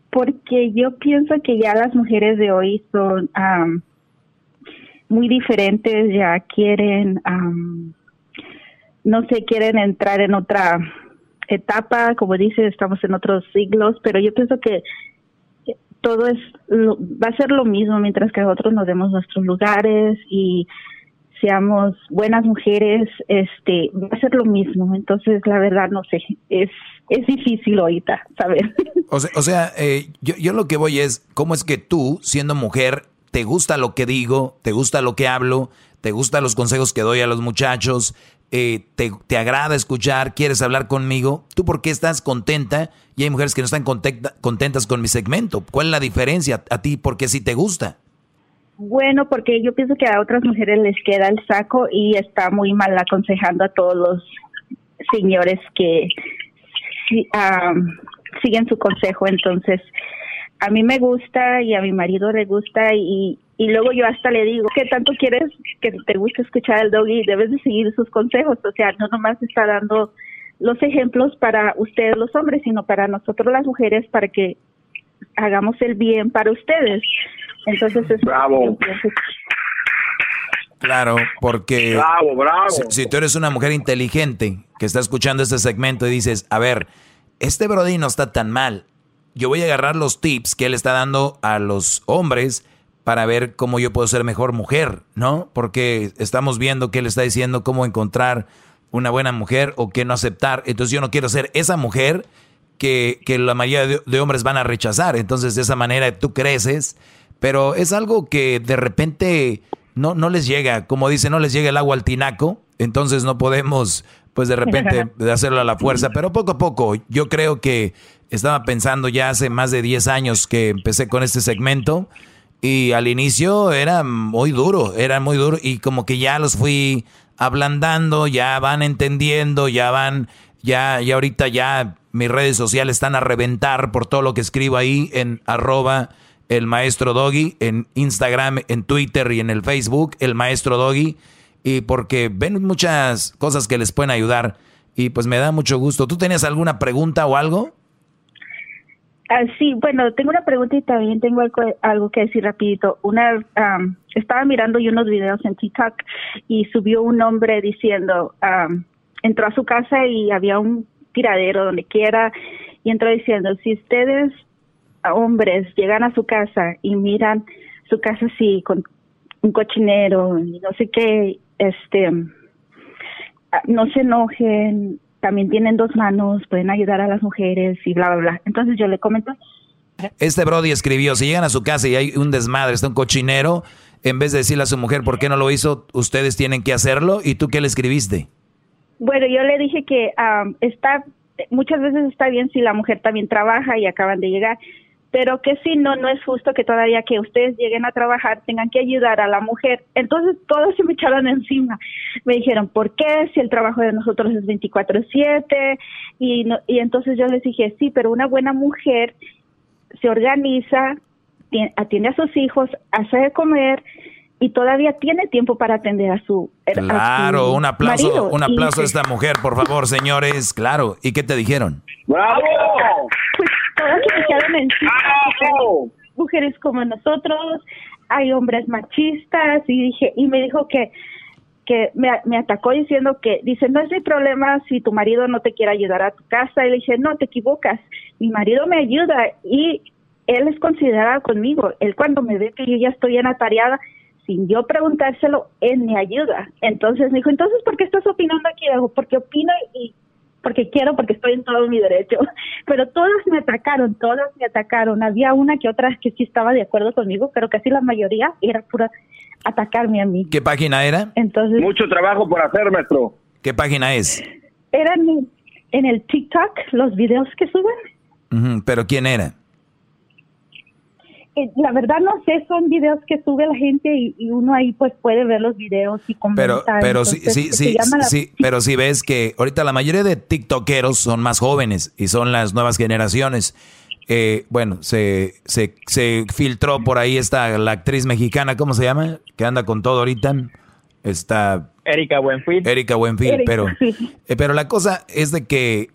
Porque yo pienso que ya las mujeres de hoy son muy diferentes, ya quieren, no sé, quieren entrar en otra etapa, como dice, estamos en otros siglos, pero yo pienso que todo es va a ser lo mismo mientras que nosotros nos demos nuestros lugares y seamos buenas mujeres, este, va a ser lo mismo. Entonces, la verdad, no sé, es es difícil ahorita saber. O sea, eh, yo, yo lo que voy es, ¿cómo es que tú, siendo mujer, te gusta lo que digo, te gusta lo que hablo, te gustan los consejos que doy a los muchachos, eh, te, te agrada escuchar, quieres hablar conmigo? ¿Tú por qué estás contenta? Y hay mujeres que no están contenta- contentas con mi segmento. ¿Cuál es la diferencia a ti? Porque si te gusta. Bueno, porque yo pienso que a otras mujeres les queda el saco y está muy mal aconsejando a todos los señores que am, siguen su consejo. Entonces, a mí me gusta y a mi marido le gusta y, y luego yo hasta le digo, ¿qué tanto quieres que te guste escuchar al doggy? Debes de seguir sus consejos. O sea, no nomás está dando los ejemplos para ustedes los hombres, sino para nosotros las mujeres, para que hagamos el bien para ustedes. Entonces, es Bravo. Claro, porque Bravo, bravo. Si, si tú eres una mujer inteligente que está escuchando este segmento y dices, a ver, este Brody no está tan mal, yo voy a agarrar los tips que él está dando a los hombres para ver cómo yo puedo ser mejor mujer, ¿no? Porque estamos viendo que él está diciendo cómo encontrar una buena mujer o qué no aceptar. Entonces yo no quiero ser esa mujer que, que la mayoría de, de hombres van a rechazar. Entonces de esa manera tú creces, pero es algo que de repente no, no les llega, como dice, no les llega el agua al tinaco, entonces no podemos, pues de repente, hacerlo a la fuerza, pero poco a poco, yo creo que estaba pensando ya hace más de 10 años que empecé con este segmento y al inicio era muy duro, era muy duro y como que ya los fui ablandando, ya van entendiendo, ya van, ya, ya ahorita ya mis redes sociales están a reventar por todo lo que escribo ahí en arroba el maestro Doggy, en Instagram, en Twitter y en el Facebook, el maestro Doggy, y porque ven muchas cosas que les pueden ayudar y pues me da mucho gusto. ¿Tú tenías alguna pregunta o algo? Ah, sí, bueno, tengo una pregunta y también tengo algo, algo que decir rapidito. Una, am, estaba mirando yo unos videos en TikTok y subió un hombre diciendo, am, entró a su casa y había un tiradero donde quiera y entró diciendo, si ustedes hombres llegan a su casa y miran su casa así con un cochinero y no sé qué, este, ah, no se enojen, también tienen dos manos, pueden ayudar a las mujeres y bla, bla, bla. Entonces yo le comento. Este Brody escribió, si llegan a su casa y hay un desmadre, está un cochinero, en vez de decirle a su mujer por qué no lo hizo, ustedes tienen que hacerlo. ¿Y tú qué le escribiste? Bueno, yo le dije que am, está, muchas veces está bien si la mujer también trabaja y acaban de llegar, pero que si no, no es justo que todavía que ustedes lleguen a trabajar tengan que ayudar a la mujer. Entonces todos se me echaron encima. Me dijeron, ¿por qué? Si el trabajo de nosotros es 24/7 y, no, y entonces yo les dije, sí, pero una buena mujer se organiza, tien- atiende a sus hijos, hace de comer y todavía tiene tiempo para atender a su a su Claro, un aplauso, marido. un Y aplauso a esta mujer, por favor, señores. Claro. ¿Y qué te dijeron? ¡Bravo! Pues todas se echaron encima. Mujeres como nosotros, hay hombres machistas y dije y me dijo que que me, me atacó diciendo que dice no es mi problema si tu marido no te quiere ayudar a tu casa y le dije no te equivocas mi marido me ayuda y él es considerado conmigo él cuando me ve que yo ya estoy en atareada sin yo preguntárselo él me ayuda entonces me dijo entonces por qué estás opinando aquí Digo, porque opino y porque quiero, porque estoy en todo mi derecho. Pero todas me atacaron, todas me atacaron. Había una que otra que sí estaba de acuerdo conmigo, pero casi la mayoría era pura atacarme a mí. ¿Qué página era? Entonces, Mucho trabajo por hacer, maestro. ¿Qué página es? eran en, en el TikTok los videos que suben. ¿Pero quién era? Eh, la verdad no sé, son videos que sube la gente y, y uno ahí pues puede ver los videos y Pero, comentar. pero sí, Entonces, sí, sí, la- sí, pero si ves que ahorita la mayoría de tiktokeros son más jóvenes y son las nuevas generaciones. Eh, bueno, se, se, se filtró por ahí esta, la actriz mexicana, ¿cómo se llama? Que anda con todo ahorita. Está Erika Buenfil. Erika Buenfil, Erika, pero, sí. eh, pero la cosa es de que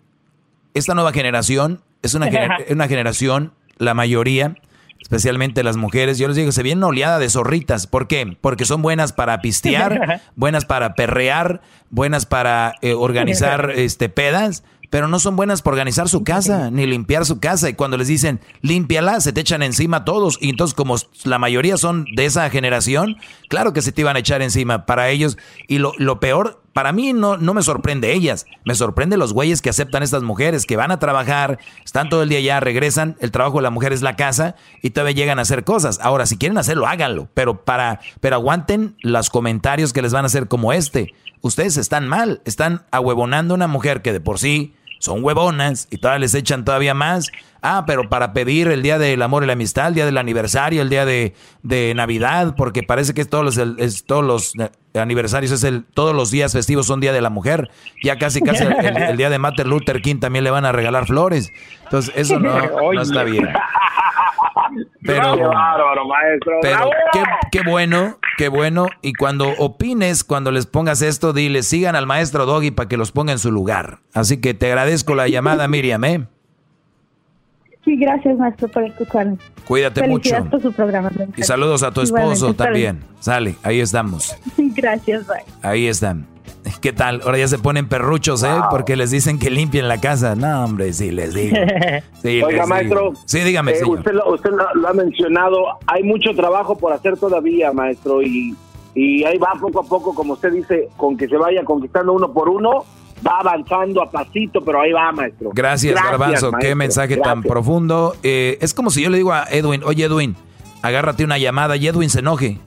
esta nueva generación es una, gener- una generación, la mayoría, especialmente las mujeres, yo les digo, se viene una oleada de zorritas. ¿Por qué? Porque son buenas para pistear, buenas para perrear, buenas para eh, organizar este pedas, pero no son buenas para organizar su casa, ni limpiar su casa. Y cuando les dicen, límpiala, se te echan encima todos. Y entonces, como la mayoría son de esa generación, claro que se te iban a echar encima para ellos. Y lo, lo peor, para mí no, no me sorprende ellas, me sorprende los güeyes que aceptan estas mujeres, que van a trabajar, están todo el día allá, regresan, el trabajo de la mujer es la casa y todavía llegan a hacer cosas. Ahora, si quieren hacerlo, háganlo, pero para, pero aguanten los comentarios que les van a hacer como este. Ustedes están mal, están ahuevonando a una mujer que de por sí son huevonas y todavía les echan todavía más. Ah, pero para pedir el día del amor y la amistad, el día del aniversario, el día de, de Navidad, porque parece que es todos los, es todos los eh, aniversarios, es el, todos los días festivos son día de la mujer. Ya casi casi el, el- el día de Martin Luther King también le van a regalar flores. Entonces, eso no, no está bien. Pero, Qué bárbaro, maestro. pero qué, qué bueno, qué bueno. Y cuando opines, cuando les pongas esto, dile, sigan al maestro Doggy para que los ponga en su lugar. Así que te agradezco la llamada, Miriam, ¿eh? Sí, gracias maestro por escucharme. Cuídate mucho. por su programa. Y saludos a tu esposo también. Sale, ahí estamos. Gracias, bye. Ahí están. ¿Qué tal? Ahora ya se ponen perruchos, ¿eh? Porque les dicen que limpien la casa. No, hombre, sí, les digo. Sí, Oiga, les maestro. digo. Sí, dígame, eh, señor. Usted, lo, usted lo, ha mencionado. Hay mucho trabajo por hacer todavía, maestro. Y, y ahí va poco a poco, como usted dice, con que se vaya conquistando uno por uno. Va avanzando a pasito, pero ahí va, maestro. Gracias, Garbanzo. Qué maestro. mensaje tan Gracias. profundo. Eh, es como si yo le digo a Edwin, oye Edwin, agárrate una llamada y Edwin se enoje.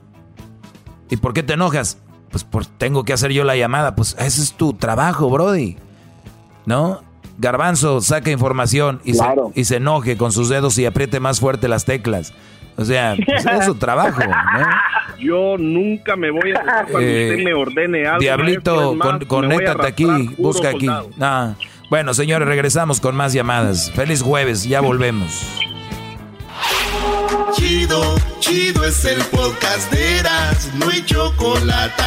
¿Y por qué te enojas? Pues por tengo que hacer yo la llamada. Pues ese es tu trabajo, Brody. ¿No? Garbanzo saca información y, Claro. se, y se enoje con sus dedos y apriete más fuerte las teclas. O sea, pues, es su trabajo, ¿no? Yo nunca me voy a dejar cuando Eh, usted me ordene algo. Diablito, más, con, conéctate aquí, busca aquí. Ah, Bueno, señores, regresamos con más llamadas. Feliz jueves, ya volvemos. Chido, chido es el podcast de Eras, no hay chocolate.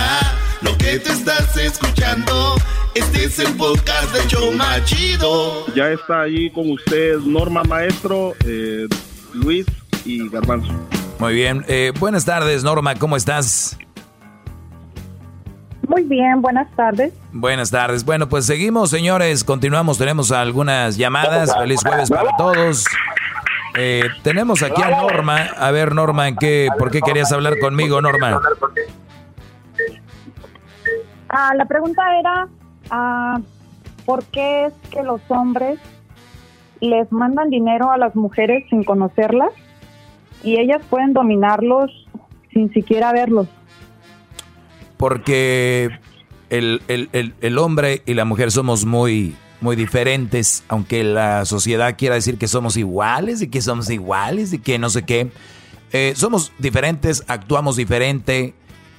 Lo que te estás escuchando, este es el podcast de Choma Chido. Ya está allí con usted Norma Maestro, eh, Luis y Garbanzo. Muy bien. Eh, buenas tardes, Norma, ¿cómo estás? Muy bien, buenas tardes. Buenas tardes. Bueno, pues seguimos, señores. Continuamos. Tenemos algunas llamadas. Feliz jueves para todos. Eh, tenemos aquí a Norma. A ver, Norma, ¿en qué, ¿por qué querías hablar conmigo, Norma? Ah, la pregunta era, ah, ¿por qué es que los hombres les mandan dinero a las mujeres sin conocerlas y ellas pueden dominarlos sin siquiera verlos? Porque el, el, el, el hombre y la mujer somos muy, muy diferentes, aunque la sociedad quiera decir que somos iguales y que somos iguales y que no sé qué. Eh, somos diferentes, actuamos diferente.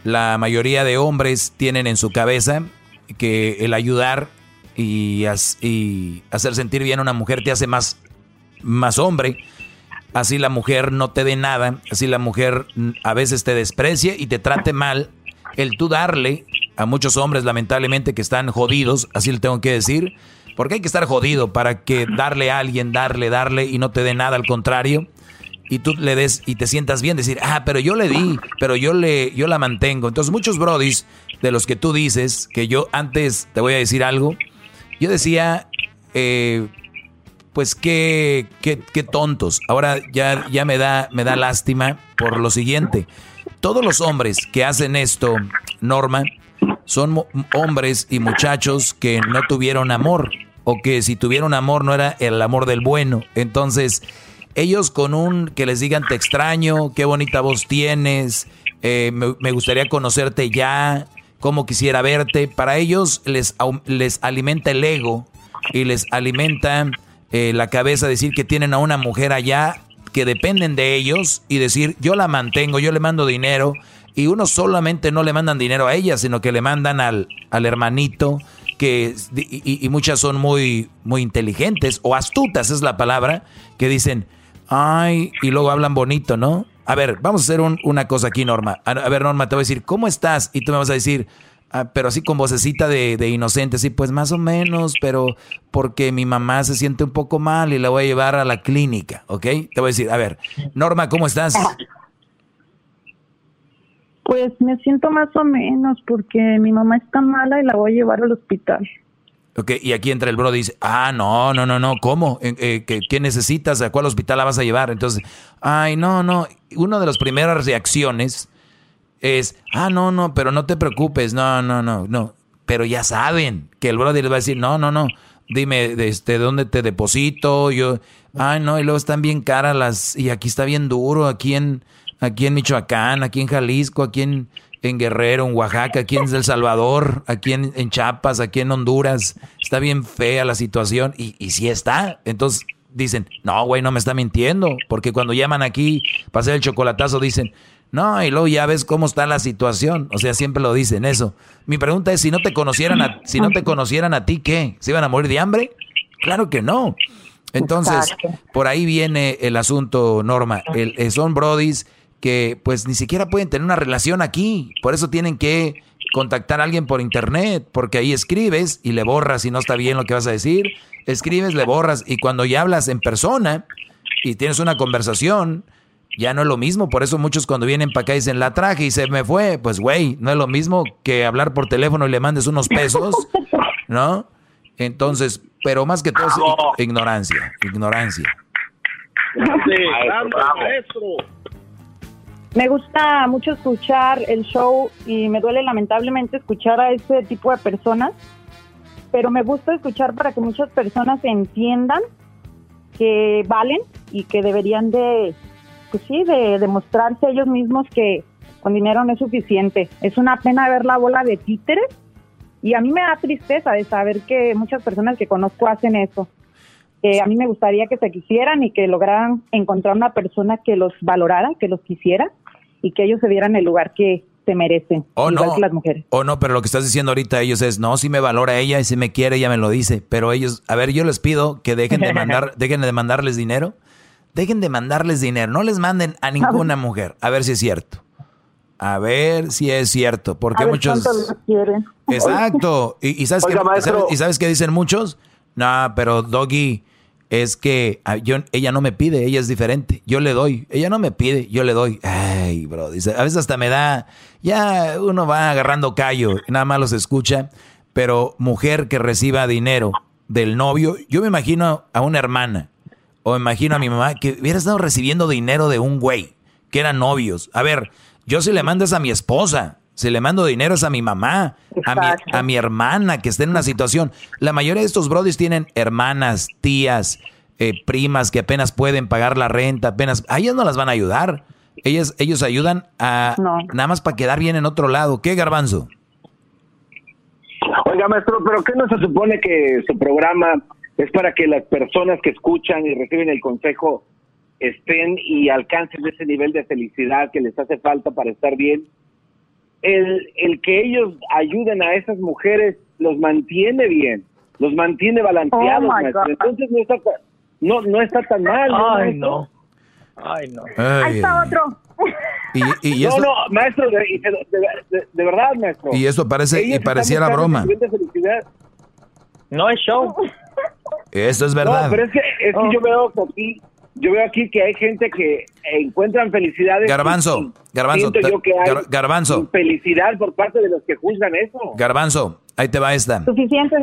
La mayoría de hombres tienen en su cabeza que el ayudar y, hacer sentir bien a una mujer te hace más, más hombre. Así la mujer no te dé nada, así la mujer a veces te desprecie y te trate mal. El tú darle a muchos hombres, lamentablemente, que están jodidos, así le tengo que decir, porque hay que estar jodido para que darle a alguien, darle, darle y no te dé nada, al contrario y tú le des y te sientas bien, decir, ah, pero yo le di, pero yo le, yo la mantengo. Entonces muchos brodis de los que tú dices, que yo antes te voy a decir algo, yo decía, eh, pues qué, qué, qué tontos. Ahora ya, ya me da, me da lástima por lo siguiente. Todos los hombres que hacen esto, Norma, son hombres y muchachos que no tuvieron amor o que si tuvieron amor no era el amor del bueno. Entonces, ellos con un que les digan te extraño, qué bonita voz tienes, eh, me, gustaría conocerte ya, cómo quisiera verte, para ellos les, les alimenta el ego y les alimenta eh, la cabeza decir que tienen a una mujer allá que dependen de ellos y decir yo la mantengo, yo le mando dinero y uno solamente no le mandan dinero a ella, sino que le mandan al, al hermanito que y, y- muchas son muy muy inteligentes o astutas es la palabra que dicen ay y luego hablan bonito, ¿no? A ver, vamos a hacer un- una cosa aquí, Norma. A, a ver, Norma, te voy a decir, ¿cómo estás? Y tú me vas a decir, "Ah, pero así con vocecita de, de inocente, sí, pues más o menos, pero porque mi mamá se siente un poco mal y la voy a llevar a la clínica, ¿ok? Te voy a decir, a ver, Norma, ¿cómo estás? Pues me siento más o menos porque mi mamá está mala y la voy a llevar al hospital. Ok, y aquí entra el bro y dice, ah, no, no, no, no, ¿cómo? Eh, eh, ¿qué, necesitas? ¿A cuál hospital la vas a llevar? Entonces, ay, no, no. Una de las primeras reacciones es, ah, no, no, pero no te preocupes, no, no, no, no. Pero ya saben que el brother les va a decir, no, no, no, dime, este, ¿dónde te deposito? Yo, ay, no, y luego están bien caras las, y aquí está bien duro, aquí en, aquí en Michoacán, aquí en Jalisco, aquí en, en Guerrero, en Oaxaca, aquí en El Salvador, aquí en, en Chiapas, aquí en Honduras. Está bien fea la situación y, y sí está. Entonces dicen, no, güey, no me está mintiendo. Porque cuando llaman aquí para hacer el chocolatazo dicen, no, y luego ya ves cómo está la situación. O sea, siempre lo dicen eso. Mi pregunta es, si no te conocieran a, si no te conocieran a ti, ¿qué? ¿Se iban a morir de hambre? Claro que no. Entonces, por ahí viene el asunto, Norma. El, eh, son brodis que pues ni siquiera pueden tener una relación aquí. Por eso tienen que contactar a alguien por internet, porque ahí escribes y le borras si no está bien lo que vas a decir. Escribes, le borras y cuando ya hablas en persona y tienes una conversación, ya no es lo mismo. Por eso muchos cuando vienen para acá dicen, la traje y se me fue. Pues güey, no es lo mismo que hablar por teléfono y le mandes unos pesos, ¿no? Entonces, pero más que todo es ignorancia, ignorancia. Me gusta mucho escuchar el show y me duele lamentablemente escuchar a ese tipo de personas, pero me gusta escuchar para que muchas personas entiendan que valen y que deberían de, pues sí, de demostrarse ellos mismos que con dinero no es suficiente. Es una pena ver la bola de títeres y a mí me da tristeza de saber que muchas personas que conozco hacen eso. Que a mí me gustaría que se quisieran y que lograran encontrar una persona que los valorara, que los quisiera y que ellos se dieran el lugar que se merecen, O igual no, que las mujeres. o no, pero lo que estás diciendo ahorita ellos es, no, si me valora ella y si me quiere, ella me lo dice. Pero ellos, a ver, yo les pido que dejen de mandar, dejen de mandarles dinero. Dejen de mandarles dinero. No les manden a ninguna mujer. A ver si es cierto. A ver si es cierto. Porque A ver muchos. Exacto. ¿Y, y sabes Oiga, qué, maestro. sabes- ¿Y sabes qué dicen muchos? No, pero Doggy, es que ah, yo, ella no me pide, ella es diferente. Yo le doy. Ella no me pide, yo le doy. Ay, bro. Dice, a veces hasta me da. Ya uno va agarrando callo, nada más los escucha. Pero mujer que reciba dinero del novio, yo me imagino a una hermana O imagino a mi mamá que hubiera estado recibiendo dinero de un güey, que eran novios. A ver, yo si le mando es a mi esposa, si le mando dinero es a mi mamá, a mi, a mi hermana que está en una situación. La mayoría de estos brodis tienen hermanas, tías, eh, primas que apenas pueden pagar la renta, apenas... A ellas no las van a ayudar. Ellas, ellos ayudan a nada más para quedar bien en otro lado. ¿Qué, Garbanzo? Oiga, maestro, pero ¿qué no se supone que su programa es para que las personas que escuchan y reciben el consejo estén y alcancen ese nivel de felicidad que les hace falta para estar bien? El, el que ellos ayuden a esas mujeres los mantiene bien, los mantiene balanceados, Oh. Entonces no está, no, no está tan mal. Ay, maestro? no. Ay, no. Ay, Ahí está otro. Y, y no, no, maestro, de, de, de- de verdad, maestro. y esto parece, y pareciera broma. No es show. Esto es verdad. No, pero es que, es que yo veo que aquí, yo veo aquí que hay gente que encuentran felicidad. en- Garbanzo, Garbanzo, yo que hay Gar- Garbanzo. felicidad por parte de los que juzgan eso. Garbanzo, ahí te va esta. Suficiente.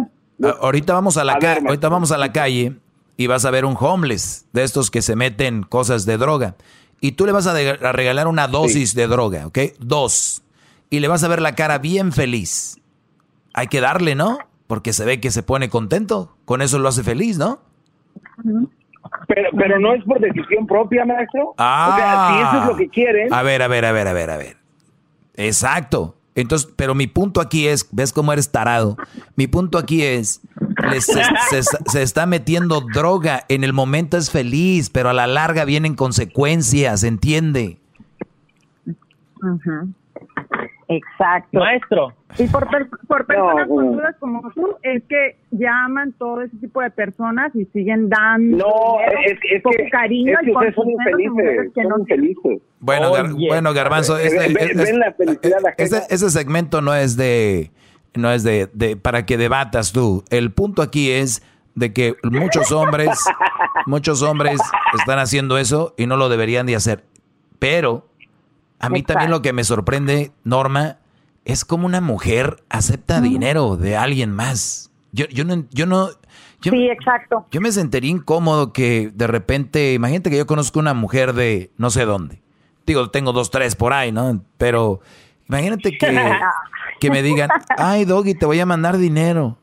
A- Ahorita vamos a la A ca- ver, maestro. ahorita vamos a la calle y vas a ver un homeless de estos que se meten cosas de droga y tú le vas a regalar una dosis de droga, ¿ok? Dos y le vas a ver la cara bien feliz. Hay que darle, ¿no? Porque se ve que se pone contento. Con eso lo hace feliz, ¿no? Pero, pero no es por decisión propia, maestro. Ah. O sea, si eso es lo que quieren. A ver, a ver, a ver, a ver, a ver. Exacto. Entonces, pero mi punto aquí es, ¿ves cómo eres tarado? Mi punto aquí es, les- se, se- se está metiendo droga, en el momento es feliz, pero a la larga vienen consecuencias, ¿entiende? Ujú. Exacto. Maestro. Y por, per- por personas No, no. conchudas como tú, es que llaman todo ese tipo de personas y siguen dando No, dinero, es, es poco que, cariño es que y ustedes son infelices. que Son no infelices. Bueno, Gar- bueno Garbanzo, este, ven- es- ven la felicidad ajena. ese, ese segmento no es de, no es de, de- para que debatas tú. El punto aquí es de que muchos hombres, muchos hombres están haciendo eso y no lo deberían de hacer. Pero a mí también lo que me sorprende, Norma, es como una mujer acepta dinero de alguien más. Yo, yo no, yo no, yo, Sí, exacto. yo me sentiría incómodo que de repente, imagínate que yo conozco una mujer de no sé dónde. Digo, tengo dos, tres por ahí, ¿no? Pero imagínate que, que me digan, ay, Doggy, te voy a mandar dinero.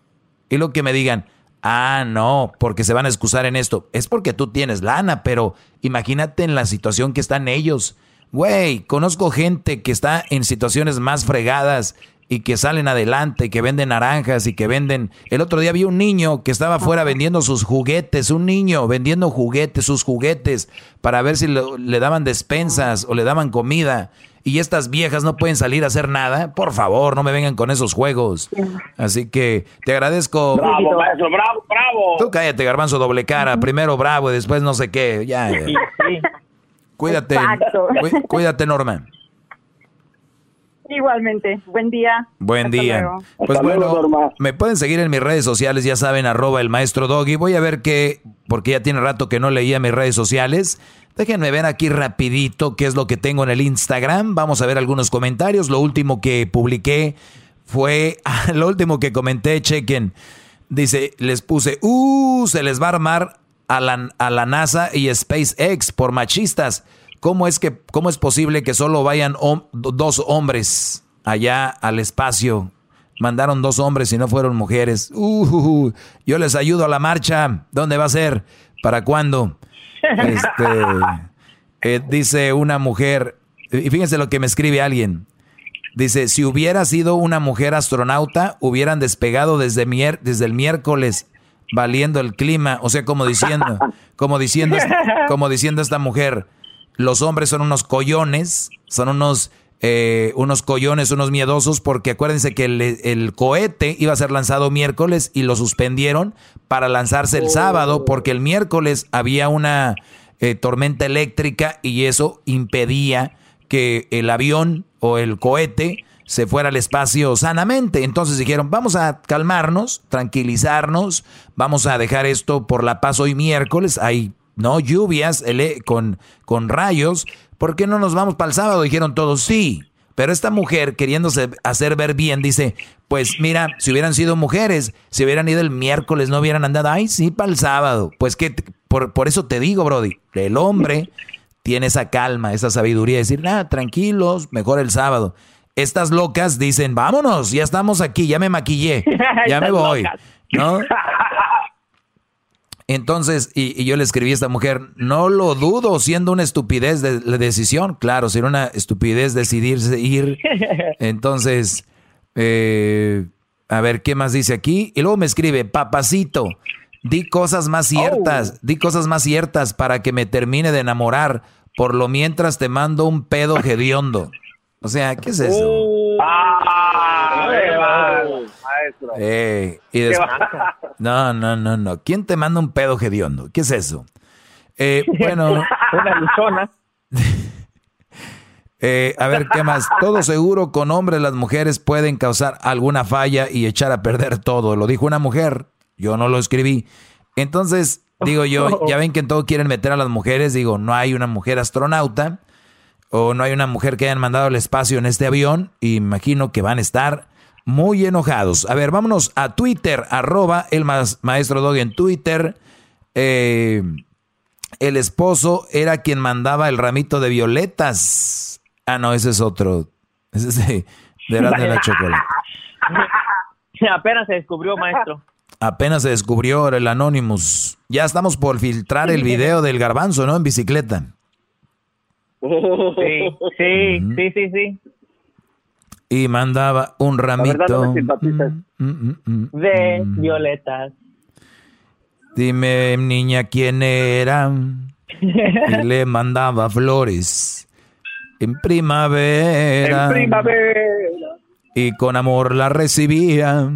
Y lo que me digan, ah, no, porque se van a excusar en esto. Es porque tú tienes lana, pero imagínate en la situación que están ellos. Güey, conozco gente que está en situaciones más fregadas y que salen adelante, que venden naranjas y que venden... El otro día vi un niño que estaba afuera vendiendo sus juguetes, un niño vendiendo juguetes, sus juguetes, para ver si lo- le daban despensas o le daban comida. Y estas viejas no pueden salir a hacer nada. Por favor, no me vengan con esos juegos. Así que te agradezco. Bravo, maestro, bravo, bravo. Tú cállate, garbanzo doble cara. Primero bravo y después no sé qué. Ya, ya. Sí, sí. Cuídate. Exacto. Cuídate, Norma. Igualmente. Buen día. Buen Hasta día. luego. Pues Hasta luego, bueno, Norma. me pueden seguir en mis redes sociales, ya saben, arroba el maestro Doggy. Voy a ver qué, porque ya tiene rato que no leía mis redes sociales. Déjenme ver aquí rapidito qué es lo que tengo en el Instagram. Vamos a ver algunos comentarios. Lo último que publiqué fue, lo último que comenté, chequen. Dice, les puse, uh, se les va a armar a la, a la NASA y SpaceX por machistas. ¿Cómo es, que, ¿Cómo es posible que solo vayan hom- dos hombres allá al espacio? Mandaron dos hombres y no fueron mujeres. Uh, yo les ayudo a la marcha. ¿Dónde va a ser? ¿Para cuándo? Este, eh, dice una mujer, y fíjense lo que me escribe alguien. Dice, si hubiera sido una mujer astronauta, hubieran despegado desde, mier- desde el miércoles valiendo el clima. O sea, como diciendo, como diciendo, como diciendo esta mujer, los hombres son unos collones, son unos, eh, unos collones, unos miedosos, porque acuérdense que el, el cohete iba a ser lanzado miércoles y lo suspendieron para lanzarse el sábado, porque el miércoles había una eh, tormenta eléctrica y eso impedía que el avión o el cohete se fuera al espacio sanamente. Entonces dijeron, vamos a calmarnos, tranquilizarnos, vamos a dejar esto por la paz hoy miércoles, hay no lluvias con, con rayos, ¿por qué no nos vamos para el sábado? Dijeron todos, sí. Pero esta mujer, queriéndose hacer ver bien, dice, pues mira, si hubieran sido mujeres, si hubieran ido el miércoles, no hubieran andado, ay, sí, para el sábado. Pues, ¿qué, por, por eso te digo, Brody, el hombre tiene esa calma, esa sabiduría de decir, nada, tranquilos, mejor el sábado. Estas locas dicen, vámonos, ya estamos aquí, ya me maquillé, ya me voy. ¿no? Entonces, y, y yo le escribí a esta mujer, no lo dudo, siendo una estupidez de la decisión, claro, si era una estupidez decidirse ir, entonces, eh, a ver, ¿qué más dice aquí? Y luego me escribe, papacito, di cosas más ciertas, di cosas más ciertas para que me termine de enamorar, por lo mientras te mando un pedo hediondo. O sea, ¿qué es eso? Ah, qué va, maestro. Eh, y Qué des- va. No, no, no, no. ¿Quién te manda un pedo hediondo? ¿Qué es eso? Eh, bueno, Una luchona. eh, a ver, ¿qué más? Todo seguro con hombres las mujeres pueden causar alguna falla y echar a perder todo. Lo dijo una mujer. Yo no lo escribí. Entonces, digo yo, ya ven que en todo quieren meter a las mujeres. Digo, no hay una mujer astronauta o no hay una mujer que hayan mandado al espacio en este avión. Imagino que van a estar muy enojados. A ver, vámonos a Twitter, arroba el maestro Dog en Twitter. Eh, el esposo era quien mandaba el ramito de violetas. Ah, no, ese es otro. Ese es de, de la chocolate. Apenas se descubrió, maestro. Apenas se descubrió el Anonymous. Ya estamos por filtrar el video del garbanzo, ¿no? En bicicleta. Sí, sí, sí, sí, sí. Y mandaba un no ramito. simpatizas. Mm, mm, De mm. violetas. Dime, niña, quién era. Y le mandaba flores en primavera. En primavera. Y con amor la recibía.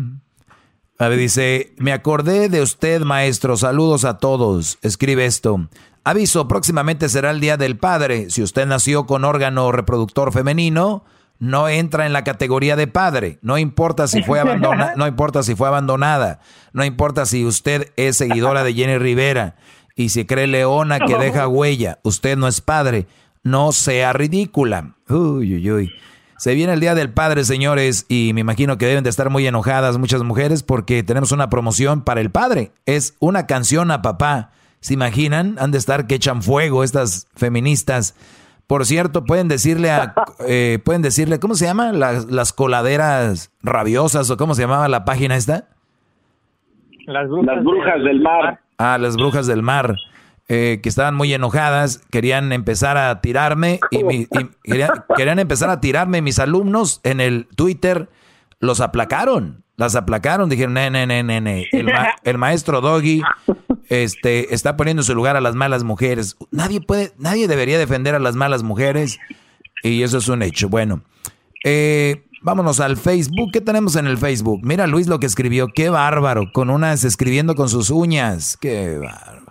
A ver, dice, me acordé de usted, maestro. Saludos a todos. Escribe esto. Aviso, próximamente será el Día del Padre. Si usted nació con órgano reproductor femenino, no entra en la categoría de padre. No importa si fue abandonada, no importa si fue abandonada. No importa si usted es seguidora de Jenny Rivera y si cree leona que deja huella. Usted no es padre. No sea ridícula. Uy, uy, uy. Se viene el Día del Padre, señores, y me imagino que deben de estar muy enojadas muchas mujeres porque tenemos una promoción para el padre. Es una canción a papá. ¿Se imaginan? Han de estar que echan fuego estas feministas. Por cierto, pueden decirle a, eh, pueden decirle, ¿cómo se llama? Las, las coladeras rabiosas o cómo se llamaba la página esta? Las brujas, Las brujas del mar. Ah, las brujas del mar, eh, que estaban muy enojadas, querían empezar a tirarme y, mi- y querían, querían empezar a tirarme. Mis alumnos en el Twitter los aplacaron, las aplacaron. Dijeron, ne, ne, ne, ne, ne. El, ma- el maestro Doggy este, está poniendo en su lugar a las malas mujeres. Nadie puede, nadie debería defender a las malas mujeres y eso es un hecho. Bueno, eh, vámonos al Facebook. ¿Qué tenemos en el Facebook? Mira Luis lo que escribió. Qué bárbaro. Con unas escribiendo con sus uñas. Qué bárbaro.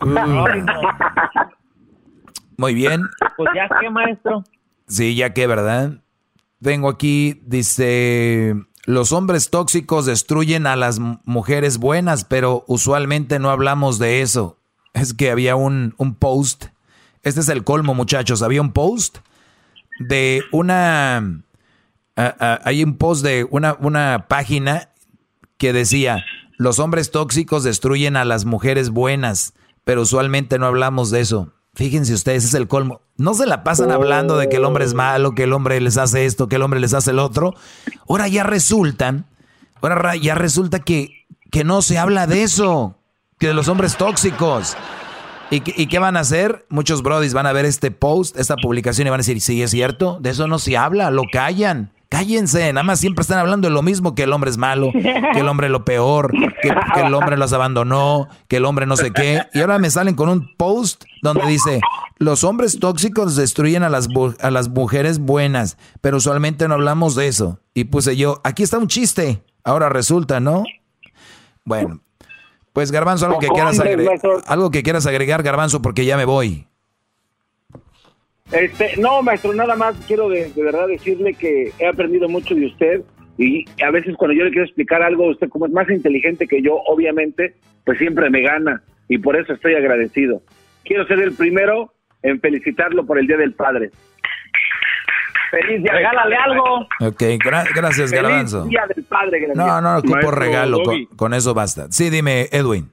Muy bien. Pues ya qué, maestro. Sí, ya que, ¿verdad? Tengo aquí, dice, los hombres tóxicos destruyen a las mujeres buenas, pero usualmente no hablamos de eso. Es que había un, un post, este es el colmo muchachos, había un post de una, hay un post de una, una página que decía, los hombres tóxicos destruyen a las mujeres buenas, pero usualmente no hablamos de eso. Fíjense ustedes, es el colmo. No se la pasan hablando de que el hombre es malo, que el hombre les hace esto, que el hombre les hace el otro. Ahora ya resultan, ahora ra- ya resulta que, que no se habla de eso, que de los hombres tóxicos. ¿Y, ¿Y qué van a hacer? Muchos brodis van a ver este post, esta publicación y van a decir, sí, es cierto, de eso no se habla, lo callan. Cállense, nada más siempre están hablando de lo mismo, que el hombre es malo, que el hombre es lo peor, que, que el hombre los abandonó, que el hombre no sé qué. Y ahora me salen con un post donde dice, los hombres tóxicos destruyen a las, a las mujeres buenas, pero usualmente no hablamos de eso. Y puse yo, aquí está un chiste, ahora resulta, ¿no? Bueno, pues Garbanzo, algo que quieras, agregar, algo que quieras agregar, Garbanzo, porque ya me voy. Este, no, maestro, nada más quiero de, de verdad decirle que he aprendido mucho de usted y a veces cuando yo le quiero explicar algo, usted como es más inteligente que yo, obviamente, pues siempre me gana y por eso estoy agradecido. Quiero ser el primero en felicitarlo por el Día del Padre. Feliz día, regálale algo. Ok, gra- gracias, Feliz Garbanzo. Día del Padre. No, no, ocupo Maestro regalo, con, con eso basta. Sí, dime, Edwin.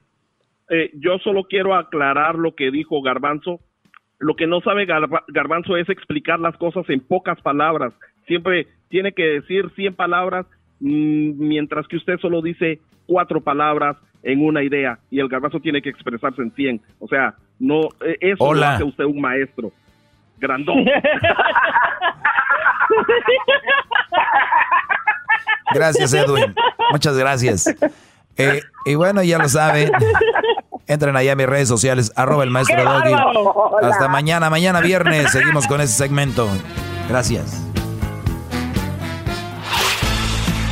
eh, yo solo quiero aclarar lo que dijo Garbanzo. Lo que no sabe Garba- Garbanzo es explicar las cosas en pocas palabras. Siempre tiene que decir 100 palabras, mm, mientras que usted solo dice cuatro palabras en una idea y el Garbanzo tiene que expresarse en 100. O sea, no, eh, eso lo hace usted un maestro. Grandón. Gracias, Edwin. Muchas gracias. Eh, y bueno, ya lo saben. Entren allá a mis redes sociales, arroba el maestro ¡Qué Doggy. Hasta mañana, mañana viernes. Seguimos con ese segmento. Gracias.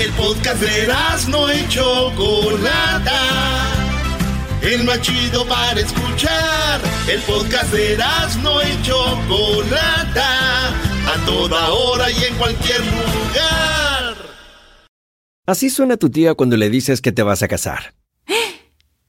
El podcast de no y Chocolata. El más chido para escuchar. El podcast de no y Chocolata. A toda hora y en cualquier lugar. Así suena tu tía cuando le dices que te vas a casar.